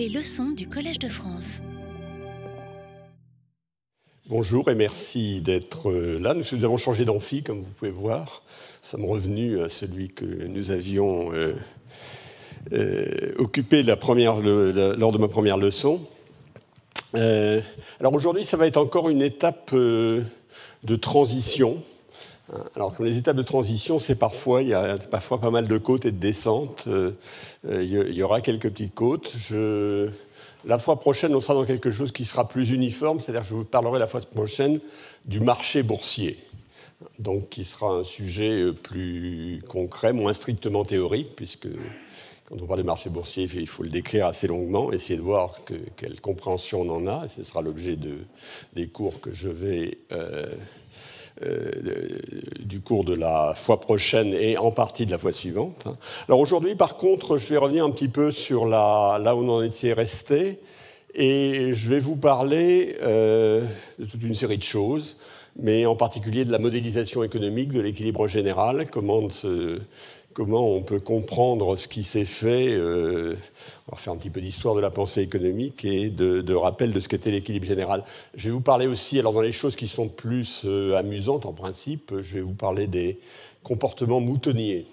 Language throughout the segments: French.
Les leçons du Collège de France. Bonjour et merci d'être euh, là. Nous avons changé d'amphi, comme vous pouvez voir. Nous sommes revenus à celui que nous avions euh, euh, occupé lors de ma première leçon. alors aujourd'hui, ça va être encore une étape de transition. Alors, comme les étapes de transition, c'est parfois, il y a parfois pas mal de côtes et de descentes. il y aura quelques petites côtes. La fois prochaine, on sera dans quelque chose qui sera plus uniforme, c'est-à-dire je vous parlerai la fois prochaine du marché boursier, donc qui sera un sujet euh, plus concret, moins strictement théorique, puisque quand on parle du marché boursier, il faut le décrire assez longuement, essayer de voir quelle compréhension on en a, ce sera l'objet de, des cours que je vais euh, euh, du cours de la fois prochaine et en partie de la fois suivante. Alors aujourd'hui, par contre, je vais revenir un petit peu sur là où on en était resté et je vais vous parler euh, de toute une série de choses, mais en particulier de la modélisation économique, de l'équilibre général, comment se, comment on peut comprendre ce qui s'est fait. Euh, on va faire un petit peu d'histoire de la pensée économique et de, rappel de ce qu'était l'équilibre général. Je vais vous parler aussi, alors dans les choses qui sont plus euh, amusantes en principe, je vais vous parler des comportements moutonniers.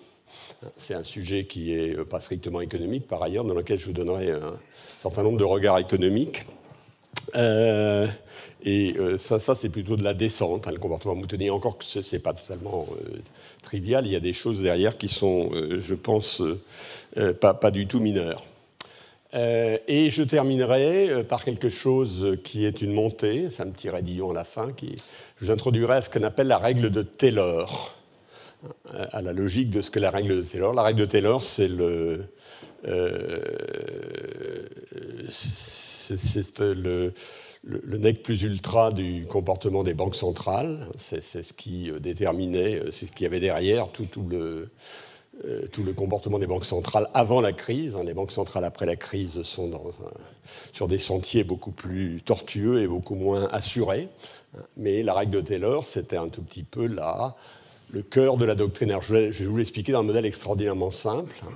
C'est un sujet qui n'est euh, pas strictement économique par ailleurs, dans lequel je vous donnerai un certain nombre de regards économiques. Et euh, ça, c'est plutôt de la descente, hein, le comportement moutonnier. Encore que ce n'est pas totalement euh, trivial, il y a des choses derrière qui sont, je pense, pas, du tout mineures. et je terminerai par quelque chose qui est une montée, c'est un petit raidillon à la fin, je vous introduirai à ce qu'on appelle la règle de Taylor, à la logique de ce que la règle de Taylor. La règle de Taylor, c'est le c'est le, le, nec plus ultra du comportement des banques centrales. C'est ce qui euh, déterminait, euh, c'est ce qu'il y avait derrière tout, le, euh, tout, le, comportement des banques centrales avant la crise. Hein. Les banques centrales après la crise sont sur des sentiers beaucoup plus tortueux et beaucoup moins assurés. Mais la règle de Taylor, c'était un tout petit peu là le cœur de la doctrine. je vais, vous l'expliquer dans un modèle extraordinairement simple, hein,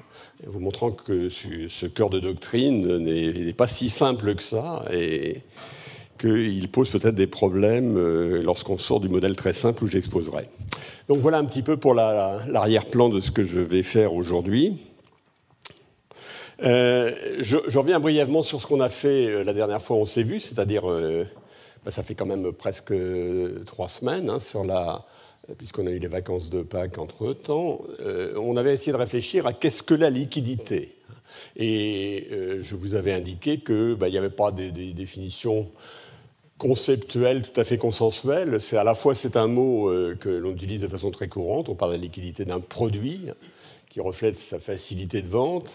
vous montrant que ce cœur de doctrine n'est pas si simple que ça et qu'il pose peut-être des problèmes euh, lorsqu'on sort du modèle très simple où j'exposerai. Donc voilà un petit peu pour l'arrière-plan de ce que je vais faire aujourd'hui. Euh, je, reviens brièvement sur ce qu'on a fait euh, la dernière fois où on s'est vu, c'est-à-dire, bah, ça fait quand même presque trois semaines, hein, puisqu'on a eu les vacances de Pâques entre-temps, euh, on avait essayé de réfléchir à qu'est-ce que la liquidité. Et euh, je vous avais indiqué qu'il bah, n'y avait pas des, définitions conceptuelles tout à fait consensuelles. C'est à la fois c'est un mot euh, que l'on utilise de façon très courante. On parle de la liquidité d'un produit qui reflète sa facilité de vente,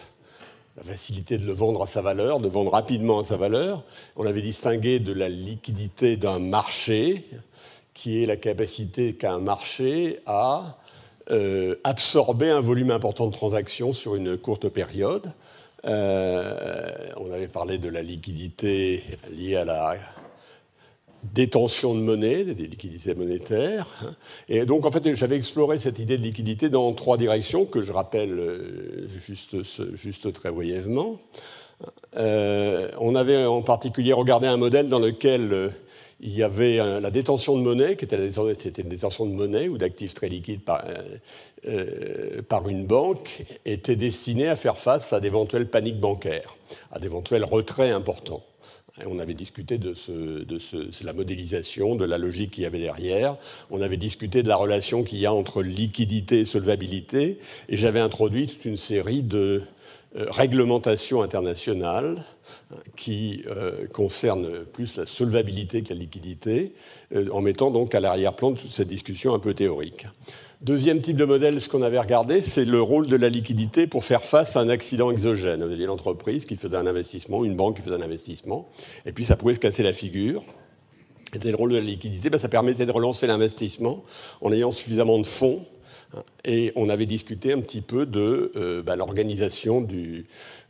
la facilité de le vendre à sa valeur, de vendre rapidement à sa valeur. On avait distingué de la liquidité d'un marché, qui est la capacité qu'a un marché à euh, absorber un volume important de transactions sur une courte période. Euh, on avait parlé de la liquidité liée à la détention de monnaie, des liquidités monétaires. Et donc, en fait, j'avais exploré cette idée de liquidité dans trois directions que je rappelle euh, juste, très brièvement. on avait en particulier regardé un modèle dans lequel il y avait la détention de monnaie, qui était, une détention de monnaie ou d'actifs très liquides par, euh, euh, par, une banque, était destinée à faire face à d'éventuelles paniques bancaires, à d'éventuels retraits importants. On avait discuté de, la modélisation, de la logique qu'il y avait derrière. On avait discuté de la relation qu'il y a entre liquidité et solvabilité. Et j'avais introduit toute une série de euh, réglementations internationales qui euh, concerne plus la solvabilité que la liquidité, euh, en mettant donc à l'arrière-plan toute cette discussion un peu théorique. Deuxième type de modèle, ce qu'on avait regardé, c'est le rôle de la liquidité pour faire face à un accident exogène. Vous aviez l'entreprise qui faisait un investissement, une banque qui faisait un investissement, et puis ça pouvait se casser la figure. C'était le rôle de la liquidité, ben, ça permettait de relancer l'investissement en ayant suffisamment de fonds et on avait discuté un petit peu de euh, ben, l'organisation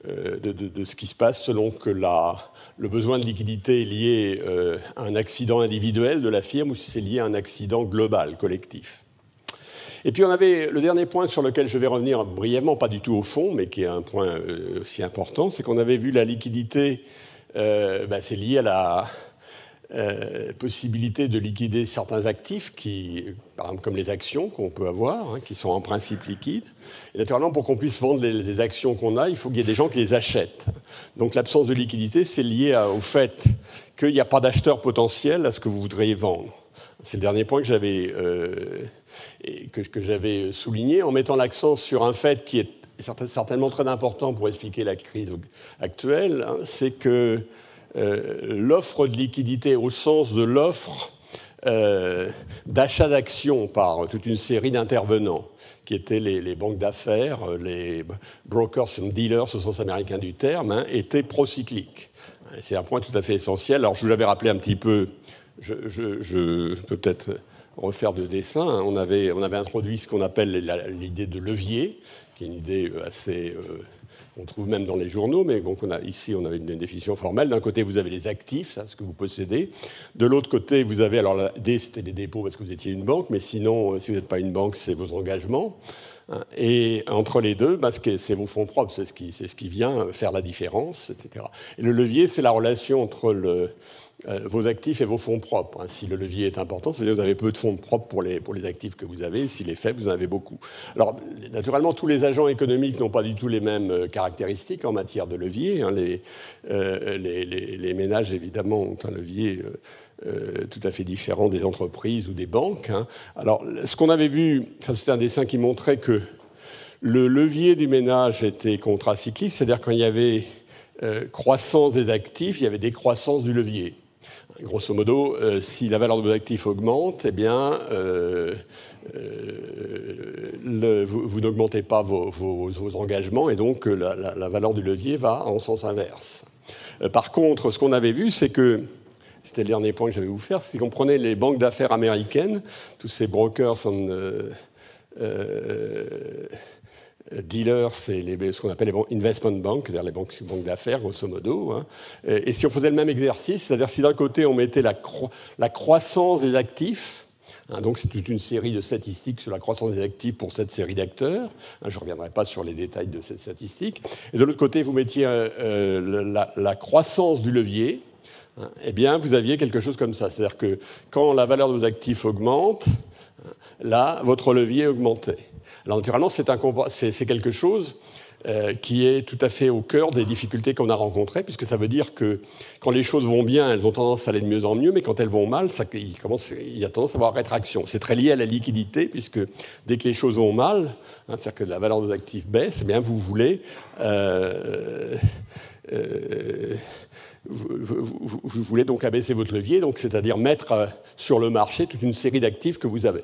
euh, de, ce qui se passe selon que le besoin de liquidité est lié euh, à un accident individuel de la firme ou si c'est lié à un accident global, collectif. Et puis on avait le dernier point sur lequel je vais revenir brièvement, pas du tout au fond, mais qui est un point euh, aussi important, c'est qu'on avait vu la liquidité, euh, bah, c'est lié à la euh, possibilité de liquider certains actifs, qui, par exemple comme les actions qu'on peut avoir, hein, qui sont en principe liquides. Et naturellement, pour qu'on puisse vendre les, actions qu'on a, il faut qu'il y ait des gens qui les achètent. Donc l'absence de liquidité, c'est lié au fait qu'il n'y a pas d'acheteur potentiel à ce que vous voudriez vendre. C'est le dernier point que j'avais que, j'avais souligné en mettant l'accent sur un fait qui est certainement très important pour expliquer la crise actuelle, hein, c'est que euh, l'offre de liquidité au sens de l'offre euh, d'achat d'actions par toute une série d'intervenants, qui étaient les, banques d'affaires, les brokers and dealers au sens américain du terme, hein, était procyclique. C'est un point tout à fait essentiel. Alors je vous l'avais rappelé un petit peu, je, je peux peut-être refaire de dessin. On avait, on avait introduit ce qu'on appelle l'idée de levier, qui est une idée euh, assez euh, qu'on trouve même dans les journaux, mais donc on a, ici on avait une, définition formelle. D'un côté, vous avez les actifs, ça, ce que vous possédez. De l'autre côté, vous avez, alors la D, c'était les dépôts parce que vous étiez une banque, mais sinon, euh, si vous n'êtes pas une banque, c'est vos engagements. Hein. Et entre les deux, bah, c'est vos fonds propres, c'est ce, qui, vient faire la différence, etc. Et le levier, c'est la relation entre le, vos actifs et vos fonds propres. Hein. Si le levier est important, ça veut dire que vous avez peu de fonds propres pour les, pour les actifs que vous avez. S'il est faible, vous en avez beaucoup. Alors, naturellement, tous les agents économiques n'ont pas du tout les mêmes euh, caractéristiques en matière de levier. Hein. Euh, les, les, ménages, évidemment, ont un levier tout à fait différent des entreprises ou des banques. Hein. Alors, ce qu'on avait vu, c'était un dessin qui montrait que le levier du ménage était contracyclique, c'est-à-dire quand il y avait croissance des actifs, il y avait décroissance du levier. Grosso modo, euh, si la valeur de vos actifs augmente, eh bien, euh, euh, vous, n'augmentez pas vos, engagements et donc la, valeur du levier va en sens inverse. par contre, ce qu'on avait vu, c'est que, c'était le dernier point que j'avais vous faire, c'est qu'on prenait les banques d'affaires américaines, tous ces brokers en dealers, c'est ce qu'on appelle les investment banks, c'est-à-dire les banques, banques d'affaires, grosso modo. Hein. Et, si on faisait le même exercice, c'est-à-dire si d'un côté on mettait la, croissance des actifs, hein, donc c'est toute une série de statistiques sur la croissance des actifs pour cette série d'acteurs, hein, je ne reviendrai pas sur les détails de cette statistique, et de l'autre côté vous mettiez euh, la, la, croissance du levier, eh bien vous aviez quelque chose comme ça, c'est-à-dire que quand la valeur de vos actifs augmente, là votre levier augmentait. Alors naturellement, c'est quelque chose euh, qui est tout à fait au cœur des difficultés qu'on a rencontrées, puisque ça veut dire que quand les choses vont bien, elles ont tendance à aller de mieux en mieux, mais quand elles vont mal, il, y a tendance à avoir rétraction. C'est très lié à la liquidité, puisque dès que les choses vont mal, hein, c'est-à-dire que la valeur de actifs baisse, eh bien vous voulez... Euh, euh, vous, voulez donc abaisser votre levier, c'est-à-dire mettre sur le marché toute une série d'actifs que vous avez.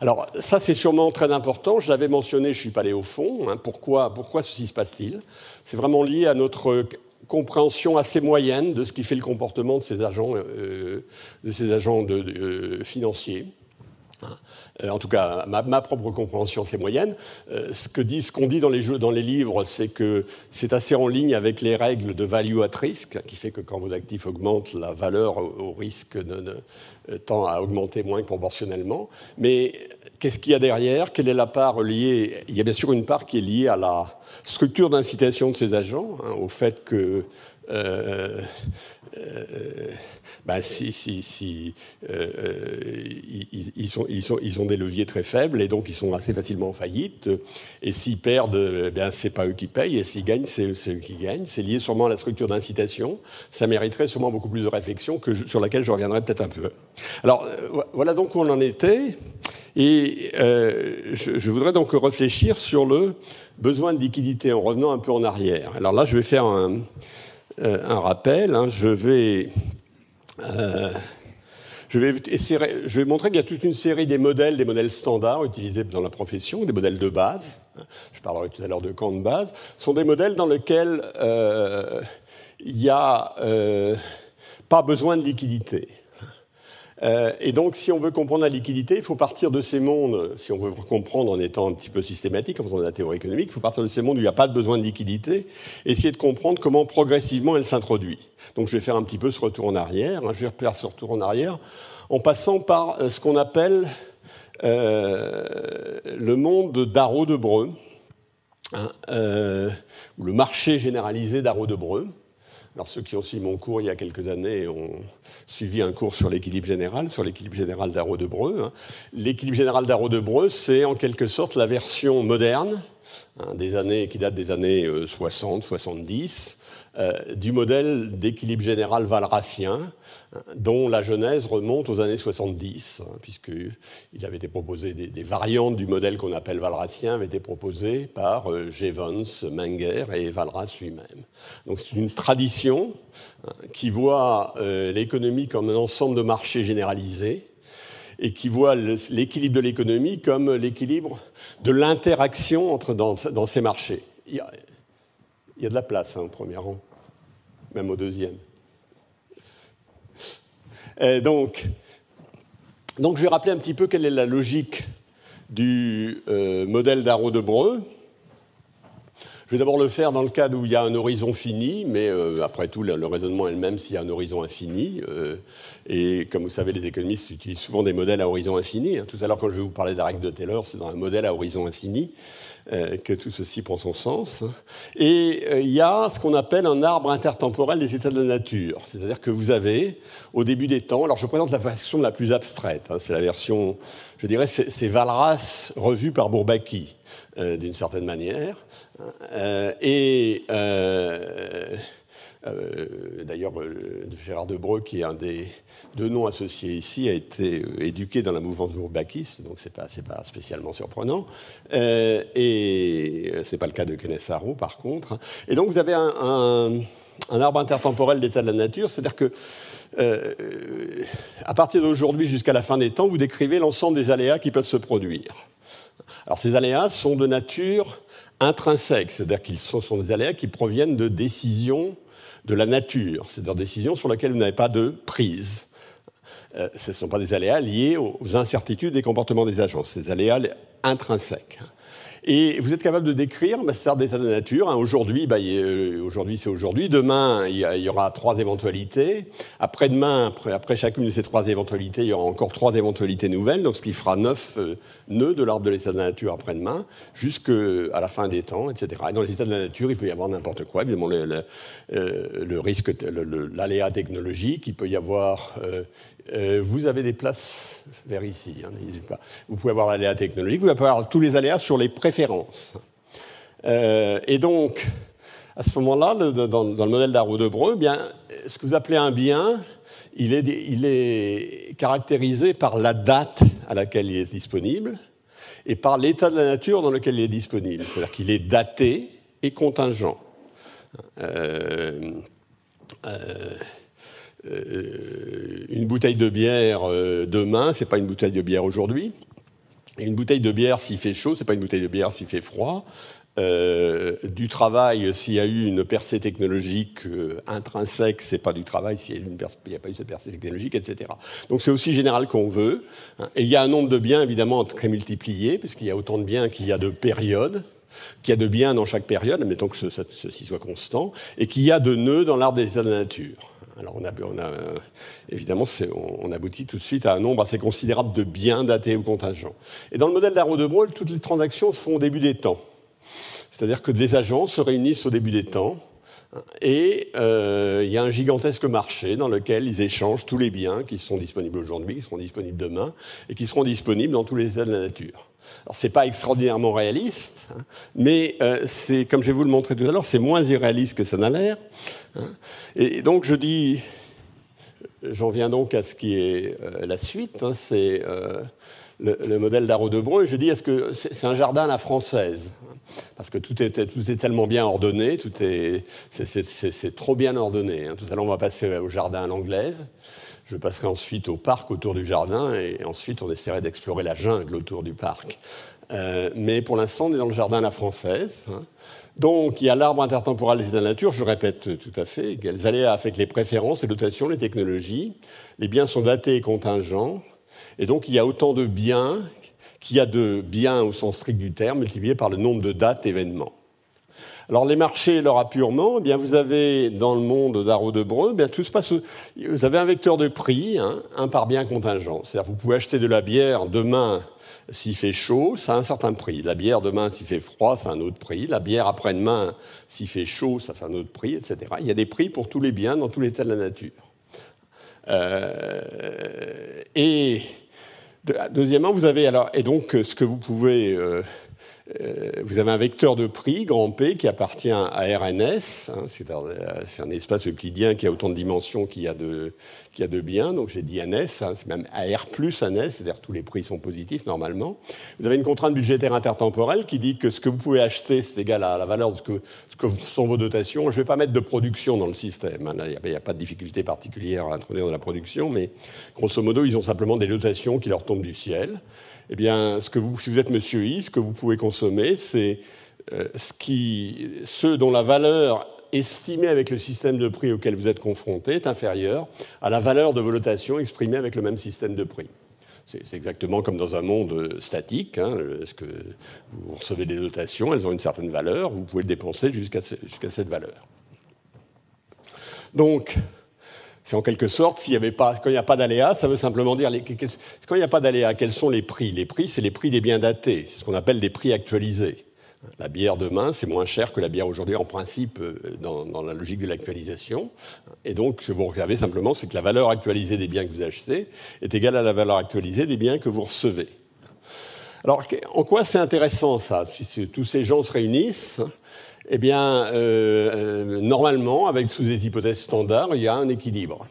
Alors ça, c'est sûrement très important. Je l'avais mentionné, je ne suis pas allé au fond. Hein. Pourquoi, pourquoi ceci se passe-t-il? C'est vraiment lié à notre compréhension assez moyenne de ce qui fait le comportement de ces agents, euh, de ces agents euh, financiers. Euh, en tout cas, ma, propre compréhension, c'est moyenne. Euh, ce qu'on dit, dans les, livres, c'est que c'est assez en ligne avec les règles de value at risk, qui fait que quand vos actifs augmentent, la valeur au, risque euh, tend à augmenter moins proportionnellement. Mais qu'est-ce qu'il y a derrière? Quelle est la part liée? Il y a bien sûr une part qui est liée à la structure d'incitation de ces agents, hein, au fait que ben, si, si, euh, euh, ils, ont des leviers très faibles et donc ils sont assez facilement en faillite. Et s'ils perdent, eh bien, c'est pas eux qui payent, et s'ils gagnent, c'est eux qui gagnent. C'est lié sûrement à la structure d'incitation. Ça mériterait sûrement beaucoup plus de réflexion sur laquelle je reviendrai peut-être un peu. Alors, euh, voilà donc où on en était. Et je, voudrais donc réfléchir sur le besoin de liquidité en revenant un peu en arrière. Alors là, je vais faire un, un rappel. Hein. Je vais euh, je, vais montrer qu'il y a toute une série des modèles, des modèles standards utilisés dans la profession, des modèles de base. Je parlerai tout à l'heure de camps de base. Ce sont des modèles dans lesquels euh, il n'y a euh, pas besoin de liquidité. Euh, et donc, si on veut comprendre la liquidité, il faut partir de ces mondes, si on veut comprendre en étant un petit peu systématique, en faisant de la théorie économique, il faut partir de ces mondes où il n'y a pas de besoin de liquidité, essayer de comprendre comment progressivement elle s'introduit. Donc, je vais faire un petit peu ce retour en arrière, hein, je vais retour en arrière, en passant par euh, ce qu'on appelle le monde d'Arro de Breu, hein, ou le marché généralisé d'Arro de Breu. Alors ceux qui ont suivi mon cours il y a quelques années ont suivi un cours sur l'équilibre général, sur l'équilibre général d'Arro de. Hein. L'équilibre général d'Arro de c'est en quelque sorte la version moderne Hein, des années, qui datent des années 60, euh, 70, euh, du modèle d'équilibre général valracien, dont la genèse remonte aux années 70, hein, puisqu'il avait été proposé des, variantes du modèle qu'on appelle valracien, avaient été proposées par euh, Jevons, Menger et Valras lui-même. Donc c'est une tradition qui voit l'économie comme un ensemble de marchés généralisés et qui voit l'équilibre de l'économie comme l'équilibre de l'interaction entre dans, ces marchés. Il y, a, de la place hein, au premier rang, même au deuxième. Donc, donc, je vais rappeler un petit peu quelle est la logique du euh, modèle d'Arro de. Je vais d'abord le faire dans le cadre où il y a un horizon fini, mais euh, après tout, le, raisonnement est le même s'il y a un horizon infini. Euh, et comme vous savez, les économistes utilisent souvent des modèles à horizon infini. Hein. Tout à l'heure, quand je vais vous parler de la règle de Taylor, c'est dans un modèle à horizon infini euh, que tout ceci prend son sens. Et il y a ce qu'on appelle un arbre intertemporel des états de la nature. C'est-à-dire que vous avez, au début des temps, alors je présente la version la plus abstraite, hein. c'est la version, je dirais, c'est Valras revu par Bourbaki, d'une certaine manière. Euh, et euh, euh, d'ailleurs, Gérard Debreu, qui est un des deux noms associés ici, a été éduqué dans la mouvance bourbakiste, donc ce n'est pas, pas, spécialement surprenant. et ce n'est pas le cas de Kenneth par contre. Et donc, vous avez un, arbre intertemporel d'état de la nature, c'est-à-dire que à partir d'aujourd'hui jusqu'à la fin des temps, vous décrivez l'ensemble des aléas qui peuvent se produire. Alors ces aléas sont de nature intrinsèques, c'est-à-dire qu'ils sont, des aléas qui proviennent de décisions de la nature, c'est-à-dire décisions sur lesquelles vous n'avez pas de prise. Euh, ce ne sont pas des aléas liés aux incertitudes des comportements des agents, c'est des aléas intrinsèques. Et vous êtes capable de décrire cet d'état de nature. Hein. Aujourd'hui, bah, aujourd'hui c'est aujourd'hui. Demain, il y, aura trois éventualités. Après-demain, après, chacune de ces trois éventualités, il y aura encore trois éventualités nouvelles. Donc, ce qui fera neuf euh, nœuds de l'arbre de l'état de la nature après-demain, jusqu'à la fin des temps, etc. Et dans les états de la nature, il peut y avoir n'importe quoi. Évidemment, le, euh, le risque, l'aléa technologique. Il peut y avoir euh, vous avez des places vers ici, hein, pas. Vous pouvez avoir l'aléa technologique, vous pouvez avoir tous les aléas sur les préférences. Euh, et donc, à ce moment-là, dans, le modèle d'Arrow de Breu, bien, ce que vous appelez un bien, il est, il est, caractérisé par la date à laquelle il est disponible et par l'état de la nature dans lequel il est disponible. C'est-à-dire qu'il est daté et contingent. Euh, euh, une bouteille de bière euh, demain, c'est pas une bouteille de bière aujourd'hui. Une bouteille de bière s'il fait chaud, c'est pas une bouteille de bière s'il fait froid. Euh, du travail, s'il y a eu une percée technologique intrinsèque, c'est pas du travail s'il n'y a, pas eu cette percée technologique, etc. Donc c'est aussi général qu'on veut. Hein. Et il y a un nombre de biens évidemment très multiplié, puisqu'il y a autant de biens qu'il y a de périodes qu'il y a de biens dans chaque période, admettons que ceci soit constant, et qu'il y a de nœuds dans l'arbre des états de la nature. Alors on a, évidemment, on, aboutit tout de suite à un nombre assez considérable de biens datés ou contingents. Et dans le modèle d'Arrow de Broglie, toutes les transactions se font au début des temps. C'est-à-dire que les agents se réunissent au début des temps et euh, il y a un gigantesque marché dans lequel ils échangent tous les biens qui sont disponibles aujourd'hui, qui seront disponibles demain et qui seront disponibles dans tous les états de la nature. Alors, ce n'est pas extraordinairement réaliste, hein, mais euh, c'est, comme je vais vous le montrer tout à l'heure, c'est moins irréaliste que ça n'a l'air. Hein. Et donc, je dis, j'en viens donc à ce qui est euh, la suite, hein, c'est le, modèle d'Arro de Breu. Je dis, est-ce que c'est, un jardin à la française Parce que tout est, tellement bien ordonné, tout est, c'est, trop bien ordonné. Tout à l'heure, on va passer au jardin à l'anglaise. Je passerai ensuite au parc autour du jardin et ensuite on essaierait d'explorer la jungle autour du parc. Euh, mais pour l'instant, on est dans le jardin à la française. Hein. Donc, il y a l'arbre intertemporel des états de nature, je répète tout à fait, quels aléas affectent les préférences, les dotations, les technologies. Les biens sont datés et contingents. Et donc, il y a autant de biens qu'il y a de biens au sens strict du terme, multiplié par le nombre de dates événements. Alors les marchés leur apurement, eh bien vous avez dans le monde d'Arro de Breu, eh bien tout se passe. Vous avez un vecteur de prix, hein, un par bien contingent. C'est-à-dire vous pouvez acheter de la bière demain s'il fait chaud, ça a un certain prix. La bière demain s'il fait froid, ça a un autre prix. La bière après-demain s'il fait chaud, ça fait un autre prix, etc. Il y a des prix pour tous les biens dans tous les états de la nature. Euh, et deuxièmement, vous avez alors et donc ce que vous pouvez euh, euh, vous avez un vecteur de prix, grand P, qui appartient à RNS. Hein, c'est un, espace euclidien qui a autant de dimensions qu'il y, a de, biens. Donc j'ai dit NS, hein, c'est même AR plus NS, c'est-à-dire tous les prix sont positifs normalement. Vous avez une contrainte budgétaire intertemporelle qui dit que ce que vous pouvez acheter, c'est égal à la valeur de ce que, sont vos dotations. Je ne vais pas mettre de production dans le système. Hein, il n'y a, pas de difficulté particulière à introduire de la production, mais grosso modo, ils ont simplement des dotations qui leur tombent du ciel eh bien, si vous êtes monsieur I, ce que vous pouvez consommer, c'est euh, ce, dont la valeur estimée avec le système de prix auquel vous êtes confronté est inférieure à la valeur de vos lotations exprimée avec le même système de prix. C'est exactement comme dans un monde statique. Hein, vous recevez des dotations, elles ont une certaine valeur, vous pouvez le dépenser jusqu'à cette valeur. Donc, c'est en quelque sorte, s'il y pas, quand il n'y a pas d'aléa, ça veut simplement dire, quand il n'y a pas d'aléa, quels sont les prix? Les prix, c'est les prix des biens datés, c'est ce qu'on appelle des prix actualisés. La bière demain, c'est moins cher que la bière aujourd'hui, en principe, euh, dans, la logique de l'actualisation. Et donc, ce que vous regardez simplement, c'est que la valeur actualisée des biens que vous achetez est égale à la valeur actualisée des biens que vous recevez. Alors, en quoi c'est intéressant ça? Si tous ces gens se réunissent, eh bien, euh, euh, normalement, avec sous des hypothèses standards, il y a un équilibre.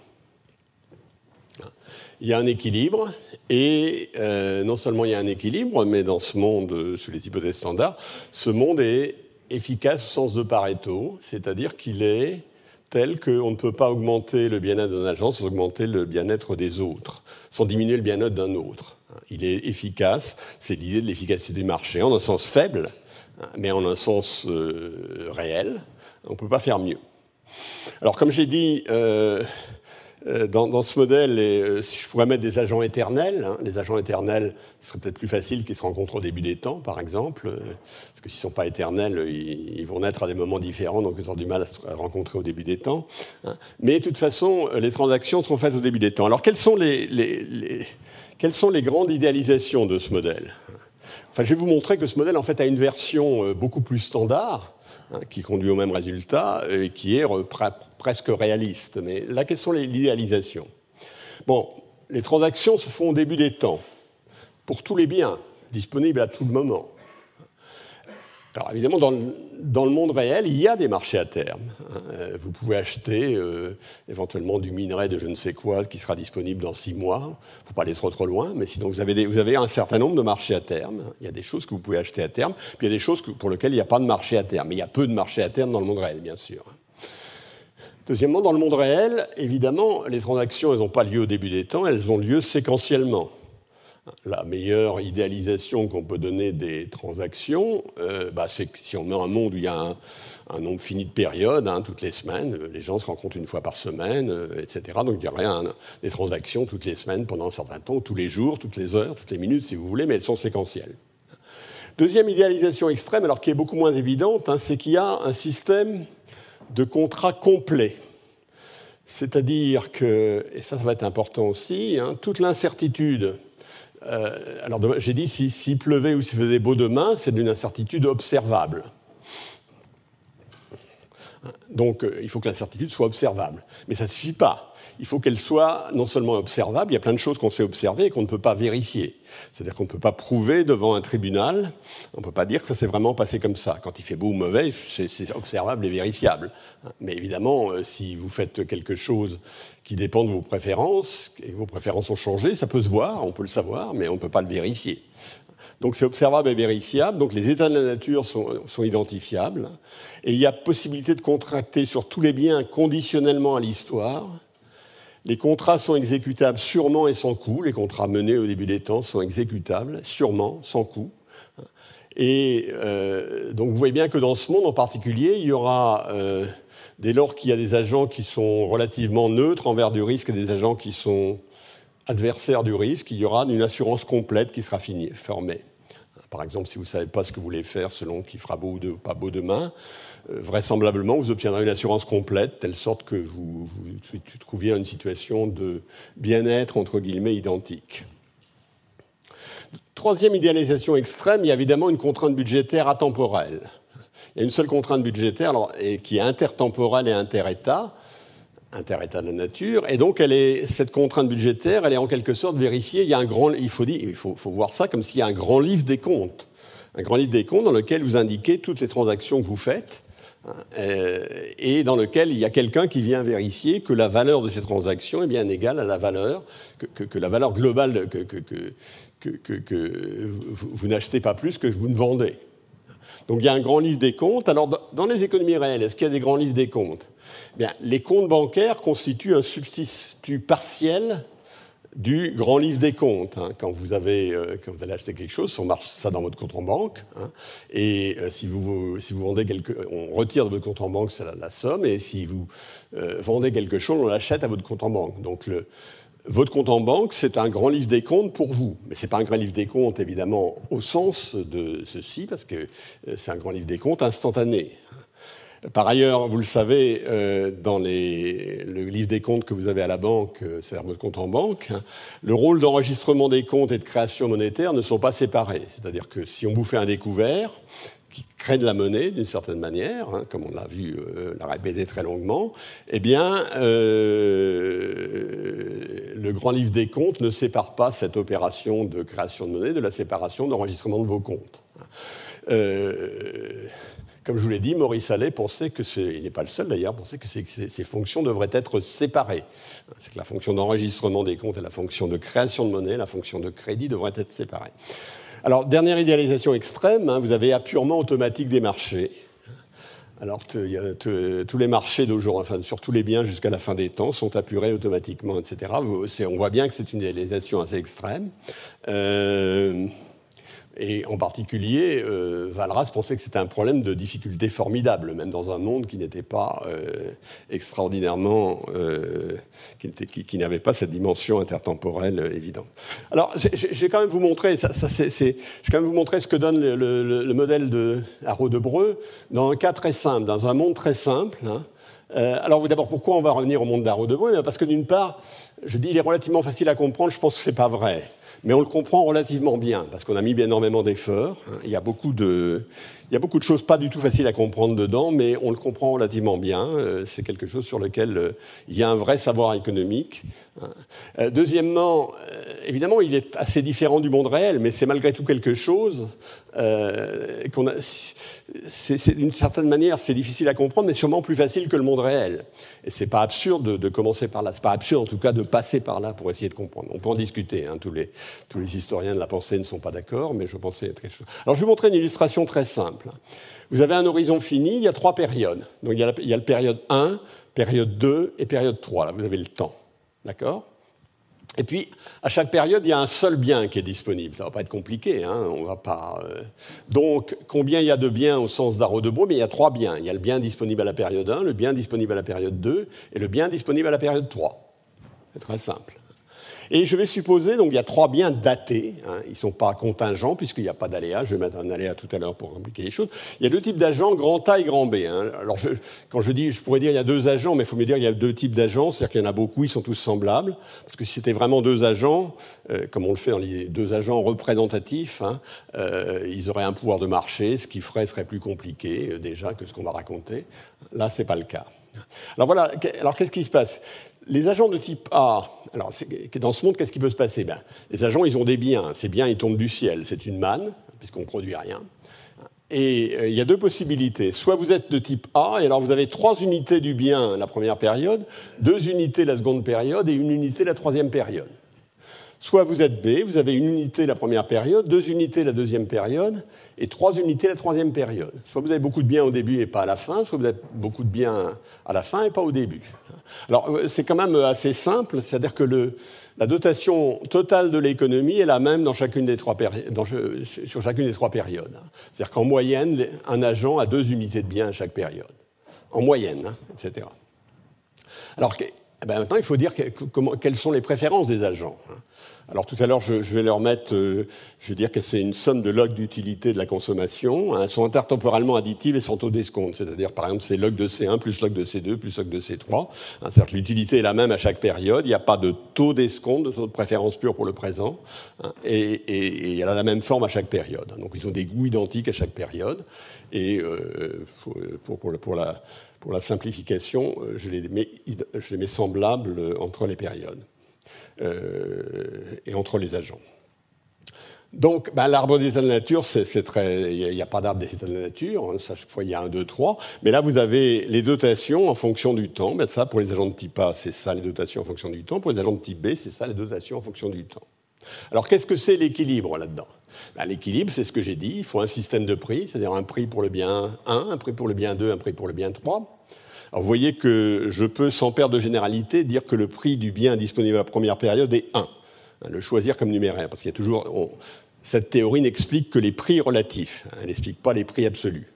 Il y a un équilibre, et euh, non seulement il y a un équilibre, mais dans ce monde, sous les hypothèses standards, ce monde est efficace au sens de Pareto, c'est-à-dire qu'il est tel qu'on ne peut pas augmenter le bien-être d'un agent sans augmenter le bien-être des autres, sans diminuer le bien-être d'un autre. Il est efficace, c'est l'idée de l'efficacité du marché, en un sens faible, mais en un sens euh, réel. On ne peut pas faire mieux. Alors, comme j'ai dit, euh, euh, dans, ce modèle, si je pourrais mettre des agents éternels, hein, les agents éternels, ce serait peut-être plus facile qu'ils se rencontrent au début des temps, par exemple, parce que s'ils ne sont pas éternels, ils, vont naître à des moments différents, donc ils ont du mal à se rencontrer au début des temps. Hein. Mais de toute façon, les transactions seront faites au début des temps. Alors, quelles sont les, quelles sont les grandes idéalisations de ce modèle? Enfin, je vais vous montrer que ce modèle en fait a une version euh, beaucoup plus standard, hein, qui conduit au même résultat et qui est euh, presque réaliste. Mais là, quelles sont les idéalisations? Bon, les transactions se font au début des temps, pour tous les biens, disponibles à tout le moment. Alors évidemment, dans le, monde réel, il y a des marchés à terme. Hein. Euh, vous pouvez acheter euh, éventuellement du minerai de je ne sais quoi qui sera disponible dans six mois. Il ne faut pas aller trop trop loin, mais sinon vous avez, vous avez, un certain nombre de marchés à terme. Il y a des choses que vous pouvez acheter à terme, puis il y a des choses pour lesquelles il n'y a pas de marché à terme. Mais il y a peu de marchés à terme dans le monde réel, bien sûr. Deuxièmement, dans le monde réel, évidemment, les transactions, elles n'ont pas lieu au début des temps, elles ont lieu séquentiellement la meilleure idéalisation qu'on peut donner des transactions, euh, bah, c'est que si on met un monde où il y a un, nombre fini de périodes, hein, toutes les semaines, les gens se rencontrent une fois par semaine, euh, etc. Donc il y aurait des transactions toutes les semaines pendant un certain temps, tous les jours, toutes les heures, toutes les minutes, si vous voulez, mais elles sont séquentielles. Deuxième idéalisation extrême, alors qui est beaucoup moins évidente, hein, c'est qu'il y a un système de contrat complet. C'est-à-dire que, et ça, ça va être important aussi, hein, toute l'incertitude euh, alors, j'ai dit s'il si, pleuvait ou s'il faisait beau demain, c'est d'une incertitude observable. Donc, euh, il faut que l'incertitude soit observable. Mais ça ne suffit pas il faut qu'elle soit non seulement observable, il y a plein de choses qu'on sait observer et qu'on ne peut pas vérifier. C'est-à-dire qu'on ne peut pas prouver devant un tribunal, on ne peut pas dire que ça s'est vraiment passé comme ça. Quand il fait beau ou mauvais, c'est observable et vérifiable. Mais évidemment, euh, si vous faites quelque chose qui dépend de vos préférences, et vos préférences ont changé, ça peut se voir, on peut le savoir, mais on ne peut pas le vérifier. Donc c'est observable et vérifiable, donc les états de la nature sont, sont, identifiables, et il y a possibilité de contracter sur tous les biens conditionnellement à l'histoire, les contrats sont exécutables sûrement et sans coût. Les contrats menés au début des temps sont exécutables sûrement, sans coût. Et euh, donc vous voyez bien que dans ce monde en particulier, il y aura, euh, dès lors qu'il y a des agents qui sont relativement neutres envers du risque et des agents qui sont adversaires du risque, il y aura une assurance complète qui sera formée. par exemple, si vous ne savez pas ce que vous voulez faire selon qu'il fera beau ou pas beau demain, euh, vraisemblablement, vous obtiendrez une assurance complète, telle sorte que vous, vous, trouviez une situation de bien-être, entre guillemets, identique. Troisième idéalisation extrême, il y a évidemment une contrainte budgétaire atemporelle. Il y a une seule contrainte budgétaire et qui est intertemporelle et inter-État, inter-État de la nature, et donc cette contrainte budgétaire, elle est en quelque sorte vérifiée. Il un grand, faut, voir ça comme s'il y a un grand livre des comptes, un grand livre des comptes dans lequel vous indiquez toutes les transactions que vous faites, euh, et dans lequel il y a quelqu'un qui vient vérifier que la valeur de ces transactions est bien égale à la valeur, que, la valeur globale, que vous, n'achetez pas plus que vous ne vendez. Donc il y a un grand livre des comptes. Alors dans les économies réelles, est-ce qu'il y a des grands livres des comptes? Bien, Les comptes bancaires constituent un substitut partiel du grand livre des comptes. Hein. Quand, vous avez, euh, quand vous allez acheter quelque chose, on marche ça dans votre compte en banque. Hein. et euh, si, vous, si vous vendez quelque, on retire de votre compte en banque la, somme. Et si vous euh, vendez quelque chose, on l'achète à votre compte en banque. Donc le, votre compte en banque, c'est un grand livre des comptes pour vous. Mais ce n'est pas un grand livre des comptes, évidemment, au sens de ceci, parce que c'est un grand livre des comptes instantané. Par ailleurs, vous le savez, euh, dans le livre des comptes que vous avez à la banque, euh, c'est-à-dire votre compte en banque, hein, le rôle d'enregistrement des comptes et de création monétaire ne sont pas séparés. C'est-à-dire que si on vous fait un découvert, qui crée de la monnaie d'une certaine manière, hein, comme on l'a vu, euh, l'a répété très longuement, eh bien, le grand livre des comptes ne sépare pas cette opération de création de monnaie de la séparation d'enregistrement de vos comptes. Comme je vous l'ai dit, Maurice Allais pensait que, il n'est pas le seul d'ailleurs, pensait que ces, fonctions devraient être séparées. C'est que la fonction d'enregistrement des comptes et la fonction de création de monnaie, la fonction de crédit devraient être séparées. Alors, dernière idéalisation extrême, hein, vous avez appurement automatique des marchés. Alors, tous les marchés d'aujourd'hui, enfin, sur tous les biens jusqu'à la fin des temps, sont apurés automatiquement, etc. On voit bien que c'est une idéalisation assez extrême. Euh, et en particulier, euh, Valras pensait que c'était un problème de difficulté formidable, même dans un monde qui n'était pas euh, extraordinairement, euh, qui, n'avait pas cette dimension intertemporelle évidente. Alors, je vais quand même vous montrer, ça, vais quand même vous montrer ce que donne le, modèle de Haro de dans un cas très simple, dans un monde très simple. Hein. alors, d'abord, pourquoi on va revenir au monde d'Haro de Breu? Parce que d'une part, je dis, il est relativement facile à comprendre. Je pense que c'est pas vrai mais on le comprend relativement bien, parce qu'on a mis énormément d'efforts. Il y a beaucoup de, il y a beaucoup de choses pas du tout faciles à comprendre dedans, mais on le comprend relativement bien. Euh, c'est quelque chose sur lequel euh, il y a un vrai savoir économique. Hein. Euh, deuxièmement, évidemment, il est assez différent du monde réel, mais c'est malgré tout quelque chose qu'on a. d'une certaine manière, c'est difficile à comprendre, mais sûrement plus facile que le monde réel. Et c'est pas absurde de, commencer par là. C'est pas absurde, en tout cas, de passer par là pour essayer de comprendre. On peut en discuter. Hein. Tous, les, tous les historiens de la pensée ne sont pas d'accord, mais je pensais être quelque chose. Alors, je vais vous montrer une illustration très simple. Vous avez un horizon fini, il y a trois périodes. Donc il y a la, il période 1, période 2 et période 3. Là, vous avez le temps. D'accord? Et puis, à chaque période, il y a un seul bien qui est disponible. Ça ne va pas être compliqué. Hein on va pas, euh. Donc, combien il y a de biens au sens d'Arro de Mais il y a trois biens. Il y a le bien disponible à la période 1, le bien disponible à la période 2 et le bien disponible à la période 3. C'est très simple. Et je vais supposer, donc il y a trois biens datés, hein, ils ne sont pas contingents puisqu'il n'y a pas d'aléa, je vais mettre un aléa tout à l'heure pour compliquer les choses. Il y a deux types d'agents, grand A et grand B. Hein. Alors quand je dis, je pourrais dire il y a deux agents, mais il faut me dire il y a deux types d'agents, c'est-à-dire qu'il y en a beaucoup, ils sont tous semblables, parce que si c'était vraiment deux agents, euh, comme on le fait dans les deux agents représentatifs, hein, euh, ils auraient un pouvoir de marché, ce qui ferait serait plus compliqué euh, déjà que ce qu'on va raconter. Là, ce n'est pas le cas. Alors voilà, alors qu'est-ce qui se passe? Les agents de type A, alors dans ce monde, qu'est-ce qui peut se passer? Ben, Les agents, ils ont des biens. Ces biens, ils tombent du ciel. C'est une manne, puisqu'on ne produit rien. Et euh, il y a deux possibilités. Soit vous êtes de type A, et alors vous avez trois unités du bien la première période, deux unités la seconde période et une unité la troisième période. Soit vous êtes B, vous avez une unité la première période, deux unités la deuxième période et trois unités la troisième période. Soit vous avez beaucoup de biens au début et pas à la fin, soit vous avez beaucoup de biens à la fin et pas au début. Alors euh, c'est quand même assez simple, c'est-à-dire que le, la dotation totale de l'économie est la même dans chacune des trois dans, sur chacune des trois périodes. C'est-à-dire qu'en moyenne, un agent a deux unités de biens à chaque période. En moyenne, hein, etc. Alors eh ben, maintenant, il faut dire quelles sont les préférences des agents. Hein. Alors tout à l'heure, je, vais leur mettre, euh, je veux dire que c'est une somme de logs d'utilité de la consommation. Elles sont intertemporalement additives et sont au descompte. C'est-à-dire, par exemple, c'est log de C1 plus log de C2 plus log de C3. Hein, l'utilité est la même à chaque période. Il n'y a pas de taux d'escompte, de taux de préférence pure pour le présent. Hein, et, elle a la même forme à chaque période. Donc ils ont des goûts identiques à chaque période. Et euh, pour, la, simplification, euh, je les mets semblables entre les périodes. Euh, et entre les agents. Donc, ben, l'arbre des états de nature, c'est très. Il n'y a, pas d'arbre des états de nature. Hein, chaque fois, il y a un, deux, trois. Mais là, vous avez les dotations en fonction du temps. Ben, ça, pour les agents de type A, c'est ça, les dotations en fonction du temps. Pour les agents de type B, c'est ça, les dotations en fonction du temps. Alors, qu'est-ce que c'est l'équilibre là-dedans? Ben, L'équilibre, c'est ce que j'ai dit. Il faut un système de prix, c'est-à-dire un prix pour le bien 1, un prix pour le bien 2, un prix pour le bien 3 vous voyez que je peux, sans perdre de généralité, dire que le prix du bien disponible à la première période est 1. Le choisir comme numéraire, parce qu'il y a toujours. cette théorie n'explique que les prix relatifs, elle n'explique pas les prix absolus.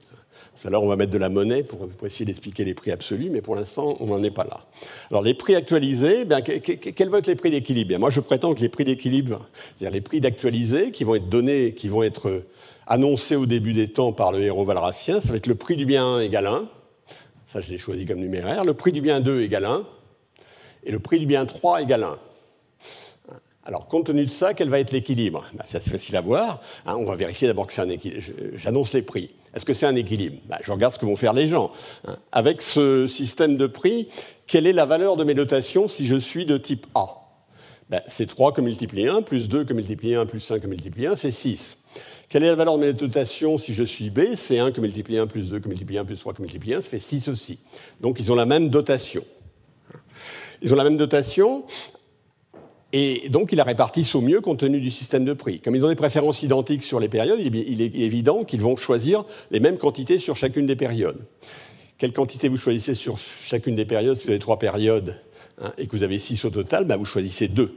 Alors on va mettre de la monnaie pour, essayer d'expliquer les prix absolus, mais pour l'instant, on n'en est pas là. Alors les prix actualisés, bien, quels vont être les prix d'équilibre? Moi, je prétends que les prix d'équilibre, c'est-à-dire les prix d'actualisés qui vont être donnés, qui vont être annoncés au début des temps par le héros valracien, ça va être le prix du bien 1 égale 1, ça je l'ai choisi comme numéraire, le prix du bien 2 égale 1, et le prix du bien 3 égale 1. Alors, compte tenu de ça, quel va être l'équilibre? Ben, C'est assez facile à voir. Hein. on va vérifier d'abord que c'est un équilibre. J'annonce les prix. Est-ce que c'est un équilibre? Ben, Je regarde ce que vont faire les gens. Hein. Avec ce système de prix, quelle est la valeur de mes dotations si je suis de type A? Ben, C'est 3 que multiplié 1, plus 2 que multiplié 1, plus 5 que multiplié 1, c'est 6. Quelle est la valeur de mes dotations si je suis B? C'est 1 que multiplié 1 plus 2 que multiplié 1 plus 3 que multiplié 1, ça fait 6 aussi. Donc ils ont la même dotation. Ils ont la même dotation, et donc ils la répartissent au mieux compte tenu du système de prix. Comme ils ont des préférences identiques sur les périodes, il est évident qu'ils vont choisir les mêmes quantités sur chacune des périodes. Quelle quantité vous choisissez sur chacune des périodes Si vous avez trois périodes hein, et que vous avez 6 au total, bah, vous choisissez 2.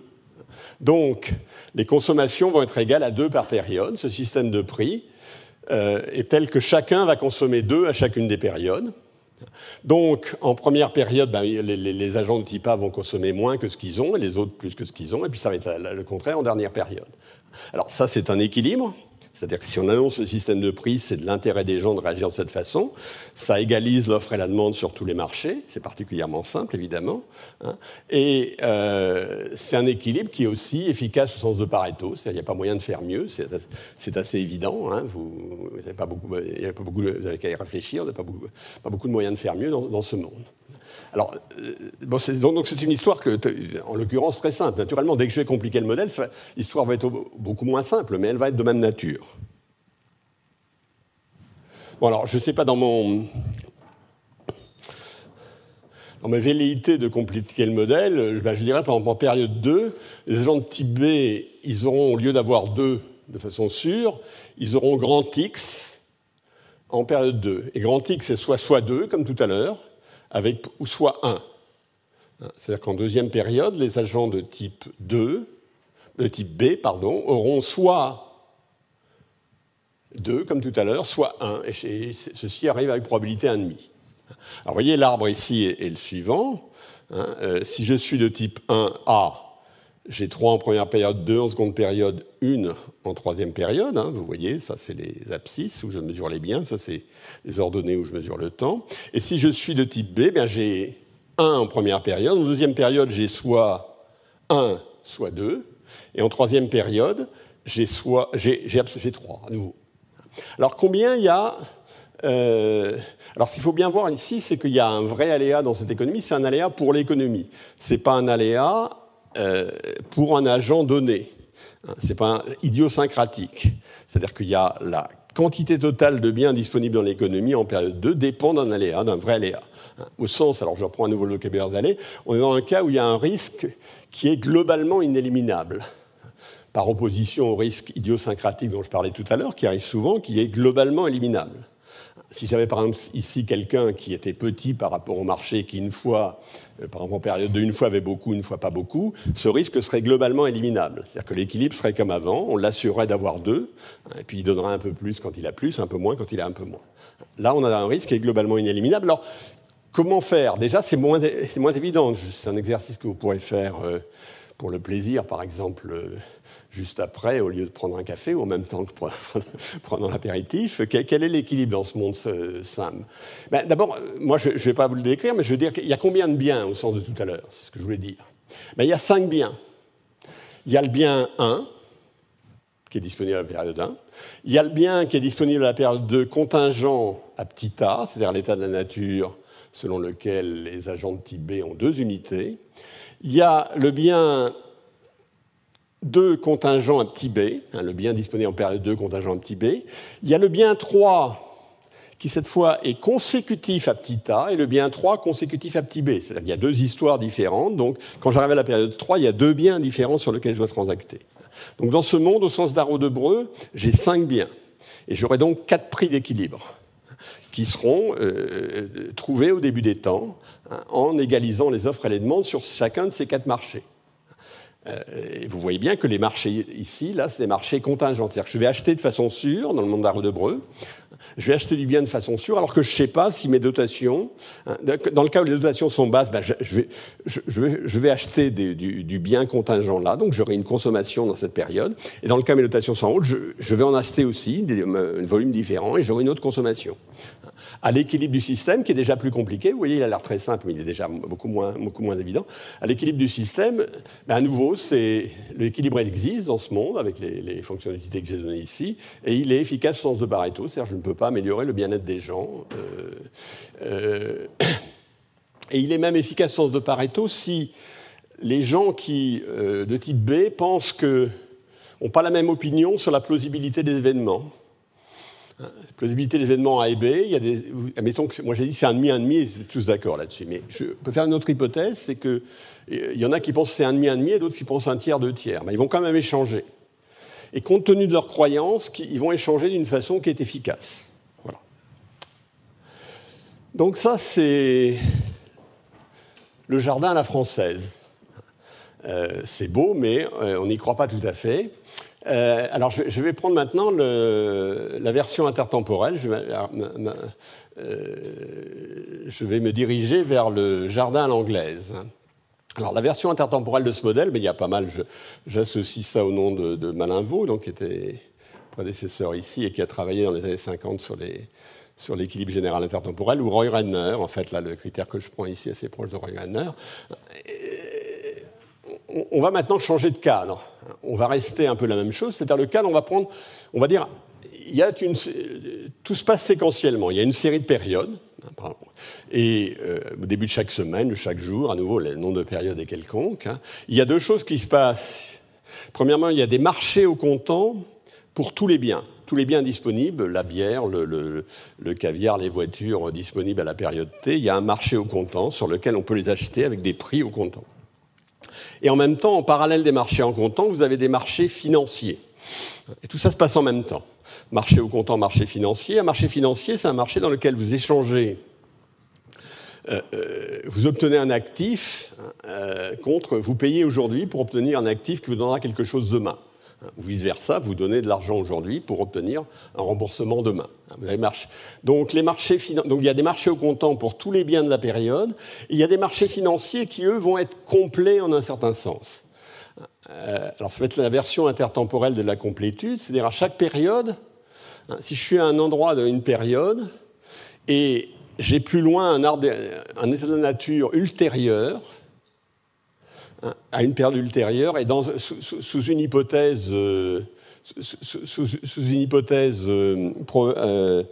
Donc, les consommations vont être égales à 2 par période. Ce système de prix euh, est tel que chacun va consommer 2 à chacune des périodes. Donc, en première période, ben, les, agents de type A vont consommer moins que ce qu'ils ont, et les autres plus que ce qu'ils ont, et puis ça va être le contraire en dernière période. Alors ça, c'est un équilibre. C'est-à-dire que si on annonce le système de prix, c'est de l'intérêt des gens de réagir de cette façon. Ça égalise l'offre et la demande sur tous les marchés. C'est particulièrement simple, évidemment. Hein. Et euh, c'est un équilibre qui est aussi efficace au sens de Pareto. C'est-à-dire n'y a pas moyen de faire mieux. C'est assez évident. Hein. Vous n'avez pas beaucoup, vous qu'à y réfléchir. Vous n'avez pas beaucoup, pas beaucoup de moyens de faire mieux dans ce monde. Alors, euh, donc c'est une histoire que, en l'occurrence, très simple. Naturellement, dès que je vais compliquer le modèle, l'histoire va être beaucoup moins simple, mais elle va être de même nature. Bon, alors, je ne sais pas dans mon. Dans ma velléité de compliquer le modèle, ben, je dirais, par exemple, en période 2, les agents de type B, ils auront, au lieu d'avoir 2 de façon sûre, ils auront grand X en période 2. Et grand X, c'est soit soit 2, comme tout à l'heure, avec ou soit 1. C'est-à-dire qu'en deuxième période, les agents de type 2, de type B, pardon, auront soit 2, comme tout à l'heure, soit 1. Et ceci arrive avec probabilité 1,5. Alors, vous voyez, l'arbre ici est, le suivant. Hein. Euh, si je suis de type 1A, j'ai 3 en première période, 2 en seconde période, 1 en troisième période. Hein, vous voyez, ça c'est les abscisses où je mesure les biens, ça c'est les ordonnées où je mesure le temps. Et si je suis de type B, bien j'ai 1 en première période. En deuxième période, j'ai soit 1, soit 2. Et en troisième période, j'ai j'ai, 3 à nouveau. Alors combien il y a euh, alors, ce qu'il faut bien voir ici, c'est qu'il y a un vrai aléa dans cette économie. C'est un aléa pour l'économie. Ce n'est pas un aléa pour un agent donné. Hein, Ce n'est pas idiosyncratique. C'est-à-dire qu'il y a la quantité totale de biens disponibles dans l'économie en période 2 dépend d'un aléa, d'un vrai aléa. Hein, au sens, alors je reprends un nouveau vocabulaire d'aller, on est dans un cas où il y a un risque qui est globalement inéliminable, par opposition au risque idiosyncratique dont je parlais tout à l'heure, qui arrive souvent, qui est globalement éliminable si j'avais par exemple ici quelqu'un qui était petit par rapport au marché, qui une fois, euh, par exemple en période de une fois avait beaucoup, une fois pas beaucoup, ce risque serait globalement éliminable. C'est-à-dire que l'équilibre serait comme avant, on l'assurerait d'avoir deux, hein, et puis il donnera un peu plus quand il a plus, un peu moins quand il a un peu moins. Là, on a un risque qui est globalement inéliminable. Alors, Comment faire? Déjà, c'est moins, moins, évident. C'est un exercice que vous pourrez faire euh, pour le plaisir, par exemple, euh, juste après, au lieu de prendre un café ou en même temps que prendre l'apéritif. Quel, est l'équilibre dans ce monde SAM? Ben, D'abord, moi, je ne vais pas vous le décrire, mais je veux dire qu'il y a combien de biens au sens de tout à l'heure? C'est ce que je voulais dire. Ben, il y a cinq biens. Il y a le bien 1, qui est disponible à la période 1. Il y a le bien qui est disponible à la période 2, contingent à petit a, c'est-à-dire l'état de la nature selon lequel les agents de type B ont deux unités. Il y a le bien 2 contingent à petit b, hein, le bien disponible en période 2 contingent à petit b. Il y a le bien 3 qui cette fois est consécutif à petit a et le bien 3 consécutif à petit b. C'est-à-dire qu'il y a deux histoires différentes. Donc quand j'arrive à la période 3, il y a deux biens différents sur lesquels je dois transacter. Donc dans ce monde, au sens d'Arrow de Breu, j'ai cinq biens. Et j'aurai donc quatre prix d'équilibre qui seront euh, trouvés au début des temps hein, en égalisant les offres et les demandes sur chacun de ces quatre marchés. Euh, vous voyez bien que les marchés ici, là, c'est des marchés contingents. C'est-à-dire que je vais acheter de façon sûre dans le monde d'Arrow de Breu je vais acheter du bien de façon sûre, alors que je ne sais pas si mes dotations, hein, dans le cas où les dotations sont basses, ben, je, vais, acheter du, bien contingent là, donc j'aurai une consommation dans cette période. Et dans le cas où mes dotations sont hautes, je, vais en acheter aussi un volume différent et j'aurai une autre consommation à l'équilibre du système, qui est déjà plus compliqué. Vous voyez, il a l'air très simple, mais il est déjà beaucoup moins, beaucoup moins évident. À l'équilibre du système, ben, à nouveau, l'équilibre existe dans ce monde, avec les, fonctionnalités que j'ai données ici, et il est efficace au sens de Pareto, c'est-à-dire je ne peux pas améliorer le bien-être des gens. Euh, euh, et il est même efficace au sens de Pareto si les gens qui, euh, de type B pensent que n'ont pas la même opinion sur la plausibilité des événements plausibilité des événements A et B, il y a des, admettons que moi j'ai dit c'est un demi, un demi, et c'est tous d'accord là-dessus. Mais je peux faire une autre hypothèse, c'est qu'il y en a qui pensent que c'est un demi, un demi, et d'autres qui pensent un tiers, deux tiers. Mais ils vont quand même échanger. Et compte tenu de leurs croyances, ils vont échanger d'une façon qui est efficace. Voilà. Donc ça, c'est le jardin à la française. Euh, c'est beau, mais euh, on n'y croit pas tout à fait. Euh, alors, je, vais prendre maintenant la version intertemporelle. Euh, je vais, me diriger vers le jardin à l'anglaise. Alors, la version intertemporelle de ce modèle, mais il y a pas mal. J'associe ça au nom de, de Malin Vaux, donc, qui était prédécesseur ici et qui a travaillé dans les années 50 sur l'équilibre général intertemporel, ou Roy Renner, en fait, là, le critère que je prends ici est assez proche de Roy Renner on va maintenant changer de cadre. On va rester un peu la même chose, c'est-à-dire le cadre, on va prendre, on va dire, il y a une, tout se passe séquentiellement. Il y a une série de périodes, et euh, au début de chaque semaine, chaque jour, à nouveau, le nombre de périodes est quelconque. Hein. Il y a deux choses qui se passent. Premièrement, il y a des marchés au comptant pour tous les biens. Tous les biens disponibles, la bière, le, le, caviar, les voitures disponibles à la période T, il y a un marché au comptant sur lequel on peut les acheter avec des prix au comptant. Et en même temps, en parallèle des marchés en comptant, vous avez des marchés financiers. Et tout ça se passe en même temps. Marché au comptant, marché financier. Un marché financier, c'est un marché dans lequel vous échangez, euh, euh, vous obtenez un actif euh, contre, vous payez aujourd'hui pour obtenir un actif qui vous donnera quelque chose demain. Ou vice-versa, vous donnez de l'argent aujourd'hui pour obtenir un remboursement demain. Avez Donc, les marchés Donc il y a des marchés au comptant pour tous les biens de la période. Il y a des marchés financiers qui, eux, vont être complets en un certain sens. Euh, alors ça va être la version intertemporelle de la complétude, c'est-à-dire à chaque période, hein, si je suis à un endroit d'une période et j'ai plus loin un, arbre, un état de nature ultérieur, à une période ultérieure et sous, une hypothèse, euh, sous, une hypothèse euh, euh,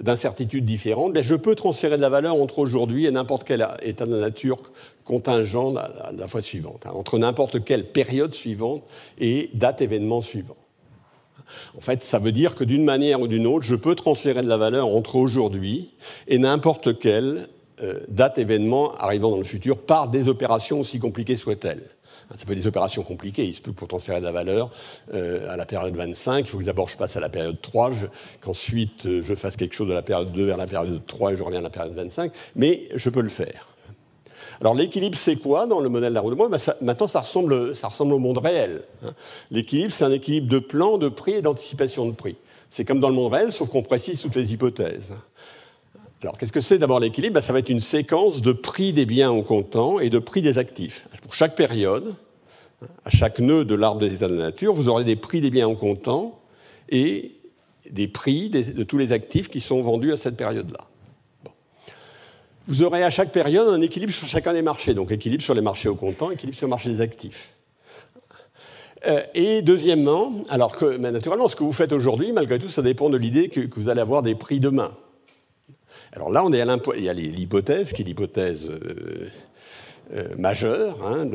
d'incertitude différente, ben je peux transférer de la valeur entre aujourd'hui et n'importe quel état de nature contingent à la fois suivante, hein, entre n'importe quelle période suivante et date événement suivant. En fait, ça veut dire que d'une manière ou d'une autre, je peux transférer de la valeur entre aujourd'hui et n'importe quel date événement arrivant dans le futur par des opérations aussi compliquées soient-elles. Ça peut être des opérations compliquées. Il se peut pour transférer de la valeur euh, à la période 25, il faut que d'abord je passe à la période 3, qu'ensuite euh, je fasse quelque chose de la période 2 vers la période 3 et je reviens à la période 25, mais je peux le faire. Alors l'équilibre, c'est quoi dans le modèle d'Arnaud de ben, Maintenant, ça ressemble, ça ressemble au monde réel. Hein. L'équilibre, c'est un équilibre de plan, de prix et d'anticipation de prix. C'est comme dans le monde réel, sauf qu'on précise toutes les hypothèses. Alors, qu'est-ce que c'est d'abord l'équilibre? Ben, Ça va être une séquence de prix des biens au comptant et de prix des actifs. Pour chaque période, à chaque nœud de l'arbre des états de la nature, vous aurez des prix des biens au comptant et des prix de tous les actifs qui sont vendus à cette période-là. Vous aurez à chaque période un équilibre sur chacun des marchés, donc équilibre sur les marchés au comptant, équilibre sur le marché des actifs. Euh, et deuxièmement, alors que naturellement, ce que vous faites aujourd'hui, malgré tout, ça dépend de l'idée que, vous allez avoir des prix demain. Alors là, on est à il y a l'hypothèse qui est l'hypothèse euh, euh, majeure, hein,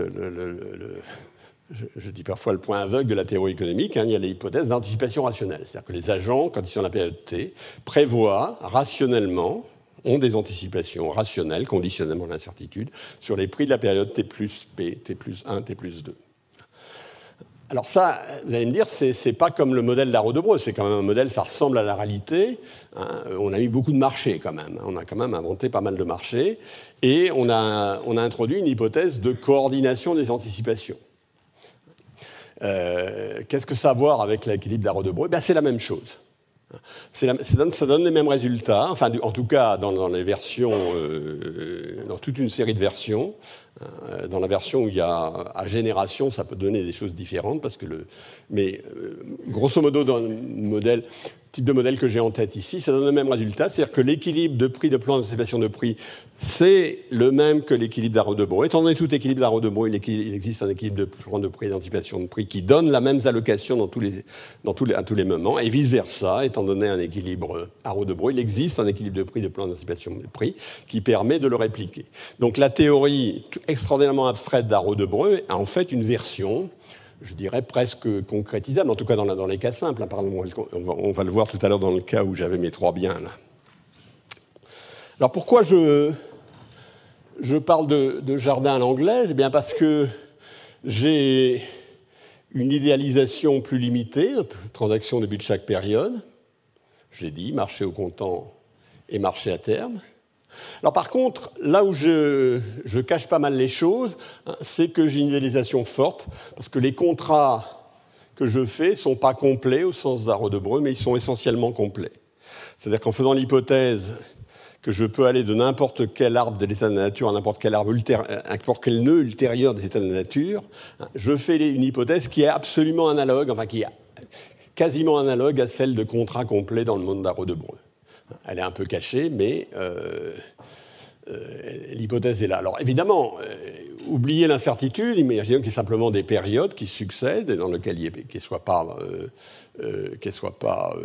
je, dis parfois le point aveugle de la théorie économique, hein, il y a l'hypothèse d'anticipation rationnelle. C'est-à-dire que les agents, quand ils sont dans la période T, prévoient rationnellement, ont des anticipations rationnelles, conditionnellement l'incertitude, sur les prix de la période T plus P, T plus 1, T plus 2. Alors ça, vous allez me dire, c'est pas comme le modèle d'Aro-de-Breu, c'est quand même un modèle, ça ressemble à la réalité. Hein. On a eu beaucoup de marchés quand même, on a quand même inventé pas mal de marchés, et on a, on a introduit une hypothèse de coordination des anticipations. Euh, qu'est-ce que ça a à voir avec l'équilibre d'Aro-de-Breu ben, C'est la même chose. ça, donne, les mêmes résultats, enfin, en tout cas dans, les versions, euh, dans toute une série de versions. Euh, dans la version où il y a à génération, ça peut donner des choses différentes, parce que le, mais grosso modo, dans le modèle, type de modèle que j'ai en tête ici, ça donne le même résultat, c'est-à-dire que l'équilibre de prix de plan d'anticipation de prix, c'est le même que l'équilibre d'Arro de Bro. Étant donné tout équilibre d'Arro de Bro, il existe un équilibre de plan de prix d'anticipation de prix qui donne la même allocation dans tous les, à tous les moments, et vice-versa, étant donné un équilibre Arro de Bro, il existe un équilibre de prix de plan d'anticipation de prix qui permet de le répliquer. Donc la théorie extraordinairement abstraite d'Arro de Breu a en fait une version je dirais, presque concrétisable, en tout cas dans, les cas simples. Hein, on, va, le voir tout à l'heure dans le cas où j'avais mes trois biens. Alors pourquoi je, je parle de, jardin à l'anglaise? Eh bien parce que j'ai une idéalisation plus limitée, transaction au début de chaque période. Je l'ai dit, marché au comptant et marché à terme. Alors par contre, là où je, cache pas mal les choses, hein, c'est que j'ai une idéalisation forte, parce que les contrats que je fais ne sont pas complets au sens d'Arro de Breu, mais ils sont essentiellement complets. C'est-à-dire qu'en faisant l'hypothèse que je peux aller de n'importe quel arbre de l'état de la nature à n'importe quel, arbre n'importe quel nœud ultérieur des états de la nature, hein, je fais une hypothèse qui est absolument analogue, enfin qui est quasiment analogue à celle de contrats complets dans le monde d'Arro de Breu. Elle est un peu cachée, mais euh, euh, l'hypothèse est là. Alors évidemment, euh, oubliez l'incertitude, imaginons qu'il y ait simplement des périodes qui succèdent et dans lesquelles il ne soit pas, soit pas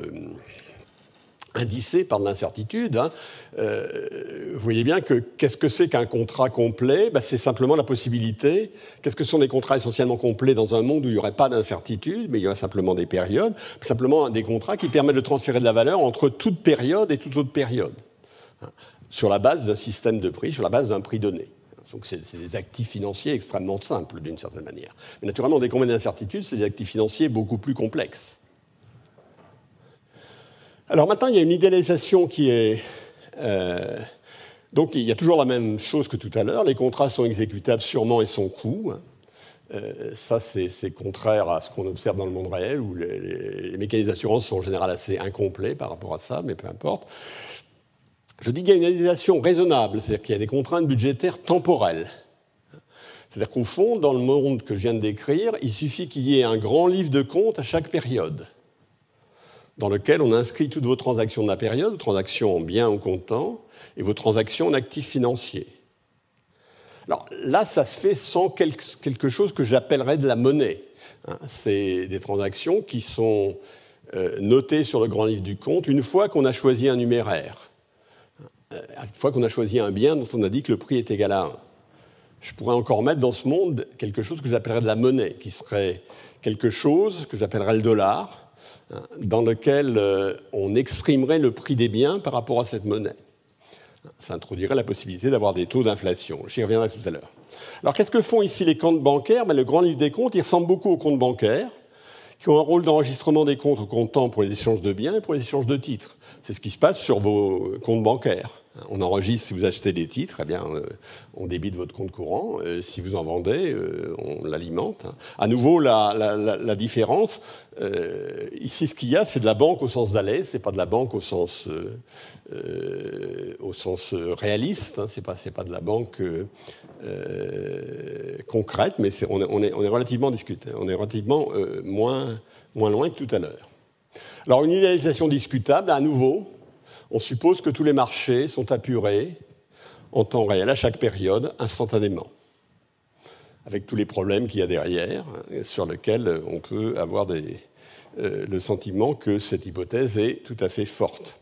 indicé par de l'incertitude. Hein. vous voyez bien que qu'est-ce que c'est qu'un contrat complet? Ben, C'est simplement la possibilité. Qu'est-ce que sont des contrats essentiellement complets dans un monde où il n'y aurait pas d'incertitude, mais il y aurait simplement des périodes? Simplement des contrats qui permettent de transférer de la valeur entre toute période et toute autre période, hein, sur la base d'un système de prix, sur la base d'un prix donné. Donc c'est des actifs financiers extrêmement simples d'une certaine manière. Mais naturellement, des combats d'incertitude, c'est des actifs financiers beaucoup plus complexes. Alors maintenant, il y a une idéalisation qui est... Euh, donc il y a toujours la même chose que tout à l'heure, les contrats sont exécutables sûrement et sans coût. Euh, ça, c'est contraire à ce qu'on observe dans le monde réel, où les, mécanismes d'assurance sont en général assez incomplets par rapport à ça, mais peu importe. Je dis qu'il y a une idéalisation raisonnable, c'est-à-dire qu'il y a des contraintes budgétaires temporelles. C'est-à-dire qu'au fond, dans le monde que je viens de décrire, il suffit qu'il y ait un grand livre de comptes à chaque période dans lequel on inscrit toutes vos transactions de la période, vos transactions en biens ou comptant, et vos transactions en actifs financiers. Alors là, ça se fait sans quelque chose que j'appellerais de la monnaie. Hein. C'est des transactions qui sont euh, notées sur le grand livre du compte une fois qu'on a choisi un numéraire, euh, une fois qu'on a choisi un bien dont on a dit que le prix est égal à 1. Je pourrais encore mettre dans ce monde quelque chose que j'appellerais de la monnaie, qui serait quelque chose que j'appellerais le dollar, dans lequel euh, on exprimerait le prix des biens par rapport à cette monnaie. Ça introduirait la possibilité d'avoir des taux d'inflation. J'y reviendrai tout à l'heure. Alors qu'est-ce que font ici les comptes bancaires? Ben, Le grand livre des comptes, il ressemble beaucoup aux comptes bancaires, qui ont un rôle d'enregistrement des comptes comptant pour les échanges de biens et pour les échanges de titres. C'est ce qui se passe sur vos comptes bancaires. On enregistre si vous achetez des titres, eh bien, on débite votre compte courant. si vous en vendez, on l'alimente. À nouveau, la, différence, ici, ce qu'il y a, c'est de la banque au sens d'aller, c'est pas de la banque au sens, au sens réaliste, hein. c'est pas, pas de la banque concrète, mais on, est, on, est, relativement discuté, on est relativement moins, moins loin que tout à l'heure. Alors, une idéalisation discutable, à nouveau, on suppose que tous les marchés sont apurés en temps réel, à chaque période, instantanément, avec tous les problèmes qu'il y a derrière, sur lesquels on peut avoir euh, le sentiment que cette hypothèse est tout à fait forte.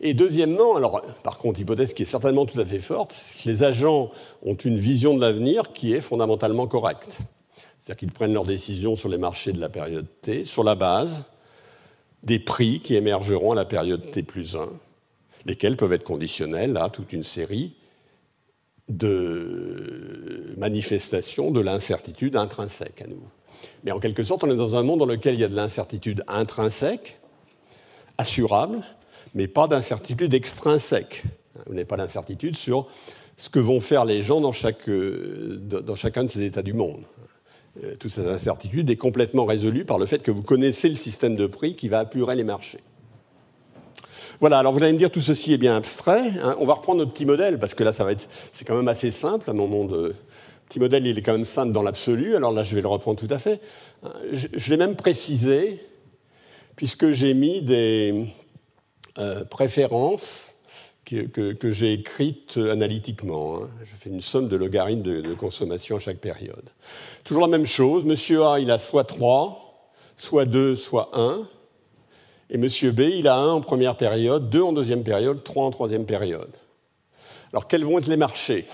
Et deuxièmement, alors par contre, hypothèse qui est certainement tout à fait forte, c'est que les agents ont une vision de l'avenir qui est fondamentalement correcte. C'est-à-dire qu'ils prennent leurs décisions sur les marchés de la période T sur la base des prix qui émergeront à la période T plus 1, lesquels peuvent être conditionnels à toute une série de manifestations de l'incertitude intrinsèque à nous. Mais en quelque sorte, on est dans un monde dans lequel il y a de l'incertitude intrinsèque, assurable, mais pas d'incertitude extrinsèque. Vous n'avez pas d'incertitude sur ce que vont faire les gens dans chacun de ces états du monde. Euh, toute cette incertitude est complètement résolue par le fait que vous connaissez le système de prix qui va apurer les marchés. Voilà, alors vous allez me dire tout ceci est bien abstrait. Hein. On va reprendre notre petit modèle, parce que là, ça va être, c'est quand même assez simple. Mon monde, euh, petit modèle, il est quand même simple dans l'absolu. Alors là, je vais le reprendre tout à fait. Hein. Je, l'ai même précisé, puisque j'ai mis des euh, préférences que, j'ai écrite analytiquement. Hein. Je fais une somme de logarithmes de, consommation à chaque période. Toujours la même chose. Monsieur A, il a soit 3, soit 2, soit 1. Et monsieur B, il a 1 en première période, 2 en deuxième période, 3 en troisième période. Alors, quels vont être les marchés?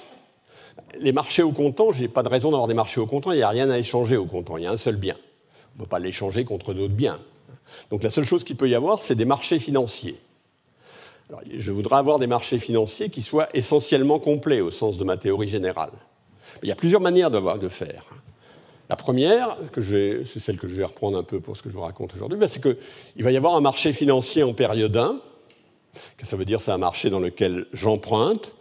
Les marchés au comptant, je n'ai pas de raison d'avoir des marchés au comptant, il n'y a rien à échanger au comptant, il y a un seul bien. On ne peut pas l'échanger contre d'autres biens. Donc la seule chose qu'il peut y avoir, c'est des marchés financiers je voudrais avoir des marchés financiers qui soient essentiellement complets au sens de ma théorie générale. il y a plusieurs manières de faire. La première, c'est celle que je vais reprendre un peu pour ce que je vous raconte aujourd'hui, ben, c'est qu'il va y avoir un marché financier en période 1. que ça veut dire C'est un marché dans lequel j'emprunte,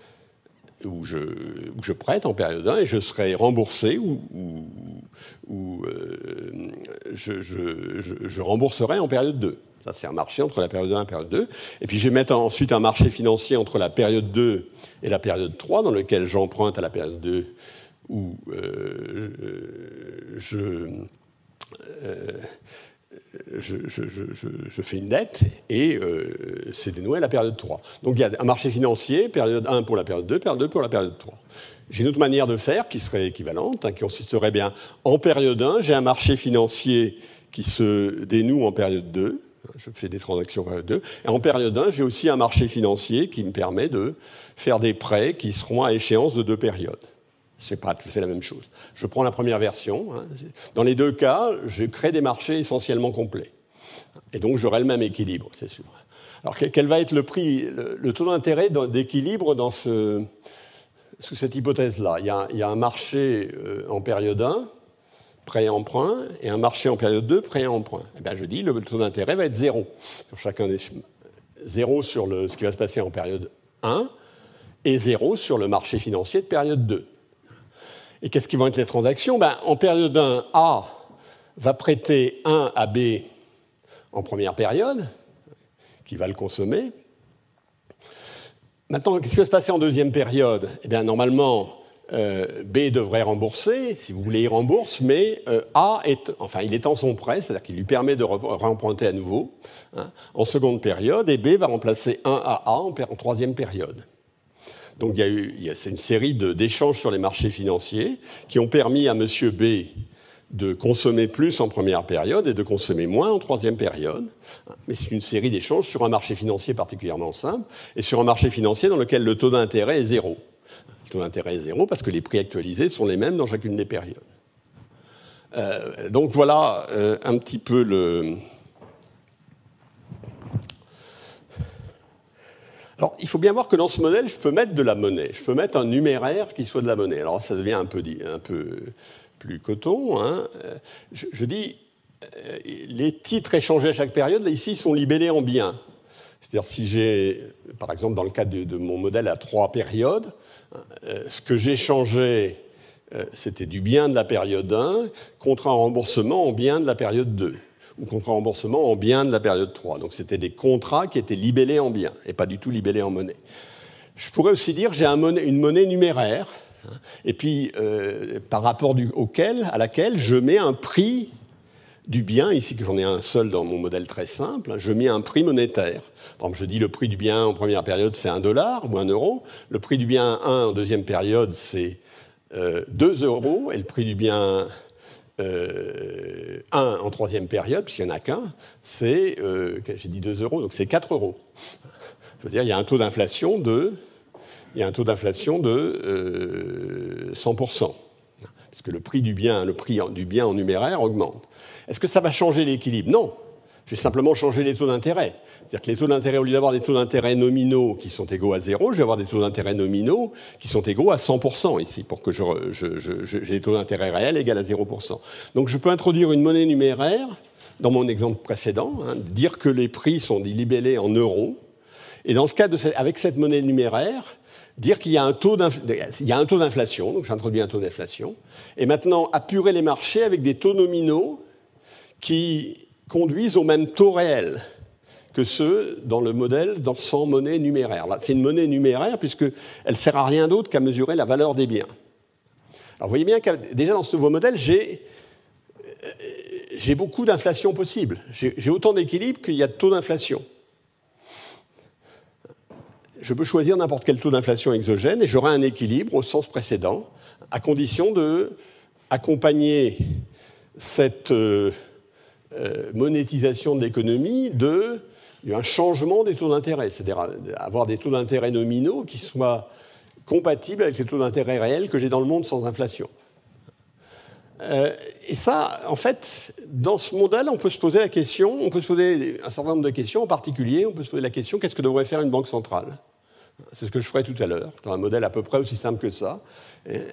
ou je, prête en période 1 et je serai remboursé ou, euh, je, rembourserai en période 2. Ça, c'est un marché entre la période 1 et la période 2. Et puis, je vais mettre ensuite un marché financier entre la période 2 et la période 3, dans lequel j'emprunte à la période 2 où euh, euh, je, fais une dette et euh, c'est dénoué à la période 3. Donc, il y a un marché financier, période 1 pour la période 2, période 2 pour la période 3. J'ai une autre manière de faire qui serait équivalente, hein, qui consisterait bien en période 1, j'ai un marché financier qui se dénoue en période 2 je fais des transactions en période 2. Et en période 1, j'ai aussi un marché financier qui me permet de faire des prêts qui seront à échéance de deux périodes. Ce n'est pas tout à fait la même chose. Je prends la première version. Hein. Dans les deux cas, je crée des marchés essentiellement complets. Et donc, j'aurai le même équilibre, c'est sûr. Alors, quel va être le prix, le, taux d'intérêt d'équilibre dans ce, sous cette hypothèse-là? Il, il, y a un marché euh, en période 1 prêt-emprunt et un marché en période 2 prêt-emprunt. Eh bien, je dis le taux d'intérêt va être zéro sur chacun des zéro sur le, ce qui va se passer en période 1 et zéro sur le marché financier de période 2. Et qu'est-ce qui vont être les transactions? Ben, En période 1, A va prêter 1 à B en première période, qui va le consommer. Maintenant, qu'est-ce qui va se passer en deuxième période? Eh bien, normalement, euh, B devrait rembourser, si vous voulez, il rembourse, mais euh, A est, enfin, il étend son prêt, c'est-à-dire qu'il lui permet de remprunter à nouveau hein, en seconde période, et B va remplacer 1 à A en, troisième période. Donc il y a eu, c'est une série d'échanges sur les marchés financiers qui ont permis à M. B de consommer plus en première période et de consommer moins en troisième période. Mais c'est une série d'échanges sur un marché financier particulièrement simple et sur un marché financier dans lequel le taux d'intérêt est zéro taux d'intérêt est zéro parce que les prix actualisés sont les mêmes dans chacune des périodes. Euh, donc voilà euh, un petit peu le. Alors, il faut bien voir que dans ce modèle, je peux mettre de la monnaie. Je peux mettre un numéraire qui soit de la monnaie. Alors, ça devient un peu, un peu plus coton. Hein. Je, dis, euh, les titres échangés à chaque période, ici, sont libellés en biens. C'est-à-dire si j'ai, par exemple, dans le cadre de, mon modèle à trois périodes, euh, ce que euh, c'était du bien de la période 1 contre un remboursement en bien de la période 2 un remboursement en bien de la période 3. Donc c'était des contrats qui étaient libellés en bien et pas du tout libellés en monnaie. Je pourrais aussi dire j'ai une monnaie numéraire hein, et puis euh, par rapport à laquelle je mets un prix du bien, ici que j'en ai un seul dans mon modèle très simple, je mets un prix monétaire. Par exemple, je dis le prix du bien en première période c'est un dollar ou un euro, le prix du bien 1 en deuxième période c'est 2 euh, euros et le prix du bien 1 euh, en troisième période, puisqu'il n'y en a qu'un, c'est, euh, j'ai dit 2 euros, donc c'est 4 euros. Je veux dire, il y a un taux d'inflation de, il y a un taux d'inflation de 100%, puisque le prix du bien, le prix du bien en numéraire augmente. Est-ce que ça va changer l'équilibre? Non. Je vais simplement changer les taux d'intérêt. C'est-à-dire que les taux d'intérêt, au lieu d'avoir des taux d'intérêt nominaux qui sont égaux à zéro, je vais avoir des taux d'intérêt nominaux qui sont égaux à 100% ici, pour que j'ai des taux d'intérêt réels égaux à 0%. Donc je peux introduire une monnaie numéraire, dans mon exemple précédent, hein, dire que les prix sont libellés en euros, et dans le cas de avec cette monnaie numéraire, dire qu'il y a un taux d'inflation, donc j'introduis un taux d'inflation, et maintenant apurer les marchés avec des taux nominaux qui conduisent au même taux réel que ceux dans le modèle sans monnaie numéraire. c'est une monnaie numéraire puisqu'elle ne sert à rien d'autre qu'à mesurer la valeur des biens. Alors vous voyez bien que déjà dans ce nouveau modèle, j'ai, euh, beaucoup d'inflation possible. J'ai, autant d'équilibre qu'il y a de taux d'inflation. Je peux choisir n'importe quel taux d'inflation exogène et j'aurai un équilibre au sens précédent, à condition de accompagner cette euh, euh, monétisation de l'économie de un changement des taux d'intérêt, c'est-à-dire avoir des taux d'intérêt nominaux qui soient compatibles avec les taux d'intérêt réels que j'ai dans le monde sans inflation. Euh, et ça, en fait, dans ce modèle, on peut se poser la question, on peut se poser un certain nombre de questions, en particulier, on peut se poser la question qu'est-ce que devrait faire une banque centrale? C'est ce que je ferai tout à l'heure, dans un modèle à peu près aussi simple que ça.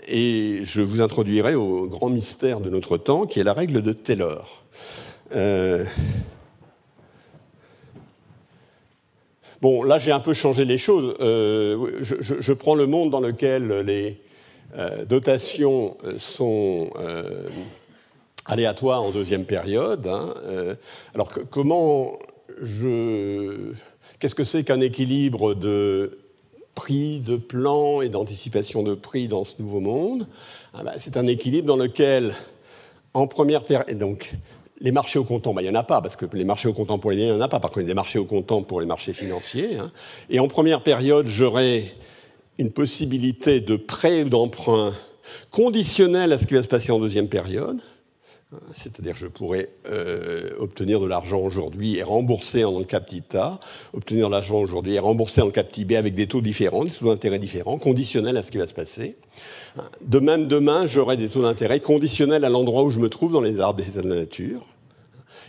Et je vous introduirai au grand mystère de notre temps, qui est la règle de Taylor. Euh, Bon, là, j'ai un peu changé les choses. Euh, je, prends le monde dans lequel les euh, dotations sont aléatoires en deuxième période. Hein, alors, comment je. Qu'est-ce que c'est qu'un équilibre de prix, de plan et d'anticipation de prix dans ce nouveau monde? Ah ben, C'est un équilibre dans lequel, en première période. Donc, les marchés au comptant, ben, il n'y en a pas, parce que les marchés au comptant pour les biens, il n'y en a pas. Par contre, il y a des marchés au comptant pour les marchés financiers. Hein. Et en première période, j'aurai une possibilité de prêt ou d'emprunt conditionnel à ce qui va se passer en deuxième période. C'est-à-dire je pourrais euh, obtenir de l'argent aujourd'hui et rembourser dans le cas petit A, obtenir de l'argent aujourd'hui et rembourser dans le cas petit B avec des taux différents, des taux d'intérêt différents, conditionnels à ce qui va se passer. De même, demain, j'aurai des taux d'intérêt conditionnels à l'endroit où je me trouve dans les arbres des états de la nature.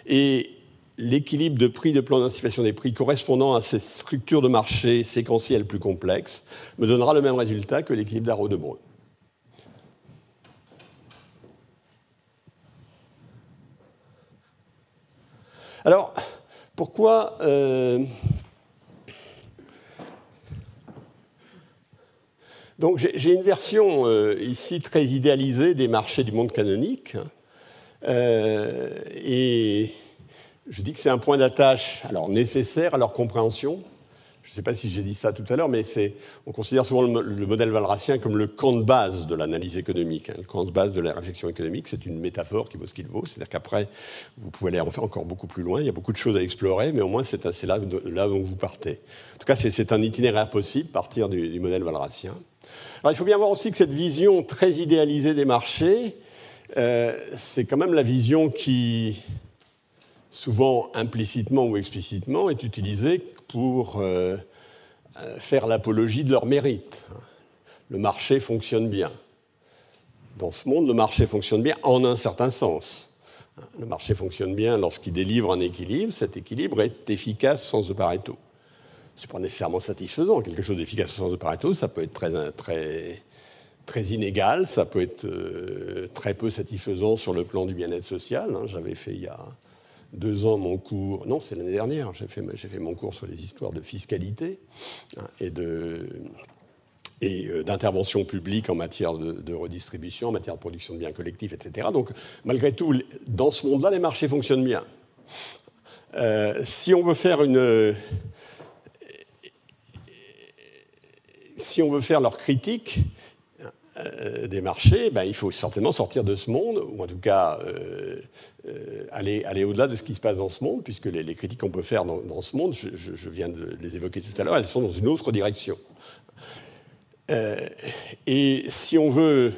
Et l'équilibre de prix, de plan d'anticipation des prix correspondant à cette structure de marché séquentielle plus complexe me donnera le même résultat que l'équilibre d'Arrow de Brun. Alors, pourquoi euh, Donc j'ai une version euh, ici très idéalisée des marchés du monde canonique. Euh, et je dis que c'est un point d'attache nécessaire à leur compréhension. Je ne sais pas si j'ai dit ça tout à l'heure, mais on considère souvent le, modèle valracien comme le camp de base de l'analyse économique. Hein. Le camp de base de la réflexion économique, c'est une métaphore qui vaut ce qu'il vaut. C'est-à-dire qu'après, vous pouvez aller en faire encore beaucoup plus loin. Il y a beaucoup de choses à explorer, mais au moins c'est là, dont vous partez. En tout cas, c'est un itinéraire possible, partir du, modèle valracien. Il faut bien voir aussi que cette vision très idéalisée des marchés, euh, c'est quand même la vision qui, souvent implicitement ou explicitement, est utilisée pour euh, euh, faire l'apologie de leur mérite. Le marché fonctionne bien. Dans ce monde, le marché fonctionne bien en un certain sens. Le marché fonctionne bien lorsqu'il délivre un équilibre. Cet équilibre est efficace sans de Pareto n'est pas nécessairement satisfaisant. Quelque chose d'efficace au sens de Pareto, ça peut être très, très, très inégal, ça peut être euh, très peu satisfaisant sur le plan du bien-être social. Hein. J'avais fait il y a deux ans mon cours, non, c'est l'année dernière, j'ai fait, mon cours sur les histoires de fiscalité hein, et euh, d'intervention publique en matière de, redistribution, en matière de production de biens collectifs, etc. Donc, malgré tout, dans ce monde-là, les marchés fonctionnent bien. Euh, si on veut faire leur critique des marchés, ben, il faut certainement sortir de ce monde, ou en tout cas aller, aller au-delà de ce qui se passe dans ce monde, puisque les, critiques qu'on peut faire dans, ce monde, je, viens de les évoquer tout à l'heure, elles sont dans une autre direction. Euh, et si on veut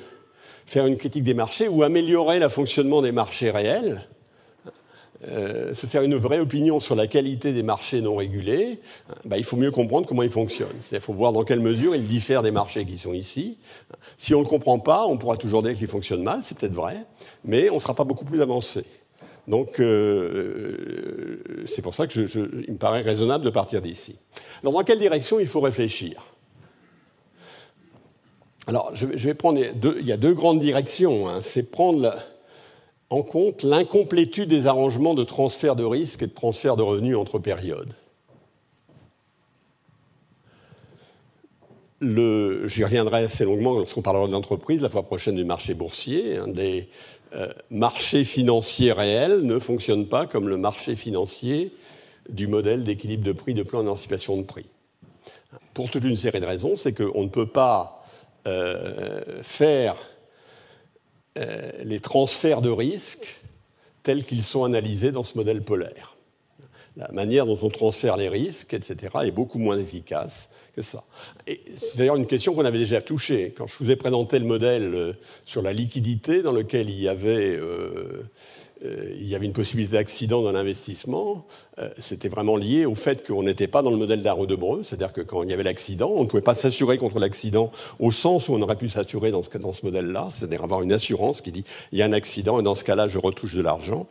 faire une critique des marchés ou améliorer le fonctionnement des marchés réels, euh, se faire une vraie opinion sur la qualité des marchés non régulés, bah, il faut mieux comprendre comment ils fonctionnent. Il faut voir dans quelle mesure ils diffèrent des marchés qui sont ici. Si on ne le comprend pas, on pourra toujours dire qu'ils fonctionnent mal, c'est peut-être vrai, mais on ne sera pas beaucoup plus avancé. Donc, euh, c'est pour ça qu'il me paraît raisonnable de partir d'ici. Alors, dans quelle direction il faut réfléchir? Alors, je vais prendre il y a deux grandes directions. Hein. C'est prendre en compte l'incomplétude des arrangements de transfert de risque et de transfert de revenus entre périodes. J'y reviendrai assez longuement lorsqu'on parlera de l'entreprise la fois prochaine du marché boursier. Hein. des euh, marchés financiers réels ne fonctionnent pas comme le marché financier du modèle d'équilibre de prix de plan d'anticipation de prix. Pour toute une série de raisons, c'est qu'on ne peut pas euh, faire euh, les transferts de risques tels qu'ils sont analysés dans ce modèle polaire. La manière dont on transfère les risques, etc., est beaucoup moins efficace que ça. c'est d'ailleurs une question qu'on avait déjà touchée. Quand je vous ai présenté le modèle euh, sur la liquidité, dans lequel il y avait euh, il y avait une possibilité d'accident dans l'investissement, euh, c'était vraiment lié au fait qu'on n'était pas dans le modèle d'Arnaud de Breu, c'est-à-dire que quand il y avait l'accident, on ne pouvait pas s'assurer contre l'accident au sens où on aurait pu s'assurer dans ce, modèle-là, c'est-à-dire avoir une assurance qui dit il y a un accident et dans ce cas-là je retouche de l'argent,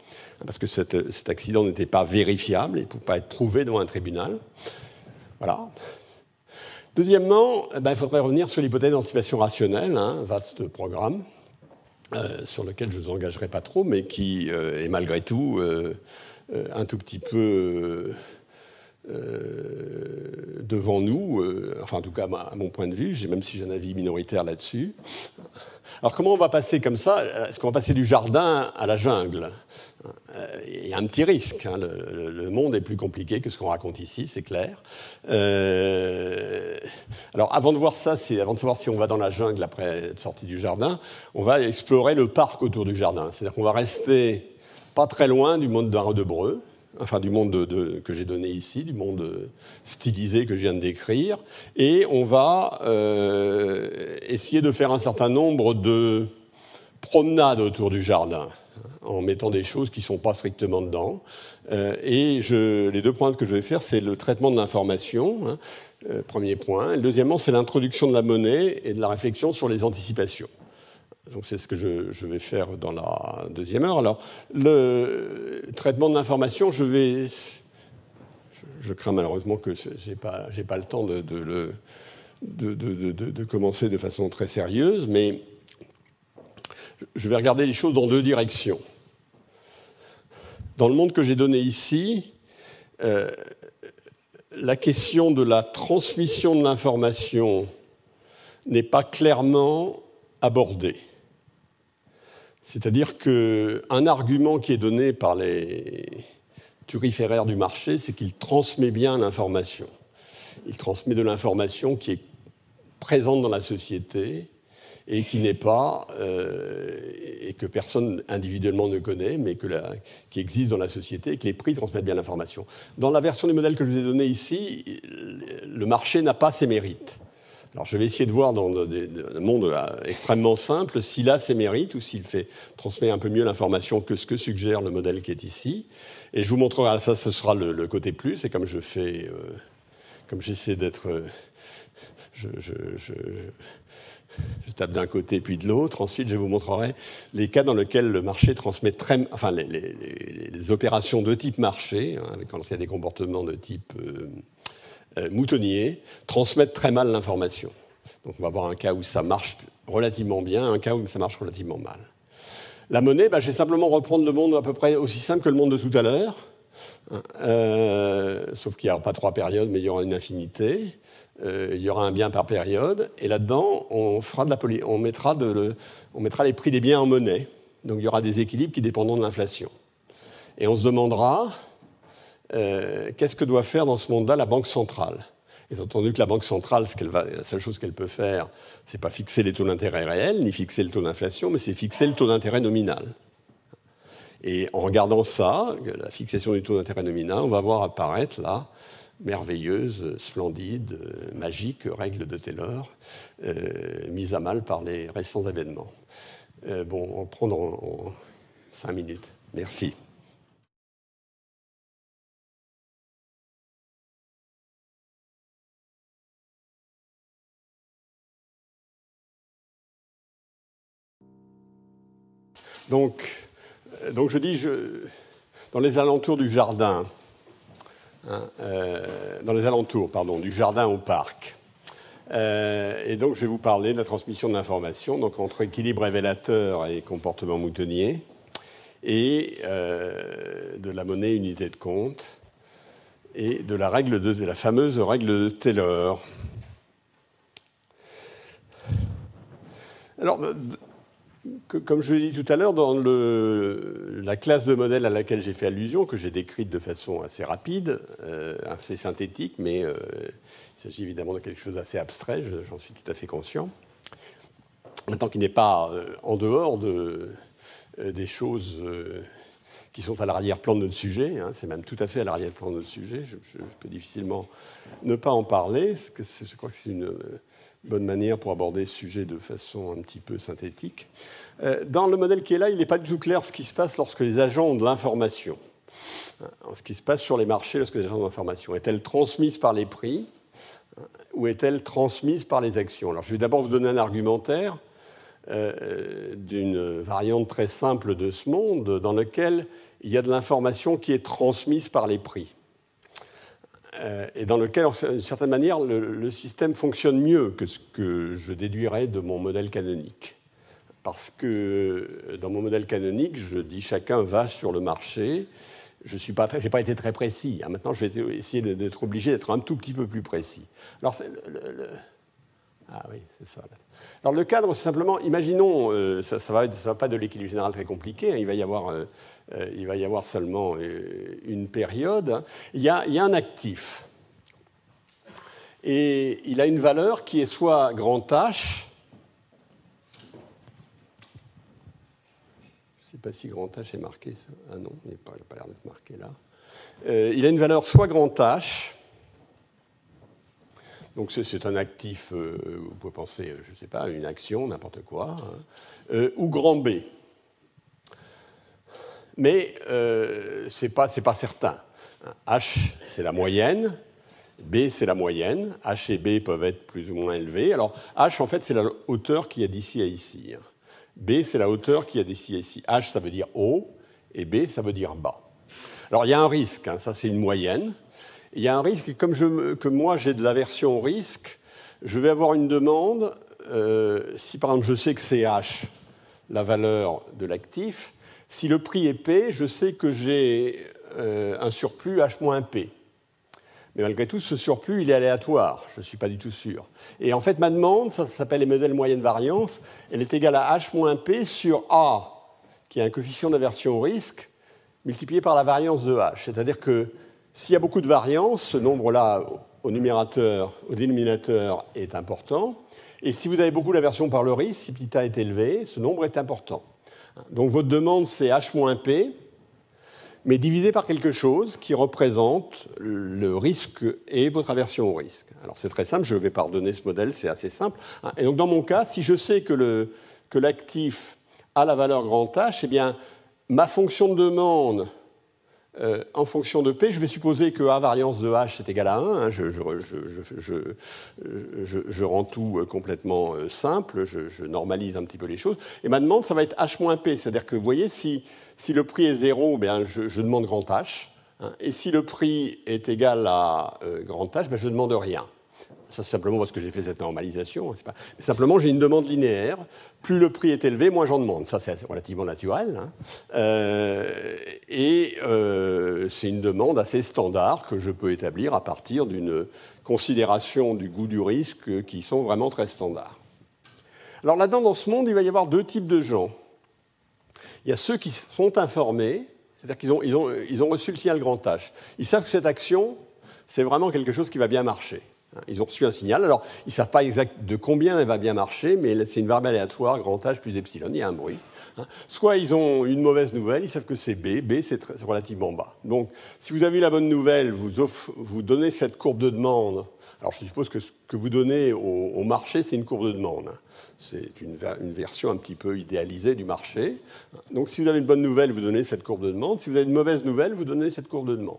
parce que cet, accident n'était pas vérifiable et ne pouvait pas être prouvé devant un tribunal. Voilà. Deuxièmement, ben, il faudrait revenir sur l'hypothèse d'anticipation rationnelle, hein, vaste programme. Euh, sur lequel je ne vous engagerai pas trop, mais qui euh, est malgré tout euh, un tout petit peu devant nous, enfin en tout cas à mon point de vue, même si j'ai un avis minoritaire là-dessus. Alors comment on va passer comme ça? Est-ce qu'on va passer du jardin à la jungle? Il y a un petit risque. Hein. Le, monde est plus compliqué que ce qu'on raconte ici, c'est clair. Euh, alors, avant de voir ça, avant de savoir si on va dans la jungle après être sorti du jardin, on va explorer le parc autour du jardin. C'est-à-dire qu'on va rester pas très loin du monde de Breu, enfin du monde que j'ai donné ici, du monde stylisé que je viens de décrire, et on va euh, essayer de faire un certain nombre de promenades autour du jardin en mettant des choses qui ne sont pas strictement dedans. Euh, et les deux points que je vais faire, c'est le traitement de l'information, hein, euh, premier point. Et deuxièmement, c'est l'introduction de la monnaie et de la réflexion sur les anticipations. Donc c'est ce que je, vais faire dans la deuxième heure. Alors, le traitement de l'information, je vais... Je, crains malheureusement que je n'ai pas, le temps de, commencer de façon très sérieuse, mais je vais regarder les choses dans deux directions. Dans le monde que j'ai donné ici, euh, la question de la transmission de l'information n'est pas clairement abordée. C'est-à-dire qu'un argument qui est donné par les turiféraires du marché, c'est qu'il transmet bien l'information. Il transmet de l'information qui est présente dans la société, et qui n'est pas, euh, et que personne individuellement ne connaît, mais que qui existe dans la société et que les prix transmettent bien l'information. Dans la version du modèle que je vous ai donné ici, le marché n'a pas ses mérites. Alors je vais essayer de voir dans un monde euh, extrêmement simple s'il a ses mérites ou s'il fait transmet un peu mieux l'information que ce que suggère le modèle qui est ici. Et je vous montrerai ça, ce sera le, côté plus. Et comme je fais, euh, comme j'essaie d'être, je tape d'un côté puis de l'autre. Ensuite, je vous montrerai les cas dans lesquels le marché transmet très, enfin les, opérations de type marché, hein, quand il y a des comportements de type euh, euh, moutonnier, transmettent très mal l'information. Donc, on va voir un cas où ça marche relativement bien, un cas où ça marche relativement mal. La monnaie, bah, je vais simplement reprendre le monde à peu près aussi simple que le monde de tout à l'heure, euh, sauf qu'il n'y aura pas trois périodes, mais il y aura une infinité. Euh, il y aura un bien par période, et là-dedans, on, fera de la on, mettra de on mettra les prix des biens en monnaie. Donc il y aura des équilibres qui dépendront de l'inflation. Et on se demandera euh, qu'est-ce que doit faire dans ce monde-là la Banque centrale? Étant entendu que la Banque centrale, ce va, la seule chose qu'elle peut faire, ce n'est pas fixer les taux d'intérêt réels, ni fixer le taux d'inflation, mais c'est fixer le taux d'intérêt nominal. Et en regardant ça, la fixation du taux d'intérêt nominal, on va voir apparaître là, merveilleuse, splendide, magique règle de Taylor, euh, mise à mal par les récents événements. Euh, bon, on en cinq minutes. Merci. Donc, euh, donc je dis, dans les alentours du jardin, hein, euh, dans les alentours, pardon, du jardin au parc. Euh, et donc, je vais vous parler de la transmission de l'information, donc entre équilibre révélateur et comportement moutonnier, et de la monnaie unité de compte, et de la règle de, de la fameuse règle de Taylor. Alors, comme je l'ai dit tout à l'heure, dans la classe de modèles à laquelle j'ai fait allusion, que j'ai décrite de façon assez rapide, euh, assez synthétique, mais euh, il s'agit évidemment de quelque chose d'assez abstrait, j'en suis tout à fait conscient. Maintenant qu'il n'est pas euh, en dehors de, des choses qui sont à l'arrière-plan de notre sujet, hein, c'est même tout à fait à l'arrière-plan de notre sujet, je, je, peux difficilement ne pas en parler, parce que je crois que c'est une bonne manière pour aborder ce sujet de façon un petit peu synthétique. Euh, dans le modèle qui est là, il n'est pas du tout clair ce qui se passe lorsque les agents ont de l'information. Euh, ce qui se passe sur les marchés lorsque les agents ont de l'information. Est-elle transmise par les prix euh, ou est-elle transmise par les actions? Alors, je vais d'abord vous donner un argumentaire d'une variante très simple de ce monde dans lequel il y a de l'information qui est transmise par les prix. Euh, et dans lequel, d'une certaine manière, le, système fonctionne mieux que ce que je déduirais de mon modèle canonique. Parce que dans mon modèle canonique, je dis chacun va sur le marché. Je n'ai pas, pas, été très précis. Hein. Maintenant, je vais essayer d'être obligé d'être un tout petit peu plus précis. Alors, ah oui, c'est ça. Alors le cadre, c'est simplement, imaginons, euh, ça ne va, va, pas de l'équilibre général très compliqué, hein. il, va y avoir, euh, euh, il va y avoir seulement une période. Hein. Il y, a, il y, a, un actif. Et il a une valeur qui est soit grand H, je ne sais pas si grand H est marqué, ah non, il n'a pas, pas l'air d'être marqué là. il a une valeur soit grand H, donc c'est un actif, euh, vous pouvez penser, je ne sais pas, une action, n'importe quoi, hein, euh, ou grand B. Mais euh, ce n'est pas, certain. H, c'est la moyenne, B, c'est la moyenne, H et B peuvent être plus ou moins élevés. Alors H, en fait, c'est la hauteur qui est d'ici à ici. Hein. B, c'est la hauteur qui est d'ici à ici. H, ça veut dire haut, et B, ça veut dire bas. Alors il y a un risque, hein, ça c'est une moyenne. Il y a un risque, comme que moi j'ai de l'aversion au risque, je vais avoir une demande, euh, si par exemple je sais que c'est H, la valeur de l'actif, si le prix est P, je sais que j'ai euh, un surplus H moins P. Mais malgré tout, ce surplus, il est aléatoire, je ne suis pas du tout sûr. Et en fait, ma demande, ça, ça s'appelle les modèles moyenne variance, elle est égale à H moins P sur A, qui est un coefficient d'aversion au risque, multiplié par la variance de H. C'est-à-dire que s'il y a beaucoup de variance, ce nombre-là au numérateur, au dénominateur est important. Et si vous avez beaucoup d'aversion par le risque, si a est élevé, ce nombre est important. Donc votre demande, c'est H-P, mais divisé par quelque chose qui représente le risque et votre aversion au risque. Alors c'est très simple, je vais pardonner ce modèle, c'est assez simple. Et donc dans mon cas, si je sais que l'actif a la valeur grand H, eh bien ma fonction de demande euh, en fonction de P, je vais supposer que A variance de H c'est égal à 1. Hein, je, rends tout euh, complètement euh, simple, je, normalise un petit peu les choses. Et ma demande, ça va être H moins P. C'est-à-dire que, vous voyez, si, le prix est 0, bien, je, demande grand H. Hein, et si le prix est égal à grand H, ben, je ne demande rien. Ça, c'est simplement parce que j'ai fait cette normalisation. Hein, pas... Simplement, j'ai une demande linéaire. Plus le prix est élevé, moins j'en demande. Ça, c'est relativement naturel. Hein. Euh, et euh, c'est une demande assez standard que je peux établir à partir d'une considération du goût du risque qui sont vraiment très standards. Alors là-dedans, dans ce monde, il va y avoir deux types de gens. Il y a ceux qui sont informés, c'est-à-dire qu'ils ont, ont reçu le signal grand H. Ils savent que cette action, c'est vraiment quelque chose qui va bien marcher. Ils ont reçu un signal. Alors, ils ne savent pas exact de combien elle va bien marcher, mais c'est une variable aléatoire, grand H plus epsilon, il y a un bruit. Soit ils ont une mauvaise nouvelle, ils savent que c'est B, B c'est relativement bas. Donc, si vous avez la bonne nouvelle, vous, vous donnez cette courbe de demande. Alors, je suppose que ce que vous donnez au, marché, c'est une courbe de demande. C'est une, une, version un petit peu idéalisée du marché. Donc, si vous avez une bonne nouvelle, vous donnez cette courbe de demande. Si vous avez une mauvaise nouvelle, vous donnez cette courbe de demande.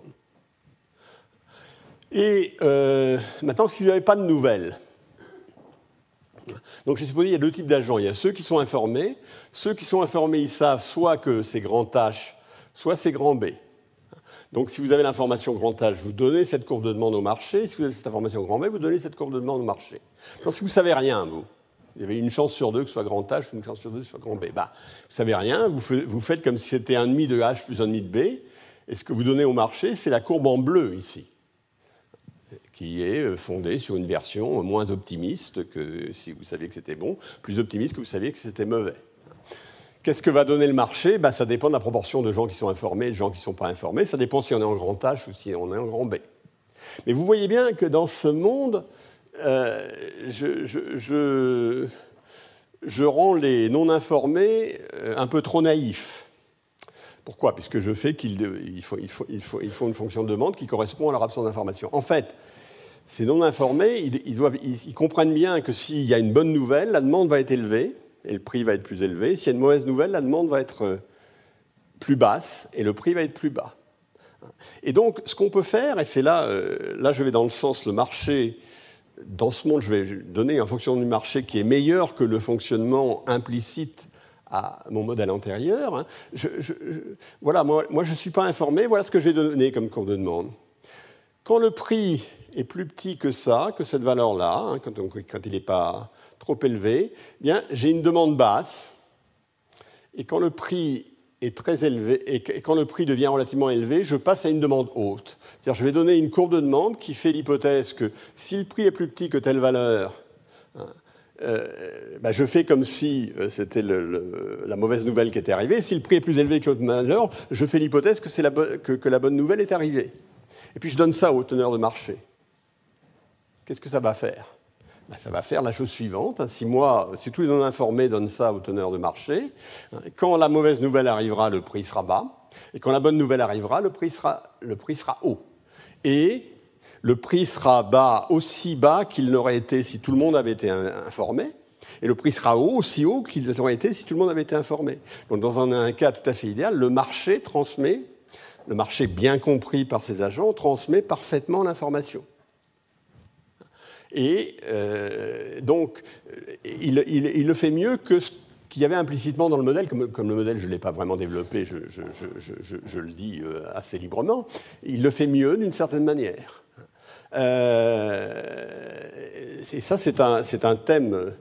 Et euh, maintenant, si vous n'avez pas de nouvelles, donc je suppose qu'il y a deux types d'agents. Il y a ceux qui sont informés. Ceux qui sont informés, ils savent soit que c'est grand H, soit c'est grand B. Donc si vous avez l'information grand H, vous donnez cette courbe de demande au marché. Si vous avez cette information grand B, vous donnez cette courbe de demande au marché. Donc si vous ne savez rien, vous, il y avait une chance sur deux que ce soit grand H ou une chance sur deux que ce soit grand B. Bah, vous ne savez rien, vous faites comme si c'était un demi de H plus un demi de B. Et ce que vous donnez au marché, c'est la courbe en bleu ici qui est euh, fondée sur une version moins optimiste que si vous saviez que c'était bon, plus optimiste que vous saviez que c'était mauvais. Qu'est-ce que va donner le marché? Ben, Ça dépend de la proportion de gens qui sont informés et de gens qui ne sont pas informés. Ça dépend si on est en grand H ou si on est en grand B. Mais vous voyez bien que dans ce monde, euh, je, rends les non-informés euh, un peu trop naïfs. Pourquoi? Puisque je fais qu'ils il faut, il faut, il faut, faut, une fonction de demande qui correspond à leur absence d'information. En fait, ces non-informés, ils, comprennent bien que s'il y a une bonne nouvelle, la demande va être élevée et le prix va être plus élevé. S'il y a une mauvaise nouvelle, la demande va être euh, plus basse et le prix va être plus bas. Et donc, ce qu'on peut faire, et c'est là, euh, là je vais dans le sens, le marché, dans ce monde, je vais donner un fonctionnement du marché qui est meilleur que le fonctionnement implicite à mon modèle antérieur. Hein. voilà, moi, moi je ne suis pas informé, voilà ce que je vais donner comme cours de demande. Quand le prix est plus petit que ça, que cette valeur-là, hein, quand, il n'est pas trop élevé, eh bien j'ai une demande basse. Et quand le prix est très élevé, et quand le prix devient relativement élevé, je passe à une demande haute. C'est-à-dire, je vais donner une courbe de demande qui fait l'hypothèse que si le prix est plus petit que telle valeur, hein, euh, bah, je fais comme si euh, c'était la mauvaise nouvelle qui était arrivée. Si le prix est plus élevé que l'autre valeur, je fais l'hypothèse que, la, que la bonne nouvelle est arrivée. Et puis je donne ça au teneur de marché qu'est-ce que ça va faire? Ben, Ça va faire la chose suivante. Hein. Si, moi, si tous les non-informés donnent ça aux teneurs de marché, hein, quand la mauvaise nouvelle arrivera, le prix sera bas. Et quand la bonne nouvelle arrivera, le prix sera, haut. Et le prix sera bas, aussi bas qu'il n'aurait été si tout le monde avait été informé. Et le prix sera haut, aussi haut qu'il aurait été si tout le monde avait été informé. Donc dans un cas tout à fait idéal, le marché transmet, le marché bien compris par ses agents, transmet parfaitement l'information. Et euh, donc, il, le fait mieux que ce qu'il y avait implicitement dans le modèle, comme, le modèle je ne l'ai pas vraiment développé, je, le dis euh, assez librement, il le fait mieux d'une certaine manière. Euh, et ça, c'est un, thème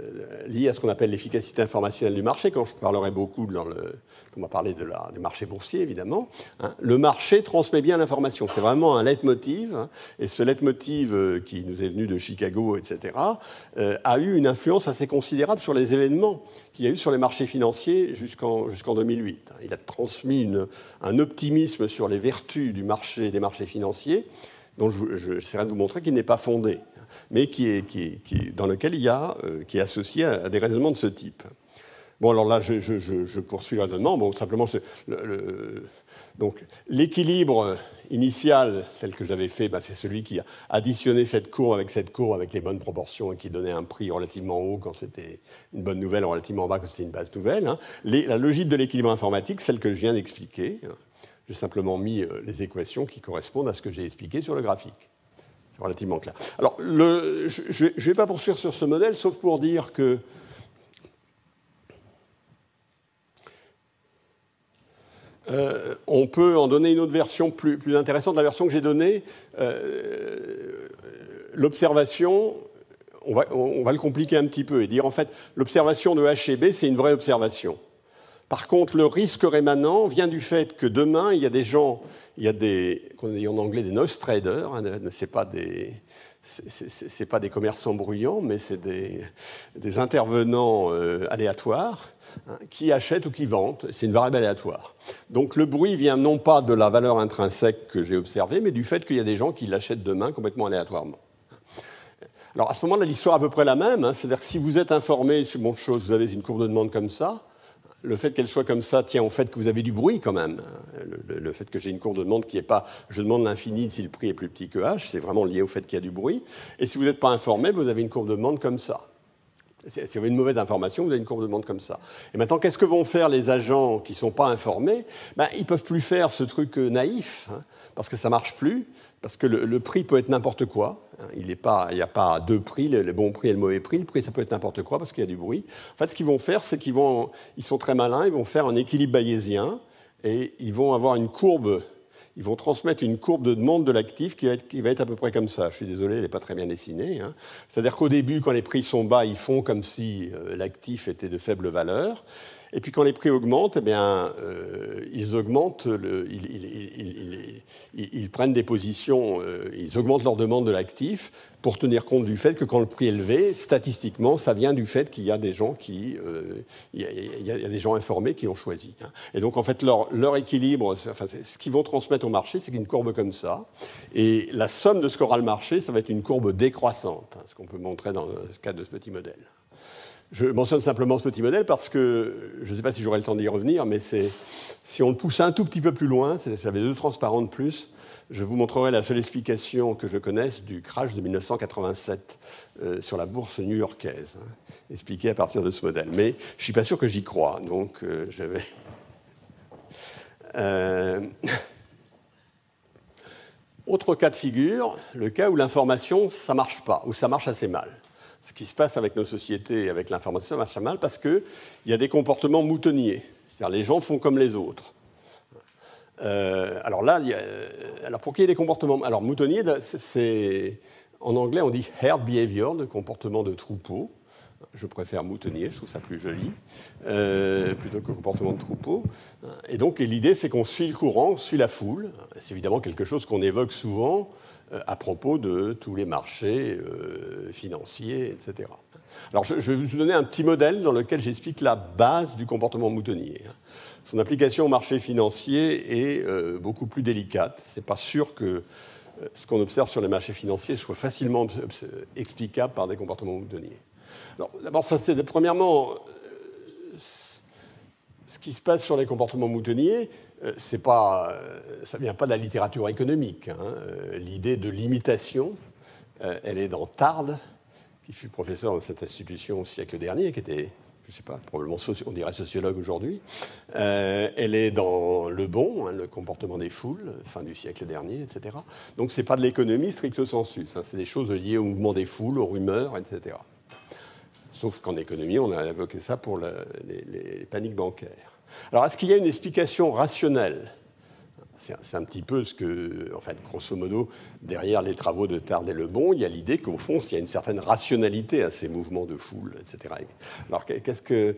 euh, lié à ce qu'on appelle l'efficacité informationnelle du marché, quand je parlerai beaucoup dans le, on va parler du marché boursier évidemment, hein. le marché transmet bien l'information. C'est vraiment un leitmotiv, hein. et ce leitmotiv euh, qui nous est venu de Chicago, etc., euh, a eu une influence assez considérable sur les événements qu'il y a eu sur les marchés financiers jusqu'en jusqu'en 2008. Il a transmis un optimisme sur les vertus du marché des marchés financiers dont j'essaierai de vous montrer qu'il n'est pas fondé mais qui est, dans lequel il y a, euh, qui est associé à, des raisonnements de ce type. Bon, alors là, je, poursuis le raisonnement. Bon, simplement, le, donc l'équilibre initial, tel que j'avais fait, bah, c'est celui qui a additionné cette courbe avec cette courbe avec les bonnes proportions et qui donnait un prix relativement haut quand c'était une bonne nouvelle, relativement bas quand c'était une basse nouvelle. Hein. la logique de l'équilibre informatique, celle que je viens d'expliquer, j'ai simplement mis euh, les équations qui correspondent à ce que j'ai expliqué sur le graphique relativement clair. Alors, je ne vais pas poursuivre sur ce modèle, sauf pour dire que euh, on peut en donner une autre version plus, intéressante. La version que j'ai donnée, euh, l'observation, on va, on va, le compliquer un petit peu et dire en fait, l'observation de H et B, c'est une vraie observation. Par contre, le risque rémanent vient du fait que demain, il y a des gens, il y a des, qu'on dit en anglais des nose traders, hein, c'est pas des, pas des commerçants bruyants, mais c'est des, des, intervenants euh, aléatoires hein, qui achètent ou qui vendent. C'est une variable aléatoire. Donc le bruit vient non pas de la valeur intrinsèque que j'ai observée, mais du fait qu'il y a des gens qui l'achètent demain complètement aléatoirement. Alors à ce moment-là, l'histoire est à peu près la même. Hein, C'est-à-dire que si vous êtes informé sur bon chose, vous avez une courbe de demande comme ça, le fait qu'elle soit comme ça tient au fait que vous avez du bruit quand même. Le, fait que j'ai une courbe de demande qui n'est pas je demande l'infini si le prix est plus petit que h, c'est vraiment lié au fait qu'il y a du bruit. Et si vous n'êtes pas informé, vous avez une courbe de demande comme ça. Si vous avez une mauvaise information, vous avez une courbe de demande comme ça. Et maintenant, qu'est-ce que vont faire les agents qui ne sont pas informés? Ben, Ils ne peuvent plus faire ce truc naïf, hein, parce que ça ne marche plus, parce que le prix peut être n'importe quoi. Il n'y a pas deux prix, le, bon prix et le mauvais prix. Le prix, ça peut être n'importe quoi parce qu'il y a du bruit. En fait, ce qu'ils vont faire, c'est qu'ils ils sont très malins, ils vont faire un équilibre bayésien et ils vont avoir une courbe, ils vont transmettre une courbe de demande de l'actif qui, va être à peu près comme ça. Je suis désolé, elle n'est pas très bien dessinée. Hein. C'est-à-dire qu'au début, quand les prix sont bas, ils font comme si euh, l'actif était de faible valeur. Et puis quand les prix augmentent, eh bien, euh, ils augmentent, ils, prennent des positions, euh, ils augmentent leur demande de l'actif pour tenir compte du fait que quand le prix est élevé, statistiquement, ça vient du fait qu'il y a des gens qui, euh, il, y a, des gens informés qui ont choisi. Hein. Et donc en fait leur, équilibre, ce qu'ils vont transmettre au marché, c'est une courbe comme ça. Et la somme de ce qu'aura le marché, ça va être une courbe décroissante, hein, ce qu'on peut montrer dans le cadre de ce petit modèle. Je mentionne simplement ce petit modèle parce que je ne sais pas si j'aurai le temps d'y revenir, mais si on le pousse un tout petit peu plus loin, j'avais deux transparents de plus, je vous montrerai la seule explication que je connaisse du crash de 1987 euh, sur la bourse new-yorkaise, hein, expliqué à partir de ce modèle. Mais je ne suis pas sûr que j'y crois, donc euh, je vais. Euh, autre cas de figure, le cas où l'information, ça marche pas, ou ça marche assez mal ce qui se passe avec nos sociétés et avec l'information marche mal parce qu'il y a des comportements moutonniers. C'est-à-dire les gens font comme les autres. Euh, alors là, alors pour qu'il y ait des comportements. Alors moutonnier, c'est. En anglais, on dit herd behavior, de comportement de troupeau. Je préfère moutonnier, je trouve ça plus joli, euh, plutôt que comportement de troupeau. Et donc, l'idée, c'est qu'on suit le courant, on suit la foule. C'est évidemment quelque chose qu'on évoque souvent euh, à propos de tous les marchés euh, financiers, etc. Alors je, vais vous donner un petit modèle dans lequel j'explique la base du comportement moutonnier. Son application au marché financier est euh, beaucoup plus délicate. Ce n'est pas sûr que ce qu'on observe sur les marchés financiers soit facilement explicable par des comportements moutonniers. D'abord, ça c'est premièrement ce qui se passe sur les comportements moutonniers, euh, euh, ça ne vient pas de la littérature économique. Hein. Euh, l'idée de l'imitation, elle est dans Tard, qui fut professeur dans cette institution au siècle dernier, qui était, je ne sais pas, probablement on dirait sociologue aujourd'hui. elle est dans Le Bon, hein, le comportement des foules, fin du siècle dernier, etc. Donc ce n'est pas de l'économie stricto sensu, c'est des choses liées au mouvement des foules, aux rumeurs, etc. Sauf qu'en économie, on a évoqué ça pour les paniques bancaires. Alors, est-ce qu'il y a une explication rationnelle? C'est un petit peu ce que, en fait, grosso modo, derrière les travaux de Tard et Lebon, il y a l'idée qu'au fond, il y a une certaine rationalité à ces mouvements de foule, etc. Alors, qu'est-ce que,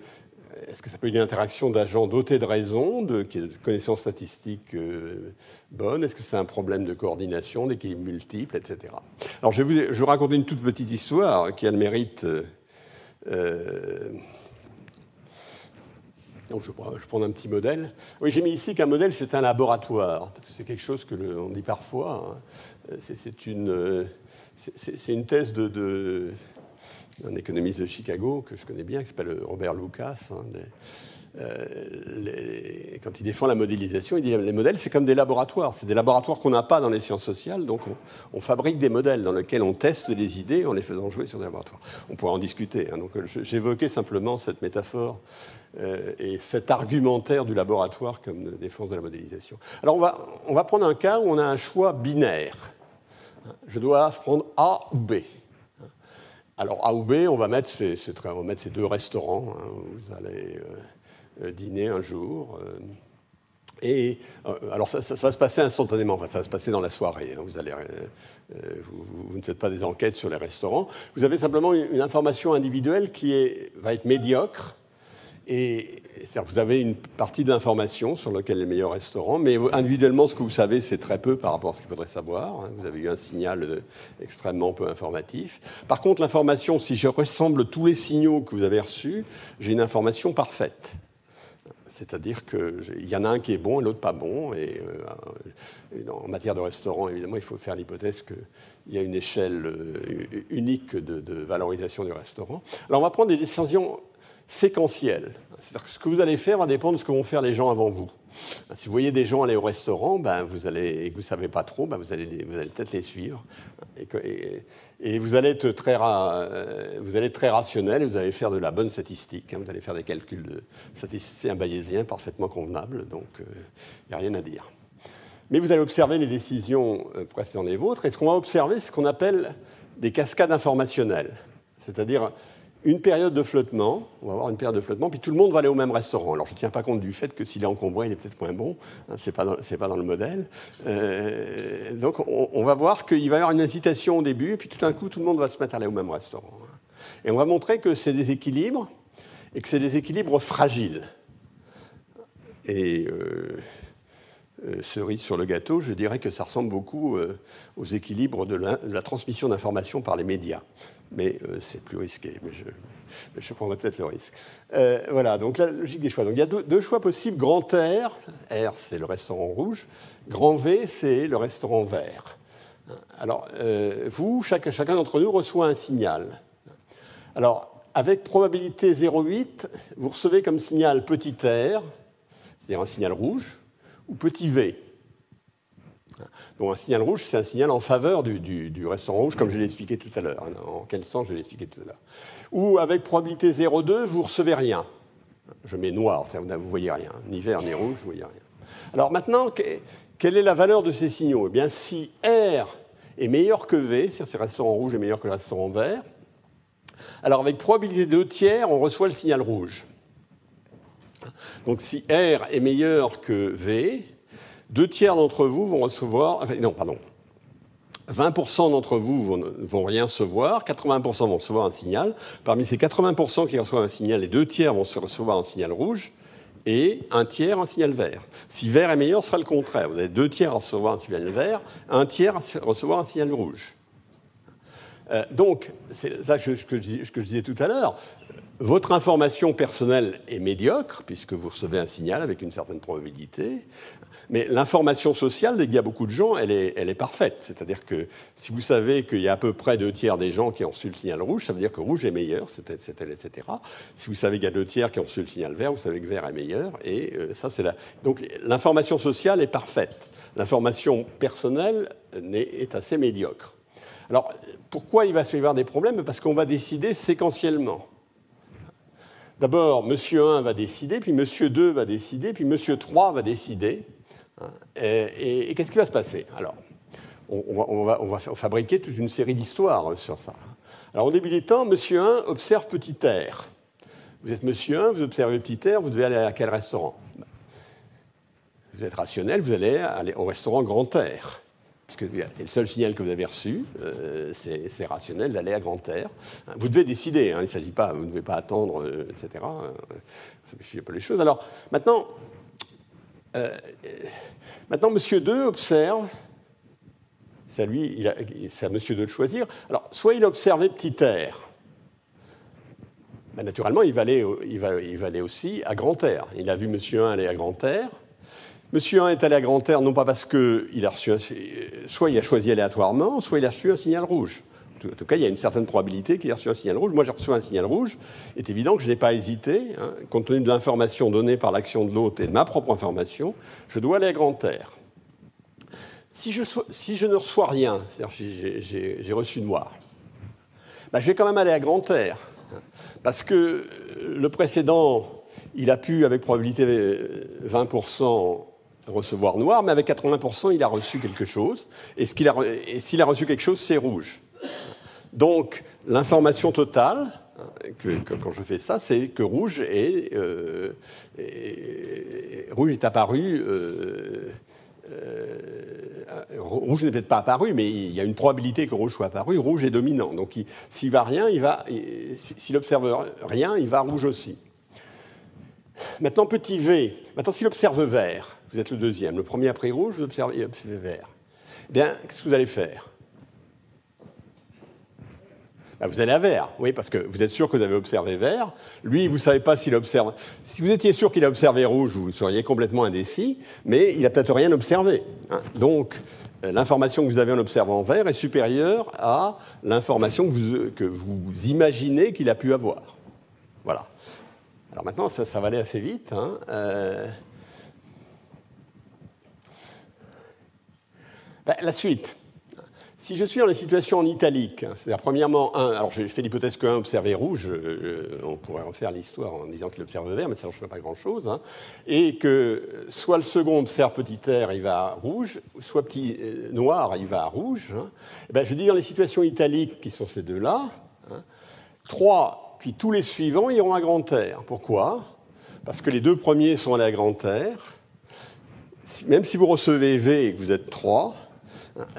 est-ce que ça peut être une interaction d'agents dotés de raison, de, connaissances statistiques euh, bonnes? Est-ce que c'est un problème de coordination, d'équilibre multiple, etc. Alors, je vais vous, raconter une toute petite histoire qui a le mérite. Euh, donc je, prends un petit modèle. Oui, j'ai mis ici qu'un modèle, c'est un laboratoire, parce que c'est quelque chose que l'on dit parfois. Hein. C'est une, une, thèse d'un de, économiste de Chicago que je connais bien, qui s'appelle Robert Lucas. Hein, euh, quand il défend la modélisation, il dit les modèles, c'est comme des laboratoires. C'est des laboratoires qu'on n'a pas dans les sciences sociales, donc on, fabrique des modèles dans lesquels on teste les idées en les faisant jouer sur des laboratoires. On pourrait en discuter. Hein. donc j'évoquais simplement cette métaphore euh, et cet argumentaire du laboratoire comme défense de la modélisation. Alors on va, on va prendre un cas où on a un choix binaire. Je dois prendre A ou B. Alors A ou B, on va mettre ces, on va mettre ces deux restaurants. Hein, vous allez euh, euh, dîner un jour. Et alors ça, va se passer instantanément, ça va se passer dans la soirée. Hein. Vous, ne faites pas des enquêtes sur les restaurants. Vous avez simplement une, information individuelle qui va être médiocre et vous avez une partie de l'information sur lequel les meilleurs restaurants, mais individuellement, ce que vous savez, c'est très peu par rapport à ce qu'il faudrait savoir. Hein. Vous avez eu un signal extrêmement peu informatif. Par contre, l'information, si je ressemble tous les signaux que vous avez reçus, j'ai une information parfaite. C'est-à-dire qu'il y en a un qui est bon et l'autre pas bon. Et, euh, en matière de restaurant, évidemment, il faut faire l'hypothèse qu'il y a une échelle euh, unique de, valorisation du restaurant. Alors, on va prendre des décisions séquentiel. C'est-à-dire que ce que vous allez faire va dépendre de ce que vont faire les gens avant vous. Si vous voyez des gens aller au restaurant, ben vous allez, et que vous ne savez pas trop, ben vous allez, peut-être les suivre. Et, vous, allez être très, vous allez rationnel et vous allez faire de la bonne statistique. Hein. vous allez faire des calculs de statisticien bayésien parfaitement convenables, donc il euh, n'y a rien à dire. Mais vous allez observer les décisions euh, précédentes des vôtres, et ce qu'on va observer, c'est ce qu'on appelle des cascades informationnelles. C'est-à-dire, une période de flottement, on va avoir une période de flottement, puis tout le monde va aller au même restaurant. Alors je ne tiens pas compte du fait que s'il est encombré, il est peut-être moins bon, hein, ce n'est pas, dans le modèle. Euh, donc on, va voir qu'il va y avoir une incitation au début, puis tout d'un coup, tout le monde va se mettre à aller au même restaurant. Et on va montrer que c'est des équilibres, et que c'est des équilibres fragiles. Et euh, euh, cerise sur le gâteau, je dirais que ça ressemble beaucoup aux équilibres de la transmission d'informations par les médias mais euh, c'est plus risqué. Mais je, prendrai peut-être le risque. Euh, voilà, donc la logique des choix. Donc il y a deux, choix possibles. Grand R, R c'est le restaurant rouge. Grand V, c'est le restaurant vert. Alors, euh, vous, chacun d'entre nous reçoit un signal. Alors, avec probabilité 0,8, vous recevez comme signal petit r, c'est-à-dire un signal rouge, ou petit v. Un signal rouge, c'est un signal en faveur du, restaurant rouge, comme je l'ai expliqué tout à l'heure. Hein, en quel sens je l'ai expliqué tout à l'heure. Ou avec probabilité 0,2, vous recevez rien. Je mets noir, vous ne voyez rien. Ni vert, ni rouge, vous ne voyez rien. Alors maintenant, quelle est la valeur de ces signaux? Eh bien, si R est meilleur que V, c'est-à-dire si le restaurant rouge est meilleur que le restaurant vert, alors avec probabilité 2 tiers, on reçoit le signal rouge. Donc si R est meilleur que V, deux tiers d'entre vous vont recevoir, non, pardon, 20% d'entre vous vont, vont rien recevoir, 80% vont recevoir un signal. Parmi ces 80% qui reçoivent un signal, les deux tiers vont recevoir un signal rouge et un tiers un signal vert. Si vert est meilleur, ce sera le contraire. Vous avez deux tiers à recevoir un signal vert, un tiers à recevoir un signal rouge. Euh, donc, c'est ça que que je disais tout à l'heure. Votre information personnelle est médiocre, puisque vous recevez un signal avec une certaine probabilité. Mais l'information sociale, il y a beaucoup de gens, elle est, parfaite. C'est-à-dire que si vous savez qu'il y a à peu près deux tiers des gens qui ont reçu le signal rouge, ça veut dire que rouge est meilleur, etc. etc. Si vous savez qu'il y a deux tiers qui ont reçu le signal vert, vous savez que vert est meilleur. Et euh, ça, c'est. Donc l'information sociale est parfaite. L'information personnelle est assez médiocre. Alors, pourquoi il va se des problèmes? Parce qu'on va décider séquentiellement. D'abord, monsieur 1 va décider, puis monsieur 2 va décider, puis monsieur 3 va décider. Et, qu'est-ce qui va se passer Alors, on, va, fabriquer toute une série d'histoires sur ça. Alors, des temps, monsieur 1 observe petit R. Vous êtes monsieur 1, vous observez petit R, vous devez aller à quel restaurant? Vous êtes rationnel, vous allez aller au restaurant grand R. Parce que c'est le seul signal que vous avez reçu, euh, c'est rationnel d'aller à grand R. Vous devez décider, hein, il ne s'agit pas, vous ne devez pas attendre, euh, etc. Ça simplifie un peu les choses. Alors, maintenant, euh, maintenant, Monsieur 2 observe, c'est à lui, Monsieur 2 de choisir. Alors, soit il a observé petit r, ben, naturellement, il va, aller, aussi à grand R. Il a vu Monsieur 1 aller à grand R. Monsieur 1 est allé à grand R, non pas parce qu'il a reçu, un, soit il a choisi aléatoirement, soit il a reçu un signal rouge. En tout cas, il y a une certaine probabilité qu'il ait reçu un signal rouge. Moi, j'ai reçu un signal rouge. Il est évident que je n'ai pas hésité, hein, compte tenu de l'information donnée par l'action de l'autre et de ma propre information, je dois aller à grand R. Si je, ne reçois rien, c'est-à-dire j'ai reçu noir, ben, je vais quand même aller à grand R. Parce que le précédent, il a pu, avec probabilité 20%, recevoir noir, mais avec 80%, il a reçu quelque chose. Et s'il a reçu quelque chose, c'est rouge. Donc l'information totale, que, quand je fais ça, c'est que rouge est, euh, rouge est apparu. rouge n'est peut-être pas apparu, mais il y a une probabilité que rouge soit apparu. Rouge est dominant. Donc s'il va rien, il va. S'il observe rien, il va rouge aussi. Maintenant, petit v. Maintenant, s'il observe vert, vous êtes le deuxième. Le premier après rouge, vous observez, vert. Eh bien, qu'est-ce que vous allez faire? Ben, vous allez à vert, oui, parce que vous êtes sûr que vous avez observé vert. Lui, vous ne savez pas s'il observe. Si vous étiez sûr qu'il a observé rouge, vous seriez complètement indécis, mais il n'a peut-être rien observé. Hein. Donc, euh, l'information que vous avez en observant vert est supérieure à l'information que vous, que vous imaginez qu'il a pu avoir. Voilà. Alors maintenant, ça, va aller assez vite. Hein. Euh, ben, la suite. Si je suis dans les situations en italique, c'est-à-dire premièrement, un, alors j'ai fait l'hypothèse qu'un observait rouge, euh, on pourrait en faire l'histoire en disant qu'il observe vert, mais ça ne change pas grand-chose, hein, et que soit le second observe petit r, il va à rouge, soit petit euh, noir, il va à rouge. Hein. Eh ben, je dis dans les situations italiques, qui sont ces deux-là, hein, trois puis tous les suivants iront à grand R. Pourquoi? Parce que les deux premiers sont allés à grand R. Même si vous recevez V et que vous êtes 3,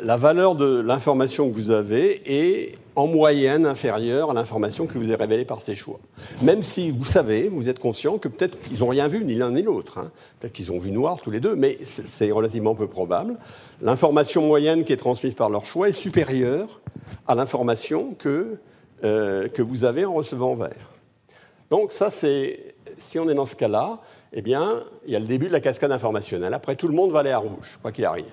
la valeur de l'information que vous avez est en moyenne inférieure à l'information que vous avez révélée par ces choix. Même si vous savez, vous êtes conscient que peut-être qu'ils n'ont rien vu, ni l'un ni l'autre. Hein. Peut-être qu'ils ont vu noir tous les deux, mais c'est relativement peu probable. L'information moyenne qui est transmise par leur choix est supérieure à l'information que euh, que vous avez en recevant vert. Donc ça, c'est, si on est dans ce cas-là, eh bien, il y a le début de la cascade informationnelle. Après, tout le monde va aller à rouge, quoi qu'il arrive.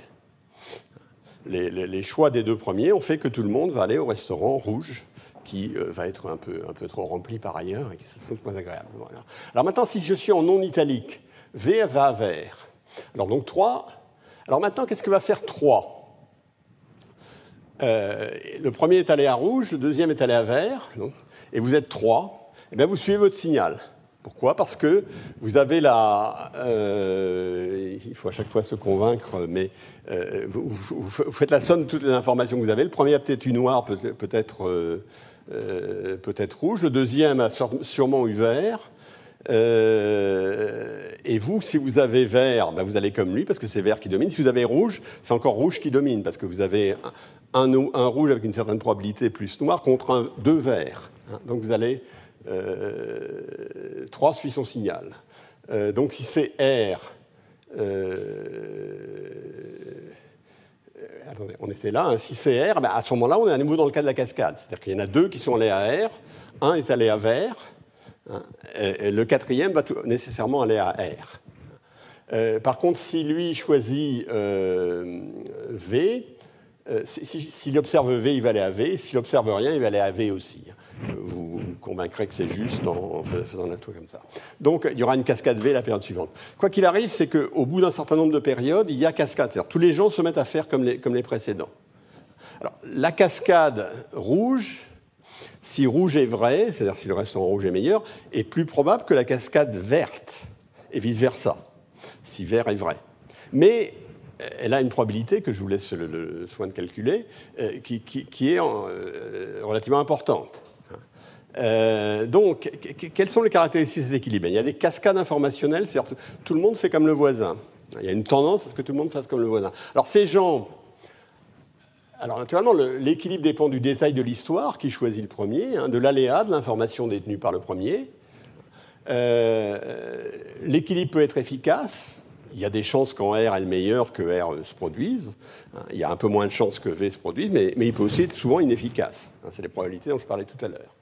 Les, choix des deux premiers ont fait que tout le monde va aller au restaurant rouge, qui euh, va être un peu, trop rempli par ailleurs et qui se moins agréable. Alors maintenant, si je suis en non italique, V va à vert. Alors donc 3. Alors maintenant, qu'est-ce que va faire 3 euh, le premier est allé à rouge, le deuxième est allé à vert, et vous êtes trois, et eh bien vous suivez votre signal. Pourquoi? Parce que vous avez la. Euh, il faut à chaque fois se convaincre, mais euh, vous, faites la somme de toutes les informations que vous avez. Le premier a peut-être eu noir, peut-être peut rouge. Le deuxième a sûrement eu vert. et vous, si vous avez vert, ben vous allez comme lui, parce que c'est vert qui domine. Si vous avez rouge, c'est encore rouge qui domine, parce que vous avez un, rouge avec une certaine probabilité plus noir contre deux verts. Hein. Donc vous allez euh, 3 suit son signal. Euh, donc si c'est R, euh, attendez, on était là, hein. si c'est R, ben, à ce moment-là, on est à nouveau dans le cas de la cascade. C'est-à-dire qu'il y en a deux qui sont allés à R, un est allé à vert, hein, et, le quatrième va nécessairement aller à R. Euh, par contre, si lui choisit V, euh, s'il observe V, il va aller à V. S'il observe rien, il va aller à V aussi. Vous, convaincrez que c'est juste en, faisant un tour comme ça. Donc, il y aura une cascade V la période suivante. Quoi qu'il arrive, c'est qu'au bout d'un certain nombre de périodes, il y a cascade. C'est-à-dire tous les gens se mettent à faire comme les, comme les précédents. Alors, la cascade rouge, si rouge est vrai, c'est-à-dire si le restaurant rouge est meilleur, est plus probable que la cascade verte, et vice-versa, si vert est vrai. Mais elle a une probabilité que je vous laisse le, soin de calculer, euh, qui, est euh, relativement importante. Euh, donc, quelles sont les caractéristiques de cet équilibre Il y a des cascades informationnelles, c'est-à-dire tout le monde fait comme le voisin. Il y a une tendance à ce que tout le monde fasse comme le voisin. Alors, ces gens. Alors, naturellement, l'équilibre dépend du détail de l'histoire, qui choisit le premier, hein, de l'aléa, de l'information détenue par le premier. l'équilibre peut être efficace, il y a des chances qu'en R est meilleur que R se produise. Hein, il y a un peu moins de chances que V se produise, mais, il peut aussi être souvent inefficace. Hein, c'est les probabilités dont je parlais tout à l'heure.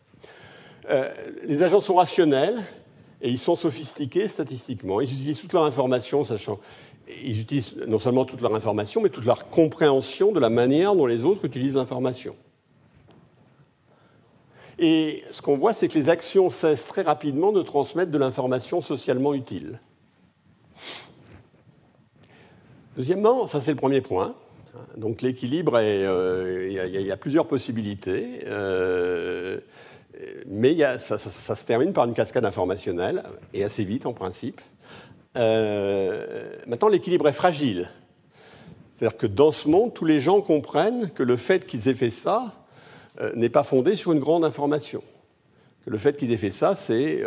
Euh, les agents sont rationnels et ils sont sophistiqués statistiquement. Ils utilisent toute leur information, sachant. Ils utilisent non seulement toute leur information, mais toute leur compréhension de la manière dont les autres utilisent l'information. Et ce qu'on voit, c'est que les actions cessent très rapidement de transmettre de l'information socialement utile. Deuxièmement, ça c'est le premier point. Donc l'équilibre, euh, il y, a plusieurs possibilités, euh, mais ça, se termine par une cascade informationnelle, et assez vite en principe. Euh, maintenant, l'équilibre est fragile. C'est-à-dire que dans ce monde, tous les gens comprennent que le fait qu'ils aient fait ça n'est pas fondé sur une grande information. que le fait qu'ils aient fait ça, c'est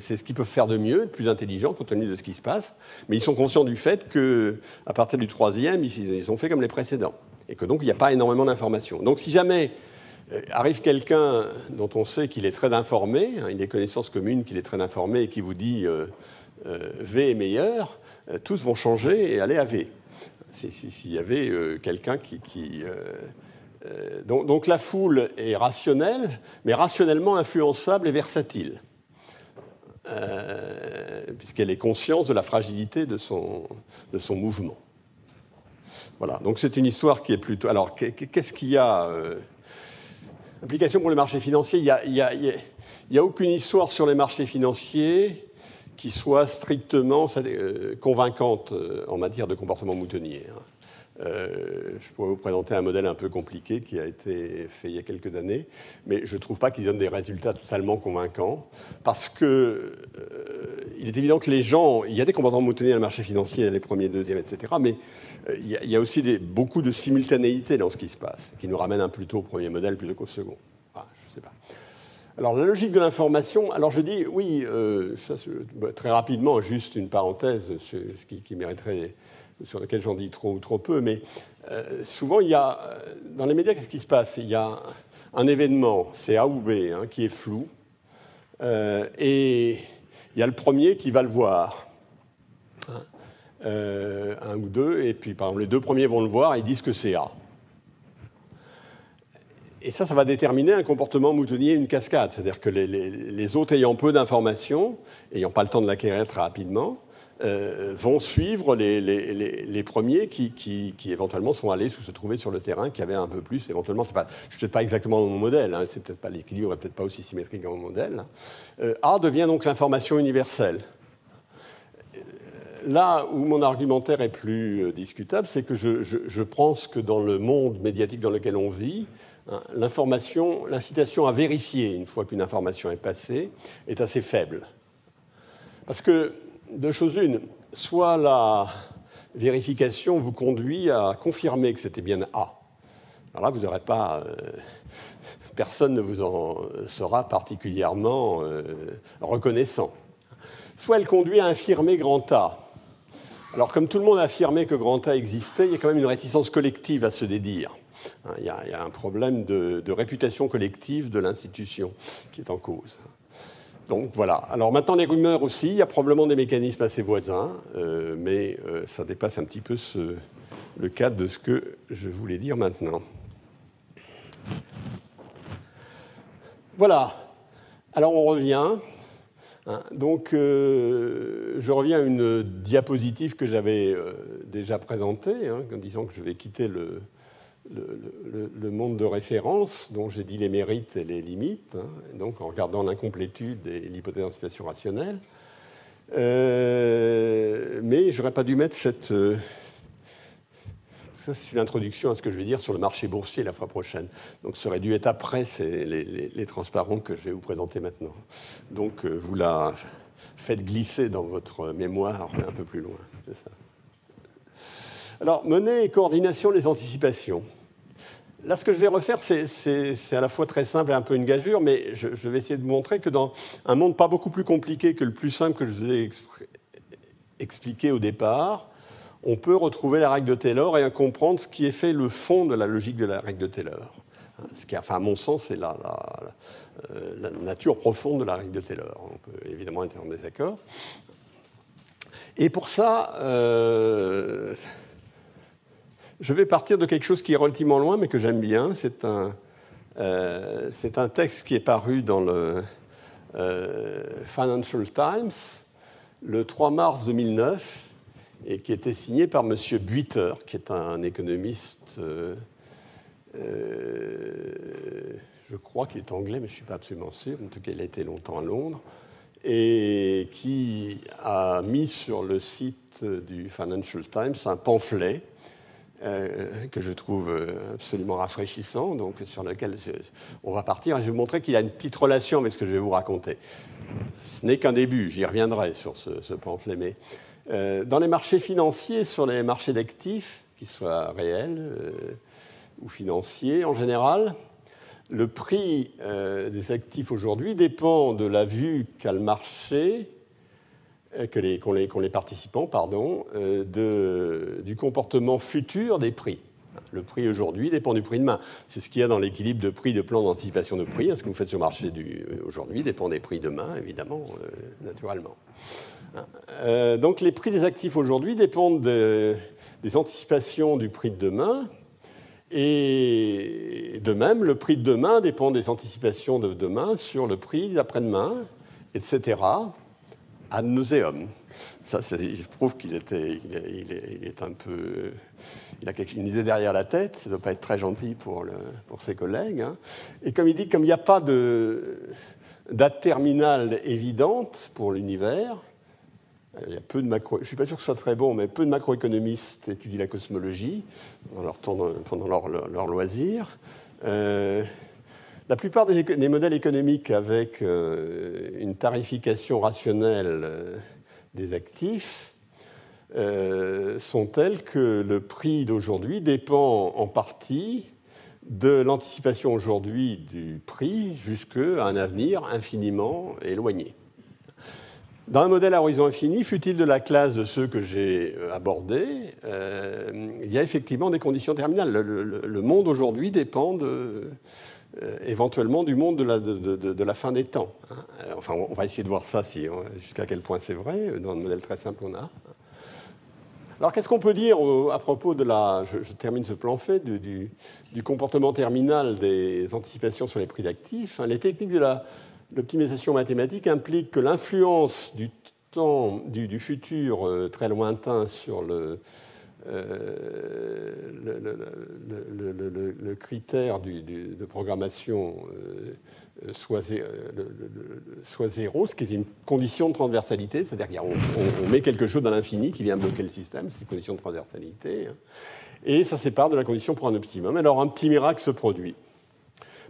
ce qu'ils peuvent faire de mieux, de plus intelligent, compte tenu de ce qui se passe. Mais ils sont conscients du fait qu'à partir du troisième, ils, ils ont fait comme les précédents. Et que donc, il n'y a pas énormément d'informations. Donc, si jamais arrive quelqu'un dont on sait qu'il est très informé, hein, il a des connaissances communes qu'il est très informé et qui vous dit V est meilleur, tous vont changer et aller à V s'il y avait euh, quelqu'un qui... Euh, euh, donc, la foule est rationnelle, mais rationnellement influençable et versatile, puisqu'elle est consciente de la fragilité de son, de son mouvement. Voilà, donc c'est une histoire qui est plutôt... Alors, qu'est-ce qu'il y a Pour le marché financier, il n'y a, aucune histoire sur les marchés financiers qui soit strictement euh, convaincante euh, en matière de comportement moutonnier. Hein. Euh, je pourrais vous présenter un modèle un peu compliqué qui a été fait il y a quelques années, mais je ne trouve pas qu'il donne des résultats totalement convaincants, parce que il est évident que les gens, il y a des comportements moutonniers dans le marché financier, les premiers, deuxièmes, etc., mais il y, a, aussi beaucoup de simultanéité dans ce qui se passe, qui nous ramène un plutôt au premier modèle plutôt qu'au second. Ah, je sais pas. Alors la logique de l'information, alors je dis oui, euh, bah, très rapidement, juste une parenthèse, ce, qui, mériterait, sur lequel j'en dis trop ou trop peu, mais euh, souvent il y a, dans les médias, qu'est-ce qui se passe? Il y a un événement, c'est A ou B, qui est flou, euh, et il y a le premier qui va le voir, hein, un ou deux, et puis par exemple les deux premiers vont le voir et disent que c'est A. Et ça, ça va déterminer un comportement moutonnier, une cascade. C'est-à-dire que les, autres ayant peu d'informations, ayant pas le temps de l'acquérir très rapidement, euh, vont suivre les, premiers qui, éventuellement sont allés se trouver sur le terrain, qui avaient un peu plus. Éventuellement, pas, je ne suis pas exactement dans mon modèle, hein, c'est peut-être pas l'équilibre, peut-être pas aussi symétrique dans mon modèle. Euh, A devient donc l'information universelle. Euh, là où mon argumentaire est plus discutable, c'est que je, je pense que dans le monde médiatique dans lequel on vit, Hein, l'information, l'incitation à vérifier une fois qu'une information est passée est assez faible. Parce que, deux choses une, soit la vérification vous conduit à confirmer que c'était bien A. Alors là, vous n'aurez pas. Euh, personne ne vous en sera particulièrement euh, reconnaissant. Soit elle conduit à affirmer grand A. Alors, comme tout le monde a affirmé que grand A existait, il y a quand même une réticence collective à se dédire. Hein, il y, a, un problème de, réputation collective de l'institution qui est en cause. Donc voilà. Alors maintenant, les rumeurs aussi, il y a probablement des mécanismes assez voisins, euh, mais euh, ça dépasse un petit peu le cadre de ce que je voulais dire maintenant. Voilà. Alors on revient. Hein. donc euh, je reviens à une diapositive que j'avais déjà présentée, hein, en disant que je vais quitter le, le, monde de référence dont j'ai dit les mérites et les limites, hein, donc en regardant l'incomplétude et l'hypothèse d'anticipation rationnelle. Euh, mais j'aurais pas dû mettre cette. Euh, ça, c'est une introduction à ce que je vais dire sur le marché boursier la fois prochaine. Donc, ça aurait dû être après les, transparents que je vais vous présenter maintenant. Donc, euh, vous la faites glisser dans votre mémoire un peu plus loin. Alors, monnaie et coordination des anticipations. Là, ce que je vais refaire, c'est à la fois très simple et un peu une gageure, mais je, vais essayer de vous montrer que dans un monde pas beaucoup plus compliqué que le plus simple que je vous ai expliqué au départ, on peut retrouver la règle de Taylor et comprendre ce qui est fait le fond de la logique de la règle de Taylor. Ce qui, enfin, à mon sens, c'est la, la, nature profonde de la règle de Taylor. On peut évidemment être en désaccord. Et pour ça, euh, je vais partir de quelque chose qui est relativement loin, mais que j'aime bien. C'est un, euh, un, texte qui est paru dans le euh, Financial Times le 3 mars 2009 et qui était signé par M. Buiter, qui est un économiste, euh, je crois qu'il est anglais, mais je ne suis pas absolument sûr. En tout cas, il a été longtemps à Londres et qui a mis sur le site du Financial Times un pamphlet euh, que je trouve euh, absolument rafraîchissant, donc sur lequel on va partir. Je vais vous montrer qu'il y a une petite relation avec ce que je vais vous raconter. Ce n'est qu'un début, j'y reviendrai sur ce, pamphlet. Mais euh, dans les marchés financiers, sur les marchés d'actifs, qu'ils soient réels ou financiers en général, le prix des actifs aujourd'hui dépend de la vue qu'a le marché, euh, qu'ont les, participants, pardon, euh, du comportement futur des prix. Le prix aujourd'hui dépend du prix demain. C'est ce qu'il y a dans l'équilibre de prix de plan d'anticipation de prix. Ce que vous faites sur le marché aujourd'hui dépend des prix demain, évidemment, naturellement. donc les prix des actifs aujourd'hui dépendent des anticipations du prix de demain et de même, le prix de demain dépend des anticipations de demain sur le prix d'après-demain, etc. Ad nauseum. Ça, prouve qu'il était, il est, un peu, il a une idée derrière la tête. Ça ne doit pas être très gentil pour, pour ses collègues. Hein. Et comme il dit, comme il n'y a pas de date terminale évidente pour l'univers, il y a peu de je suis pas sûr que ce soit très bon, mais peu de macroéconomistes étudient la cosmologie pendant leur, leur, loisir. Euh, la plupart des, modèles économiques avec euh, une tarification rationnelle euh, des actifs sont tels que le prix d'aujourd'hui dépend en partie de l'anticipation aujourd'hui du prix jusqu'à un avenir infiniment éloigné. Dans un modèle à horizon infini, fut-il de la classe de ceux que j'ai euh, abordés, euh, il y a effectivement des conditions terminales. Le, monde aujourd'hui dépend euh, éventuellement du monde de la, de, la, fin des temps. Hein. Enfin, on va essayer de voir ça si, jusqu'à quel point c'est vrai. Dans le modèle très simple, on a. Alors, qu'est-ce qu'on peut dire à propos de la. Je, termine ce plan fait, du, du, comportement terminal des anticipations sur les prix d'actifs. Hein. Les techniques de L'optimisation mathématique implique que l'influence du temps, du, futur euh, très lointain sur le, euh, le, critère de programmation euh, soit, soit, zéro, ce qui est une condition de transversalité, c'est-à-dire qu'on met quelque chose dans l'infini qui vient bloquer le système, c'est une condition de transversalité, hein. et ça sépare de la condition pour un optimum. Alors un petit miracle se produit.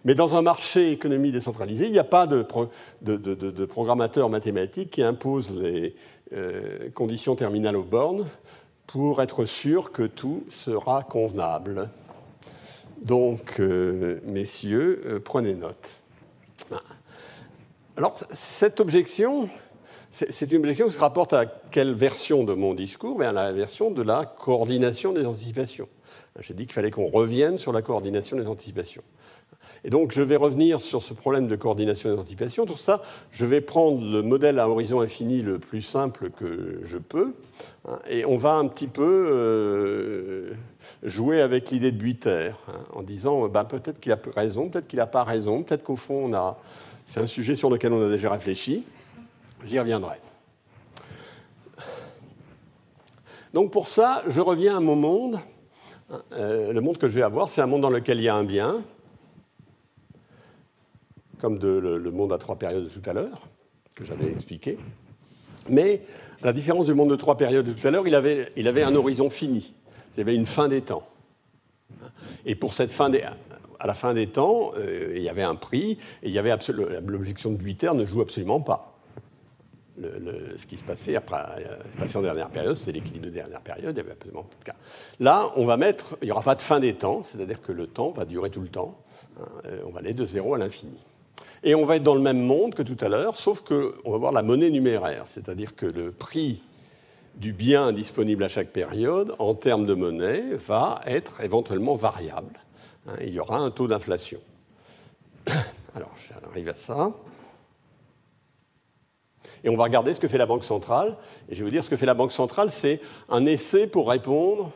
Mais dans un marché économie décentralisée, il n'y a pas de, programmateur mathématique qui impose les euh, conditions terminales aux bornes pour être sûr que tout sera convenable. Donc, euh, messieurs, euh, prenez note. Alors, cette objection, c'est une objection qui se rapporte à quelle version de mon discours À la version de la coordination des anticipations. J'ai dit qu'il fallait qu'on revienne sur la coordination des anticipations. Et donc, je vais revenir sur ce problème de coordination et d'anticipation. Pour ça, je vais prendre le modèle à horizon infini le plus simple que je peux, hein, et on va un petit peu euh, jouer avec l'idée de Buiter, hein, en disant ben, peut-être qu'il a raison, peut-être qu'il n'a pas raison, peut-être qu'au fond, on a... c'est un sujet sur lequel on a déjà réfléchi. J'y reviendrai. Donc pour ça, je reviens à mon monde. Hein, euh, le monde que je vais avoir, c'est un monde dans lequel il y a un bien, comme le, monde à trois périodes de tout à l'heure, que j'avais expliqué. Mais, à la différence du monde de trois périodes de tout à l'heure, il avait, un horizon fini. Il y avait une fin des temps. Et pour cette fin des, à la fin des temps, euh, il y avait un prix, et il y avait l'objection de Buiter ne joue absolument pas. Ce qui se passait après, euh, en dernière période, c'est l'équilibre de dernière période, il n'y avait absolument pas de cas. Là, on va mettre, il n'y aura pas de fin des temps, c'est-à-dire que le temps va durer tout le temps. Hein, euh, on va aller de zéro à l'infini. Et on va être dans le même monde que tout à l'heure, sauf qu'on va voir la monnaie numéraire, c'est-à-dire que le prix du bien disponible à chaque période, en termes de monnaie, va être éventuellement variable. Hein, il y aura un taux d'inflation. Alors, j'arrive à ça. Et on va regarder ce que fait la Banque centrale. Et je vais vous dire, ce que fait la Banque centrale, c'est un essai pour répondre.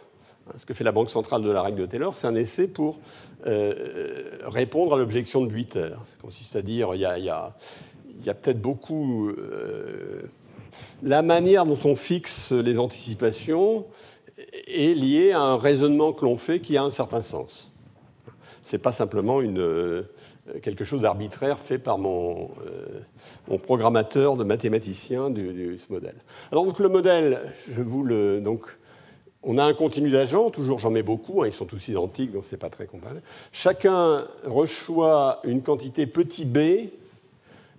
Ce que fait la Banque centrale de la règle de Taylor, c'est un essai pour euh, répondre à l'objection de 8 heures. Ça consiste à dire il y a, peut-être beaucoup. Euh, la manière dont on fixe les anticipations est liée à un raisonnement que l'on fait qui a un certain sens. Ce n'est pas simplement une, euh, quelque chose d'arbitraire fait par mon, mon, programmateur de mathématicien de ce modèle. Alors donc le modèle, je vous le donc on a un continu d'agents, toujours j'en mets beaucoup, hein, ils sont tous identiques, donc ce n'est pas très comparé. Chacun reçoit une quantité petit b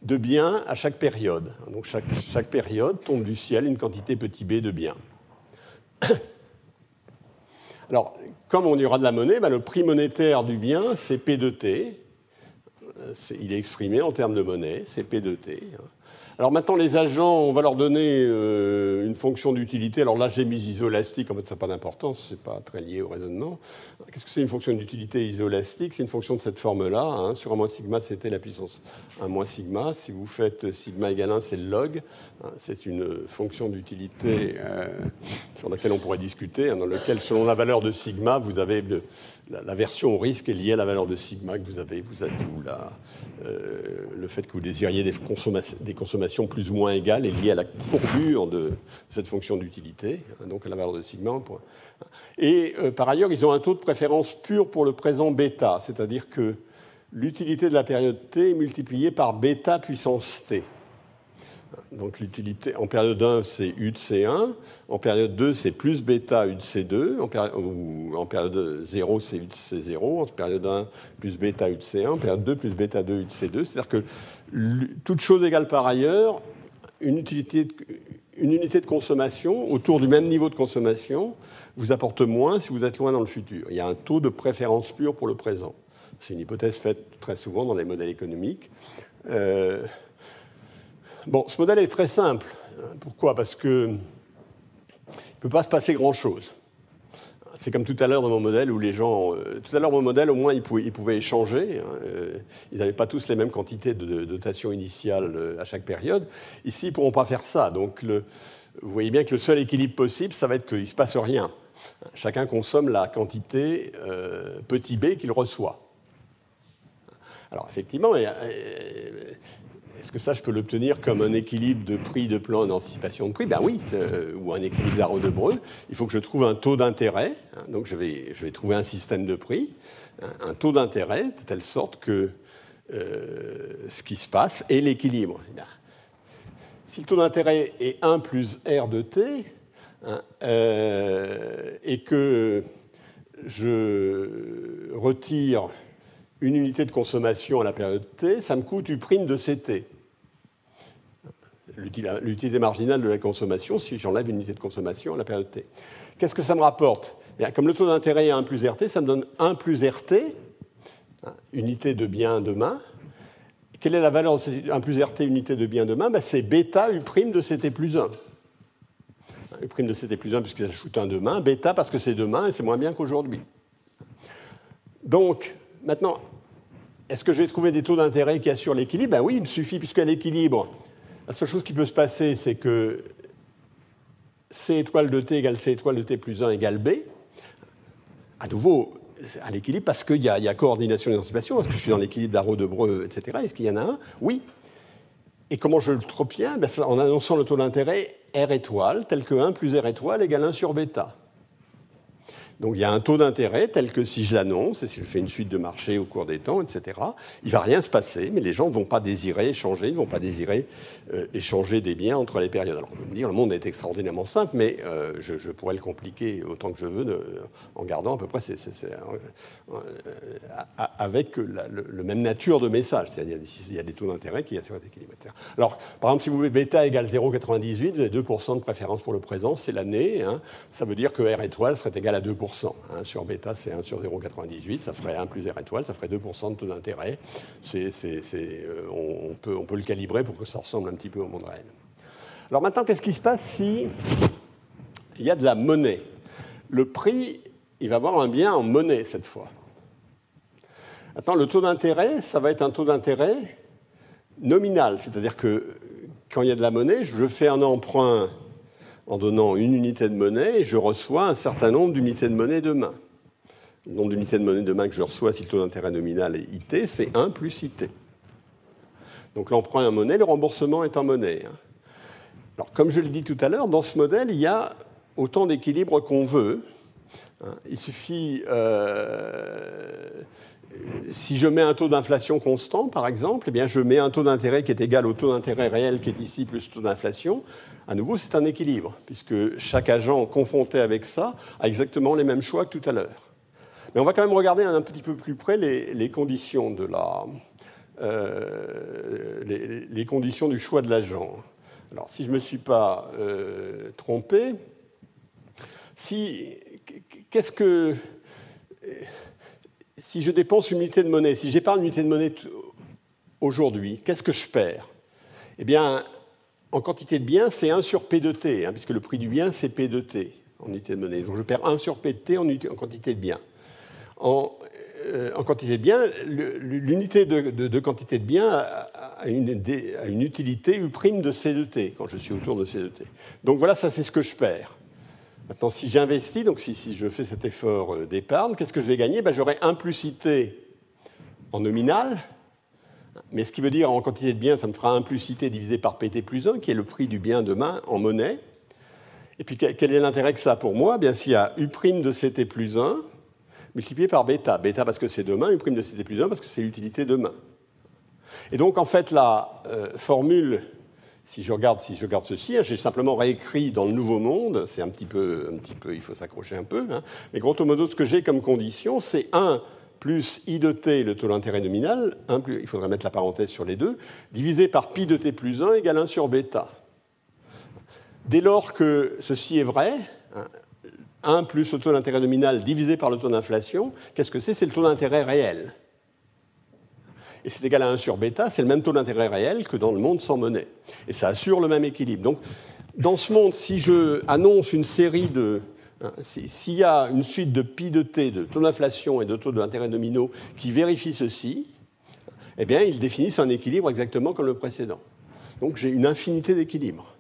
de biens à chaque période. Donc chaque, période tombe du ciel une quantité petit b de biens. Alors, comme on y aura de la monnaie, bah, le prix monétaire du bien, c'est P de T. il est exprimé en termes de monnaie, c'est P de T. Alors maintenant, les agents, on va leur donner euh, une fonction d'utilité. Alors là, j'ai mis isolastique, en fait, ça n'a pas d'importance, ce n'est pas très lié au raisonnement. Qu'est-ce que c'est une fonction d'utilité isolastique? C'est une fonction de cette forme-là. Hein. Sur un moins sigma, c'était la puissance 1 moins sigma. Si vous faites sigma égale 1, c'est le log. Hein. C'est une fonction d'utilité euh, sur laquelle on pourrait discuter, hein, dans laquelle, selon la valeur de sigma, vous avez la, version au risque est liée à la valeur de sigma que vous avez. Vous avez euh, le fait que vous désiriez des, des, consommations plus ou moins égales est lié à la courbure de cette fonction d'utilité, hein, donc à la valeur de sigma. Et euh, par ailleurs, ils ont un taux de préférence pur pour le présent bêta, c'est-à-dire que l'utilité de la période t est multipliée par bêta puissance t. Donc l'utilité en période 1, c'est U de C1, en période 2, c'est plus bêta U de C2, en, période, ou en période 0, c'est U de C0, en période 1, plus bêta U de C1, en période 2, plus bêta 2 U de C2. C'est-à-dire que toute chose égale par ailleurs, une unité de consommation autour du même niveau de consommation vous apporte moins si vous êtes loin dans le futur. Il y a un taux de préférence pure pour le présent. C'est une hypothèse faite très souvent dans les modèles économiques. Euh, Bon, ce modèle est très simple. Pourquoi? Parce qu'il ne peut pas se passer grand-chose. C'est comme tout à l'heure dans mon modèle où les gens. Euh, tout à l'heure, mon modèle, au moins, ils pouvaient, échanger. Hein, euh, ils n'avaient pas tous les mêmes quantités de, dotation initiale euh, à chaque période. Ici, ils ne pourront pas faire ça. Donc, vous voyez bien que le seul équilibre possible, ça va être qu'il ne se passe rien. Chacun consomme la quantité petit b qu'il reçoit. Alors, effectivement, est-ce que ça, je peux l'obtenir comme un équilibre de prix de plan d'anticipation de prix? Ben oui, euh, ou un équilibre d'arreau de Breu. Il faut que je trouve un taux d'intérêt. Hein, donc je vais, je vais trouver un système de prix, hein, un taux d'intérêt, de telle sorte que euh, ce qui se passe est l'équilibre. Eh si le taux d'intérêt est 1 plus R de T, hein, euh, et que je retire une unité de consommation à la période T, ça me coûte U' de CT. L'utilité marginale de la consommation si j'enlève une unité de consommation à la période T. Qu'est-ce que ça me rapporte? Bien, Comme le taux d'intérêt est 1 plus RT, ça me donne 1 plus RT, hein, unité de bien demain. Quelle est la valeur de 1 plus RT, unité de bien demain ben, C'est bêta U' de CT plus 1. U' de CT plus 1 puisque j'ajoute un demain, bêta parce que c'est demain et c'est moins bien qu'aujourd'hui. Donc, maintenant, est-ce que je vais trouver des taux d'intérêt qui assurent l'équilibre? Ben Oui, il me suffit, puisqu'à l'équilibre, la seule chose qui peut se passer, c'est que C étoile de T égale C étoile de T plus 1 égale B. À nouveau, à l'équilibre, parce qu'il y, a coordination d'anticipation, parce que je suis dans l'équilibre d'Arrow de Breu, etc. Est-ce qu'il y en a un? Oui. Et comment je le bien ben, En annonçant le taux d'intérêt R étoile, tel que 1 plus R étoile égale 1 sur bêta. Donc il y a un taux d'intérêt tel que si je l'annonce et si je fais une suite de marché au cours des temps, etc., il ne va rien se passer, mais les gens ne vont pas désirer échanger, ils ne vont pas désirer euh, échanger des biens entre les périodes. Alors on peut me dire, le monde est extraordinairement simple, mais euh, je, pourrais le compliquer autant que je veux en gardant à peu près euh, avec le, même nature de message. C'est-à-dire il y a des taux d'intérêt qui assurent équilibre. Alors par exemple, si vous voulez bêta égale 0,98, vous avez 2% de préférence pour le présent, c'est l'année. Hein. Ça veut dire que R étoile serait égal à 2%. 1 sur bêta, c'est 1 sur 0,98, ça ferait 1 plus R étoile, ça ferait 2% de taux d'intérêt. Euh, on, peut, on peut le calibrer pour que ça ressemble un petit peu au monde réel. Alors maintenant, qu'est-ce qui se passe si il y a de la monnaie? Le prix, il va avoir un bien en monnaie cette fois. Maintenant, le taux d'intérêt, ça va être un taux d'intérêt nominal, c'est-à-dire que quand il y a de la monnaie, je fais un emprunt en donnant une unité de monnaie je reçois un certain nombre d'unités de monnaie demain. Le nombre d'unités de monnaie demain que je reçois si le taux d'intérêt nominal est IT, c'est 1 plus IT. Donc l'emprunt est en monnaie, le remboursement est en monnaie. Hein. Alors comme je l'ai dit tout à l'heure, dans ce modèle, il y a autant d'équilibre qu'on veut. Hein. Il suffit, euh, si je mets un taux d'inflation constant, par exemple, eh bien je mets un taux d'intérêt qui est égal au taux d'intérêt réel qui est ici plus le taux d'inflation à nouveau, c'est un équilibre, puisque chaque agent confronté avec ça a exactement les mêmes choix que tout à l'heure. Mais on va quand même regarder un petit peu plus près les, conditions de la, euh, du choix de l'agent. Alors, si je ne me suis pas euh, trompé, si, si je dépense une unité de monnaie, si j'épargne une unité de monnaie aujourd'hui, qu'est-ce que je perds? Eh bien, en quantité de biens, c'est 1 sur P de T, hein, puisque le prix du bien, c'est P de T en unité de monnaie. Donc je perds 1 sur P de T en, quantité de biens. En, euh, quantité de biens, l'unité de, quantité de biens a, une, une, utilité U' de C de T, quand je suis autour de C de T. Donc voilà, ça c'est ce que je perds. Maintenant, si j'investis, donc si, si, je fais cet effort euh, d'épargne, qu'est-ce que je vais gagner? Ben, J'aurai 1 plus IT en nominal, mais ce qui veut dire en quantité de biens, ça me fera 1 plus IT divisé par PT plus 1, qui est le prix du bien demain en monnaie. Et puis quel est l'intérêt que ça pour moi? Bien s'il y a U' de CT plus 1 multiplié par bêta. Bêta parce que c'est demain, U' de CT plus 1 parce que c'est l'utilité demain. Et donc en fait la euh, formule, si je regarde, si je regarde ceci, hein, j'ai simplement réécrit dans le Nouveau Monde, c'est un petit peu, un petit peu il faut s'accrocher un peu, hein, mais grosso modo ce que j'ai comme condition, c'est 1 plus i de t, le taux d'intérêt nominal, il faudrait mettre la parenthèse sur les deux, divisé par pi de t plus 1 égale 1 sur bêta. Dès lors que ceci est vrai, 1 hein, plus le taux d'intérêt nominal divisé par le taux d'inflation, qu'est-ce que c'est? C'est le taux d'intérêt réel. Et c'est égal à 1 sur bêta, c'est le même taux d'intérêt réel que dans le monde sans monnaie. Et ça assure le même équilibre. Donc, dans ce monde, si je annonce une série de, s'il y a une suite de pi de t, de taux d'inflation et de taux d'intérêt nominaux qui vérifient ceci, eh bien, ils définissent un équilibre exactement comme le précédent. Donc j'ai une infinité d'équilibres.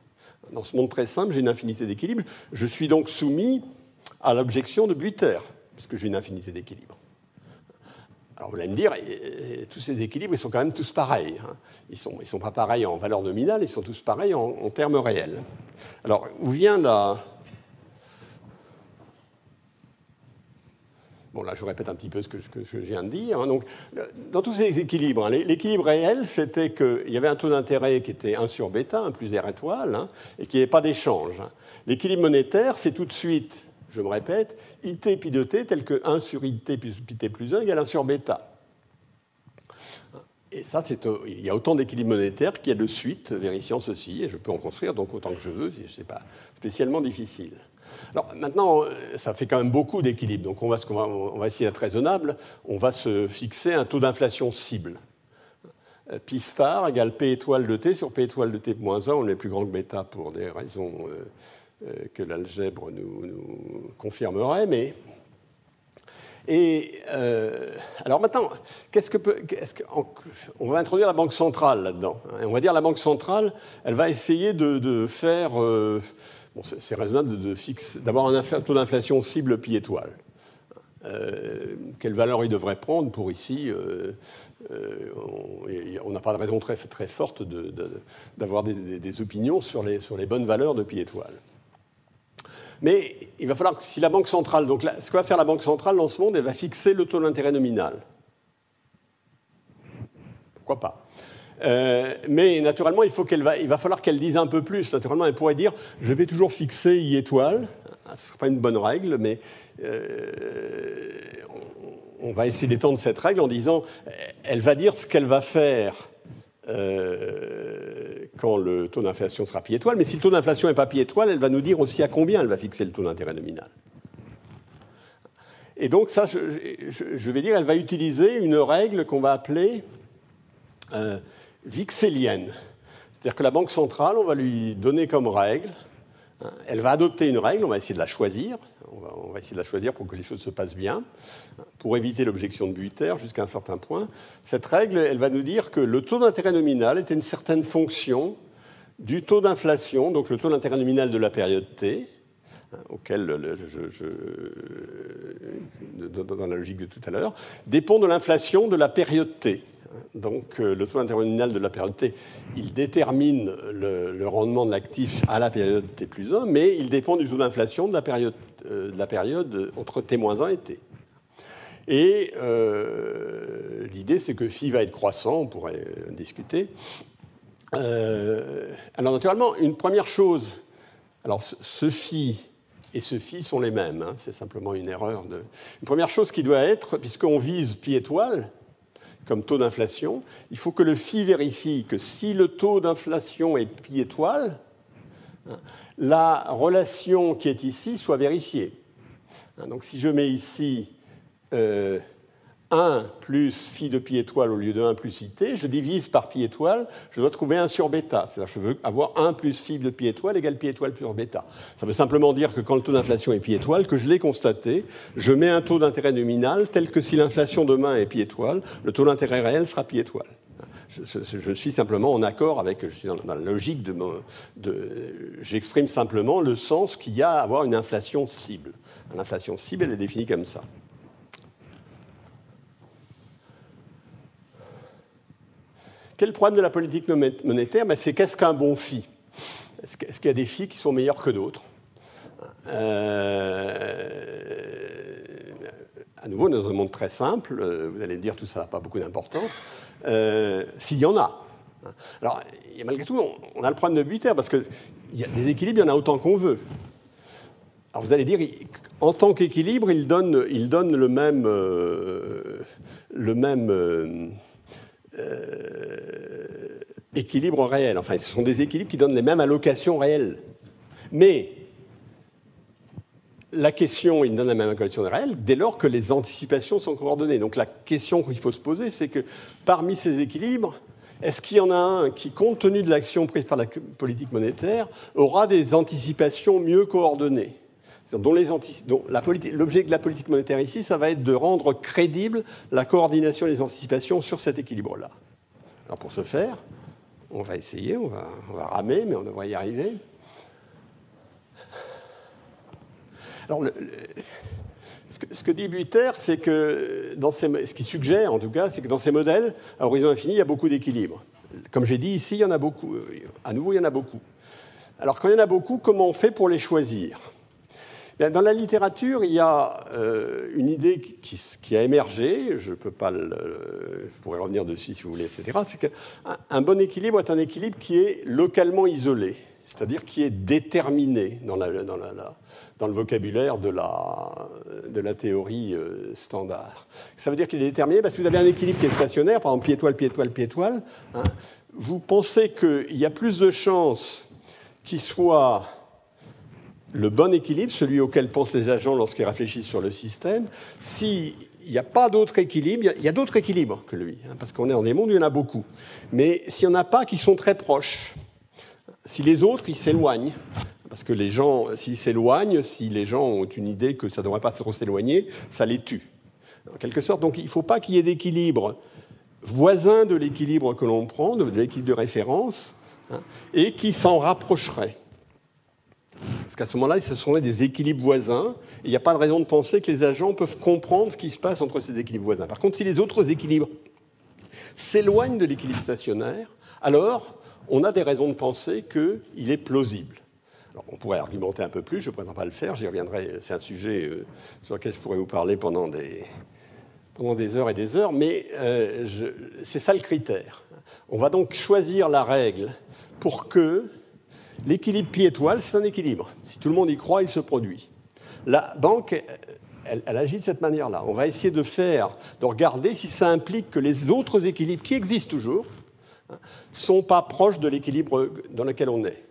Dans ce monde très simple, j'ai une infinité d'équilibres. Je suis donc soumis à l'objection de Buiter, puisque j'ai une infinité d'équilibres. Alors vous allez me dire, tous ces équilibres, ils sont quand même tous pareils. Hein. Ils ne sont, ils sont, pas pareils en valeur nominale, ils sont tous pareils en, en termes réels. Alors, où vient la, Bon, là, je répète un petit peu ce que je, viens de dire. Hein. Donc, dans tous ces équilibres, hein, l'équilibre réel, c'était qu'il y avait un taux d'intérêt qui était 1 sur bêta, 1 plus R étoile, hein, et qu'il n'y avait pas d'échange. L'équilibre monétaire, c'est tout de suite, je me répète, IT pi de t tel que 1 sur IT plus pi t plus 1 égale 1 sur bêta. Et ça, il y a autant d'équilibres monétaires qu'il y a de suites vérifiant ceci, et je peux en construire donc autant que je veux, ce n'est pas spécialement difficile. Alors maintenant, ça fait quand même beaucoup d'équilibre. Donc on va, on va essayer d'être raisonnable. On va se fixer un taux d'inflation cible. Pi star égale P étoile de T sur P étoile de T moins 1. On est plus grand que bêta pour des raisons euh, euh, que l'algèbre nous, confirmerait. Mais et euh, alors maintenant, qu'est-ce que on va introduire la banque centrale là-dedans. Hein. On va dire la banque centrale, elle va essayer de, faire c'est raisonnable d'avoir un taux d'inflation cible pi étoile. Euh, quelle valeur il devrait prendre pour ici euh, euh, On n'a pas de raison très, forte d'avoir des, opinions sur les, bonnes valeurs de pi étoile. Mais il va falloir que si la Banque centrale, donc ce que va faire la Banque centrale dans ce monde, elle va fixer le taux d'intérêt nominal. Pourquoi pas? Euh, mais naturellement, il, faut va, il va falloir qu'elle dise un peu plus. Naturellement, elle pourrait dire je vais toujours fixer I étoile. Ah, ce ne serait pas une bonne règle, mais euh, on, va essayer d'étendre cette règle en disant elle va dire ce qu'elle va faire euh, quand le taux d'inflation sera pi étoile. Mais si le taux d'inflation n'est pas pi étoile, elle va nous dire aussi à combien elle va fixer le taux d'intérêt nominal. Et donc, ça, je, vais dire, elle va utiliser une règle qu'on va appeler vixélienne. C'est-à-dire que la Banque centrale, on va lui donner comme règle, hein, elle va adopter une règle, on va essayer de la choisir, on va, essayer de la choisir pour que les choses se passent bien, pour éviter l'objection de Buiter jusqu'à un certain point. Cette règle, elle va nous dire que le taux d'intérêt nominal était une certaine fonction du taux d'inflation, donc le taux d'intérêt nominal de la période T, hein, auquel, dans la logique de tout à l'heure, dépend de l'inflation de la période T. Donc euh, le taux d'intérêt nominal de la période T, il détermine le, rendement de l'actif à la période T plus 1, mais il dépend du taux d'inflation de, la période, euh, de la période entre T-1 et T. Et euh, l'idée, c'est que phi va être croissant, on pourrait discuter. alors naturellement, une première chose, alors ce phi et ce phi sont les mêmes, hein, c'est simplement une erreur. De... Une première chose qui doit être, puisqu'on vise pi étoile, comme taux d'inflation, il faut que le phi vérifie que si le taux d'inflation est pi étoile, hein, la relation qui est ici soit vérifiée. Hein, donc si je mets ici euh, 1 plus phi de pi étoile au lieu de 1 plus it, je divise par pi étoile, je dois trouver 1 sur bêta. C'est-à-dire je veux avoir 1 plus phi de pi étoile égale pi étoile sur bêta. Ça veut simplement dire que quand le taux d'inflation est pi étoile, que je l'ai constaté, je mets un taux d'intérêt nominal tel que si l'inflation demain est pi étoile, le taux d'intérêt réel sera pi étoile. Je, suis simplement en accord avec, je suis dans, la logique de, de j'exprime simplement le sens qu'il y a à avoir une inflation cible. L'inflation cible, elle est définie comme ça. Quel est le problème de la politique monétaire ben, C'est qu'est-ce qu'un bon phi Est-ce qu'il y a des phi qui sont meilleurs que d'autres? Euh, À nouveau, dans un monde très simple, euh, vous allez me dire tout ça n'a pas beaucoup d'importance, euh, s'il y en a. Alors, malgré tout, on, a le problème de Buiter, parce que y a des équilibres, il y en a autant qu'on veut. Alors vous allez dire, en tant qu'équilibre, il donne, il donne le même, le même équilibre réel. Enfin, ce sont des équilibres qui donnent les mêmes allocations réelles. Mais la question, il donne la même allocation réelle dès lors que les anticipations sont coordonnées. Donc la question qu'il faut se poser, c'est que parmi ces équilibres, est-ce qu'il y en a un qui, compte tenu de l'action prise par la politique monétaire, aura des anticipations mieux coordonnées? L'objet de la politique monétaire ici, ça va être de rendre crédible la coordination des anticipations sur cet équilibre-là. Alors pour ce faire, on va essayer, on va, ramer, mais on devrait y arriver. Alors, ce, que, dit Buiter, c'est que, dans ce qui suggère en tout cas, c'est que dans ces modèles, à horizon infini, il y a beaucoup d'équilibres. Comme j'ai dit ici, il y en a beaucoup. Euh, à nouveau, il y en a beaucoup. Alors, quand il y en a beaucoup, comment on fait pour les choisir? Dans la littérature, il y a euh, une idée qui, a émergé, je peux pas pourrais revenir dessus si vous voulez, etc. C'est qu'un bon équilibre est un équilibre qui est localement isolé, c'est-à-dire qui est déterminé dans, le vocabulaire de la, théorie euh, standard. Ça veut dire qu'il est déterminé parce que vous avez un équilibre qui est stationnaire, par exemple pied étoile, pied étoile, pied étoile. Hein. vous pensez qu'il y a plus de chances qu'il soit le bon équilibre, celui auquel pensent les agents lorsqu'ils réfléchissent sur le système, s'il n'y a pas d'autre équilibre, il y a, d'autres équilibres que lui, hein, parce qu'on est dans des mondes où il y en a beaucoup. Mais s'il n'y en a pas qui sont très proches, si les autres, ils s'éloignent, parce que les gens, s'ils s'éloignent, si les gens ont une idée que ça ne devrait pas s'éloigner, ça les tue. En quelque sorte, donc il ne faut pas qu'il y ait d'équilibre voisin de l'équilibre que l'on prend, de l'équilibre de référence, hein, et qui s'en rapprocherait. Parce qu'à ce moment-là, ce sont des équilibres voisins. il n'y a pas de raison de penser que les agents peuvent comprendre ce qui se passe entre ces équilibres voisins. Par contre, si les autres équilibres s'éloignent de l'équilibre stationnaire, alors on a des raisons de penser qu'il est plausible. On pourrait argumenter un peu plus, je ne prétends pas le faire, j'y reviendrai, c'est un sujet euh, sur lequel je pourrais vous parler pendant des, pendant des heures et des heures, mais euh, c'est ça le critère. On va donc choisir la règle pour que L'équilibre pi-étoile, c'est un équilibre. Si tout le monde y croit, il se produit. La banque, elle, agit de cette manière-là. On va essayer de faire, de regarder si ça implique que les autres équilibres qui existent toujours ne hein, sont pas proches de l'équilibre dans lequel on est.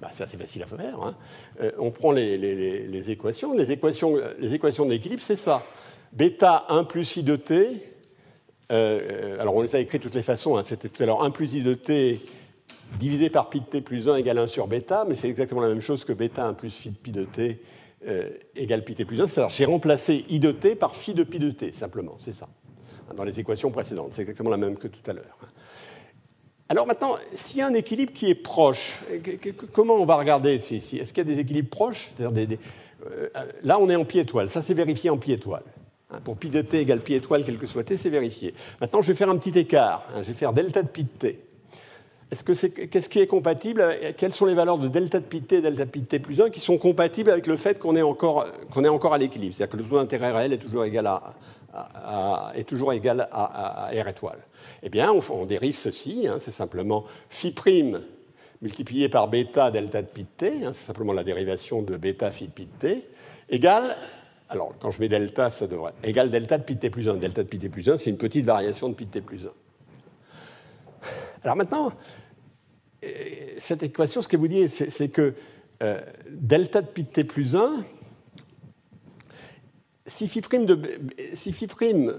Bah, c'est assez facile à faire. Hein. Euh, on prend les, équations. Les équations, les équations de l'équilibre, c'est ça. Bêta 1 plus i de t. Euh, alors on les a écrites de toutes les façons. Hein. C'était tout à l'heure 1 plus i de t divisé par pi de t plus 1 égale 1 sur bêta, mais c'est exactement la même chose que bêta 1 plus phi de pi de t euh, égale pi t plus 1. C'est-à-dire j'ai remplacé i de t par phi de pi de t, simplement, c'est ça, dans les équations précédentes. C'est exactement la même que tout à l'heure. Alors maintenant, s'il y a un équilibre qui est proche, comment on va regarder Est-ce qu'il y a des équilibres proches? Euh, Là, on est en pi étoile. Ça, c'est vérifié en pi étoile. Hein, pour pi de t égale pi étoile, quel que soit t, c'est vérifié. Maintenant, je vais faire un petit écart. Hein, je vais faire delta de pi de t qu'est-ce qui est compatible Quelles sont les valeurs de delta de pi t et delta de pi t plus 1 qui sont compatibles avec le fait qu'on est encore, est encore à l'équilibre? C'est-à-dire que le taux d'intérêt réel est toujours égal à, est toujours égal à, R étoile. Eh bien, on, dérive ceci, hein, c'est simplement phi prime multiplié par bêta delta de pi t, hein, c'est simplement la dérivation de bêta phi de pi t, égale, alors quand je mets delta, ça devrait, égale delta de pi t plus 1. Delta de pi t plus 1, c'est une petite variation de pi t plus 1. Alors maintenant, cette équation, ce qu'elle vous dit, c'est que euh, delta de pi de t plus 1, si phi prime, de, si phi prime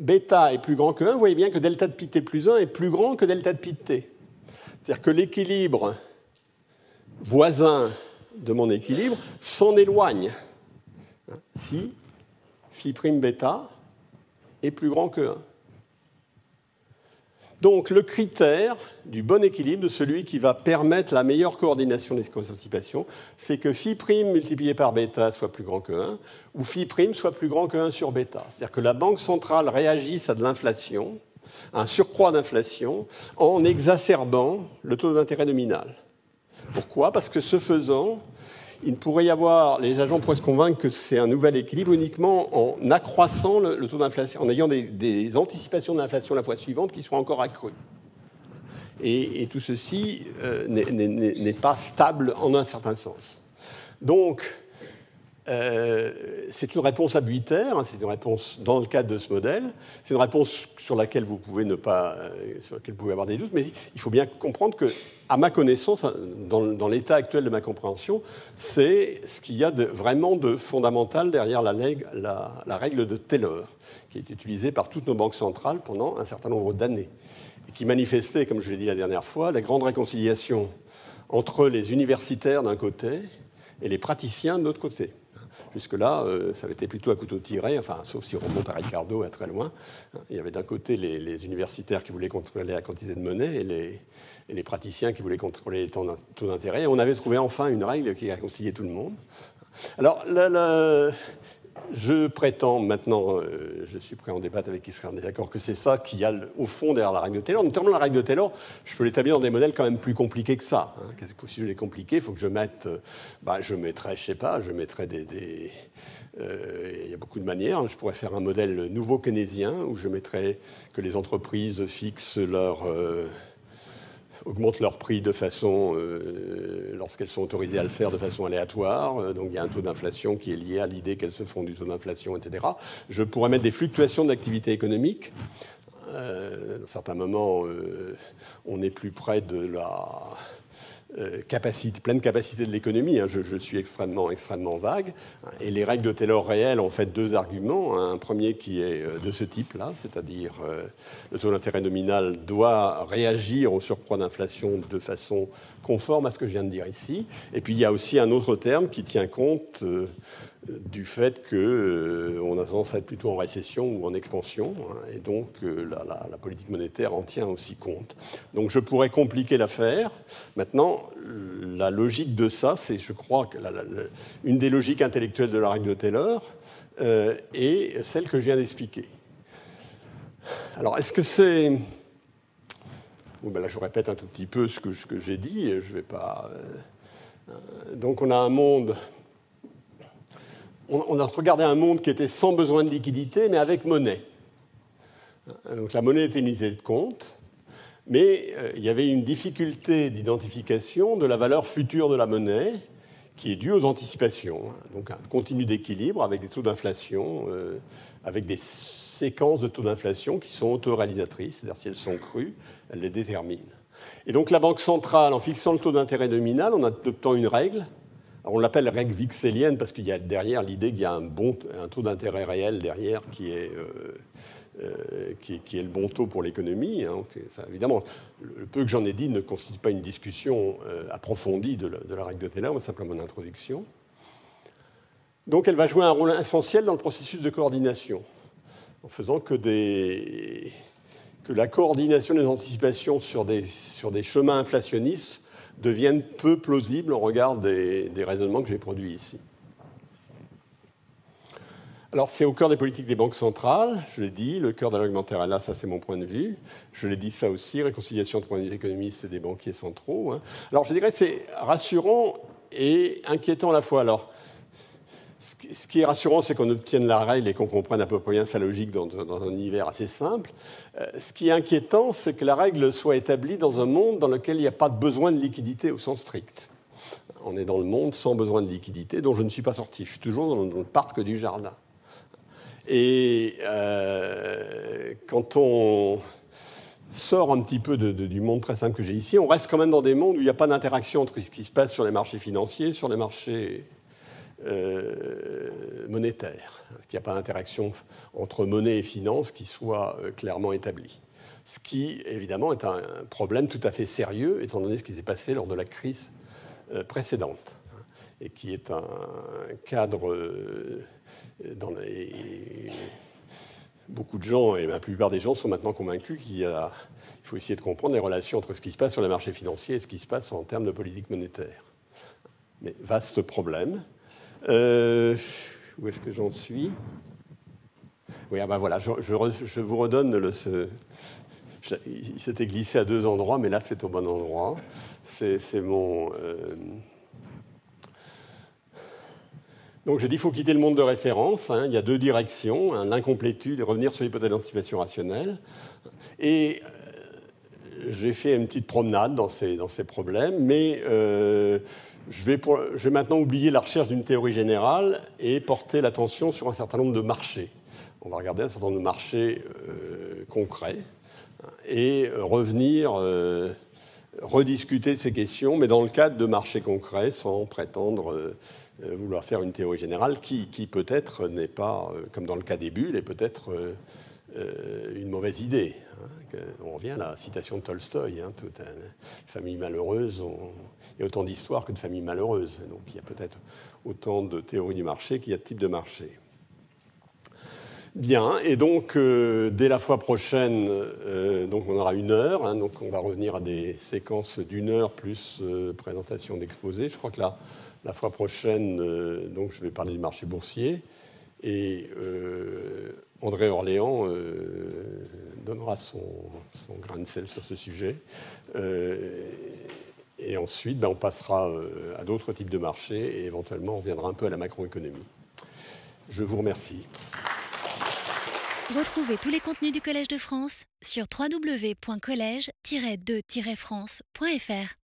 bêta est plus grand que 1, vous voyez bien que delta de pi t plus 1 est plus grand que delta de pi t. C'est-à-dire que l'équilibre voisin de mon équilibre s'en éloigne si phi prime bêta est plus grand que 1. Donc le critère du bon équilibre, de celui qui va permettre la meilleure coordination des anticipations, c'est que phi prime multiplié par bêta soit plus grand que 1, ou phi prime soit plus grand que 1 sur bêta. C'est-à-dire que la banque centrale réagisse à de l'inflation, un surcroît d'inflation, en exacerbant le taux d'intérêt nominal. Pourquoi? Parce que ce faisant, il pourrait y avoir, les agents pourraient se convaincre que c'est un nouvel équilibre uniquement en accroissant le, taux d'inflation, en ayant des, anticipations de l'inflation la fois suivante qui soient encore accrues. Et, tout ceci euh, n'est pas stable en un certain sens. Donc, euh, c'est une réponse arbitraire, hein, c'est une réponse dans le cadre de ce modèle, c'est une réponse sur laquelle vous pouvez ne pas, euh, sur laquelle vous pouvez avoir des doutes, mais il faut bien comprendre que, à ma connaissance, dans, l'état actuel de ma compréhension, c'est ce qu'il y a vraiment de fondamental derrière la, règle de Taylor, qui est utilisée par toutes nos banques centrales pendant un certain nombre d'années, et qui manifestait, comme je l'ai dit la dernière fois, la grande réconciliation entre les universitaires d'un côté et les praticiens de l'autre côté. Jusque-là, euh, ça avait été plutôt à couteau tiré, enfin, sauf si on remonte à Ricardo à très loin. Il y avait d'un côté les, universitaires qui voulaient contrôler la quantité de monnaie et les, praticiens qui voulaient contrôler les taux d'intérêt. On avait trouvé enfin une règle qui réconciliait tout le monde. Alors, je prétends maintenant, euh, je suis prêt en débattre avec Israël, on est d'accord que c'est ça qui a au fond derrière la règle de Taylor. Notamment la règle de Taylor, je peux l'établir dans des modèles quand même plus compliqués que ça. Hein. Si je l'ai compliqué, il faut que je mette, euh, bah, je mettrais, je sais pas, je mettrais des, euh, il y a beaucoup de manières. Je pourrais faire un modèle nouveau keynésien où je mettrais que les entreprises fixent leur augmentent leur prix de façon, euh, lorsqu'elles sont autorisées à le faire de façon aléatoire. Euh, donc il y a un taux d'inflation qui est lié à l'idée qu'elles se font du taux d'inflation, etc. Je pourrais mettre des fluctuations d'activité économique. Euh, à certains moments, on est plus près de la euh, capacité, pleine capacité de l'économie. Hein, je, suis extrêmement, extrêmement vague. Et les règles de Taylor réelles ont fait deux arguments. Un premier qui est euh, de ce type-là, c'est-à-dire euh, le taux d'intérêt nominal doit réagir au surcroît d'inflation de façon conforme à ce que je viens de dire ici. Et puis il y a aussi un autre terme qui tient compte du fait qu'on euh, a tendance à être plutôt en récession ou en expansion, hein, et donc euh, la, politique monétaire en tient aussi compte. Donc je pourrais compliquer l'affaire. Maintenant, la logique de ça, c'est, je crois, une des logiques intellectuelles de la règle de Taylor euh, est celle que je viens d'expliquer. Alors, est-ce que c'est... Ben là, je répète un tout petit peu ce que, j'ai dit, je vais pas... donc on a un monde on, a regardé un monde qui était sans besoin de liquidité, mais avec monnaie. Donc la monnaie était une unité de compte, mais euh, il y avait une difficulté d'identification de la valeur future de la monnaie qui est due aux anticipations. Donc un continu d'équilibre avec des taux d'inflation, euh, avec des séquences de taux d'inflation qui sont autoréalisatrices, c'est-à-dire si elles sont crues, elles les déterminent. Et donc la Banque centrale, en fixant le taux d'intérêt nominal, en adoptant une règle, on l'appelle règle vixélienne parce qu'il y a derrière l'idée qu'il y a un, taux d'intérêt réel derrière qui est, euh, euh, qui, est, le bon taux pour l'économie. Hein. Évidemment, le peu que j'en ai dit ne constitue pas une discussion euh, approfondie de la, règle de Taylor, mais simplement une introduction. Donc elle va jouer un rôle essentiel dans le processus de coordination, en faisant que, la coordination des anticipations sur des chemins inflationnistes deviennent peu plausibles au regard des, raisonnements que j'ai produits ici. Alors, c'est au cœur des politiques des banques centrales, je l'ai dit, le cœur de l'argumentaire est là, ça c'est mon point de vue. Je l'ai dit ça aussi, réconciliation entre les économistes et des banquiers centraux. Hein. Alors, je dirais que c'est rassurant et inquiétant à la fois. Alors, ce qui est rassurant, c'est qu'on obtienne la règle et qu'on comprenne à peu près bien sa logique dans, un univers assez simple. Euh, ce qui est inquiétant, c'est que la règle soit établie dans un monde dans lequel il n'y a pas de besoin de liquidité au sens strict. On est dans le monde sans besoin de liquidité, dont je ne suis pas sorti. Je suis toujours dans le parc du jardin. Et euh, quand on sort un petit peu du monde très simple que j'ai ici, on reste quand même dans des mondes où il n'y a pas d'interaction entre ce qui se passe sur les marchés financiers, sur les marchés euh, monétaire, hein, qu'il n'y a pas d'interaction entre monnaie et finance qui soit clairement établie. Ce qui, évidemment, est un problème tout à fait sérieux, étant donné ce qui s'est passé lors de la crise précédente, hein, et qui est un cadre dans les... Beaucoup de gens, et la plupart des gens, sont maintenant convaincus qu'il faut essayer de comprendre les relations entre ce qui se passe sur les marchés financiers et ce qui se passe en termes de politique monétaire. Mais vaste problème. Euh, où est-ce que j'en suis? Oui, ah ben voilà, je, vous redonne le. Il s'était glissé à deux endroits, mais là c'est au bon endroit. C'est mon. Euh, donc j'ai dit qu'il faut quitter le monde de référence. Hein. Il y a deux directions, hein, l'incomplétude et revenir sur l'hypothèse d'anticipation rationnelle. Et euh, j'ai fait une petite promenade dans ces, dans ces problèmes, mais je, vais maintenant oublier la recherche d'une théorie générale et porter l'attention sur un certain nombre de marchés. On va regarder un certain nombre de marchés euh, concrets et revenir rediscuter de ces questions, mais dans le cadre de marchés concrets, sans prétendre euh, vouloir faire une théorie générale qui, peut-être n'est pas, euh, comme dans le cas des bulles, est peut-être euh, une mauvaise idée. Hein, on revient à la citation de Tolstoï, hein, toute une famille malheureuse, il y a autant d'histoires que de familles malheureuses. Donc il y a peut-être autant de théories du marché qu'il y a de types de marché. Bien, et donc dès la fois prochaine, donc on aura une heure, hein, donc on va revenir à des séquences d'une heure plus présentation d'exposés. Je crois que là, la fois prochaine, euh, donc, je vais parler du marché boursier. Et euh, André Orléans euh, donnera son, grain de sel sur ce sujet. Et ensuite, ben, on passera à d'autres types de marchés et éventuellement on reviendra un peu à la macroéconomie. Je vous remercie. Retrouvez tous les contenus du Collège de France sur www.colège-2-france.fr.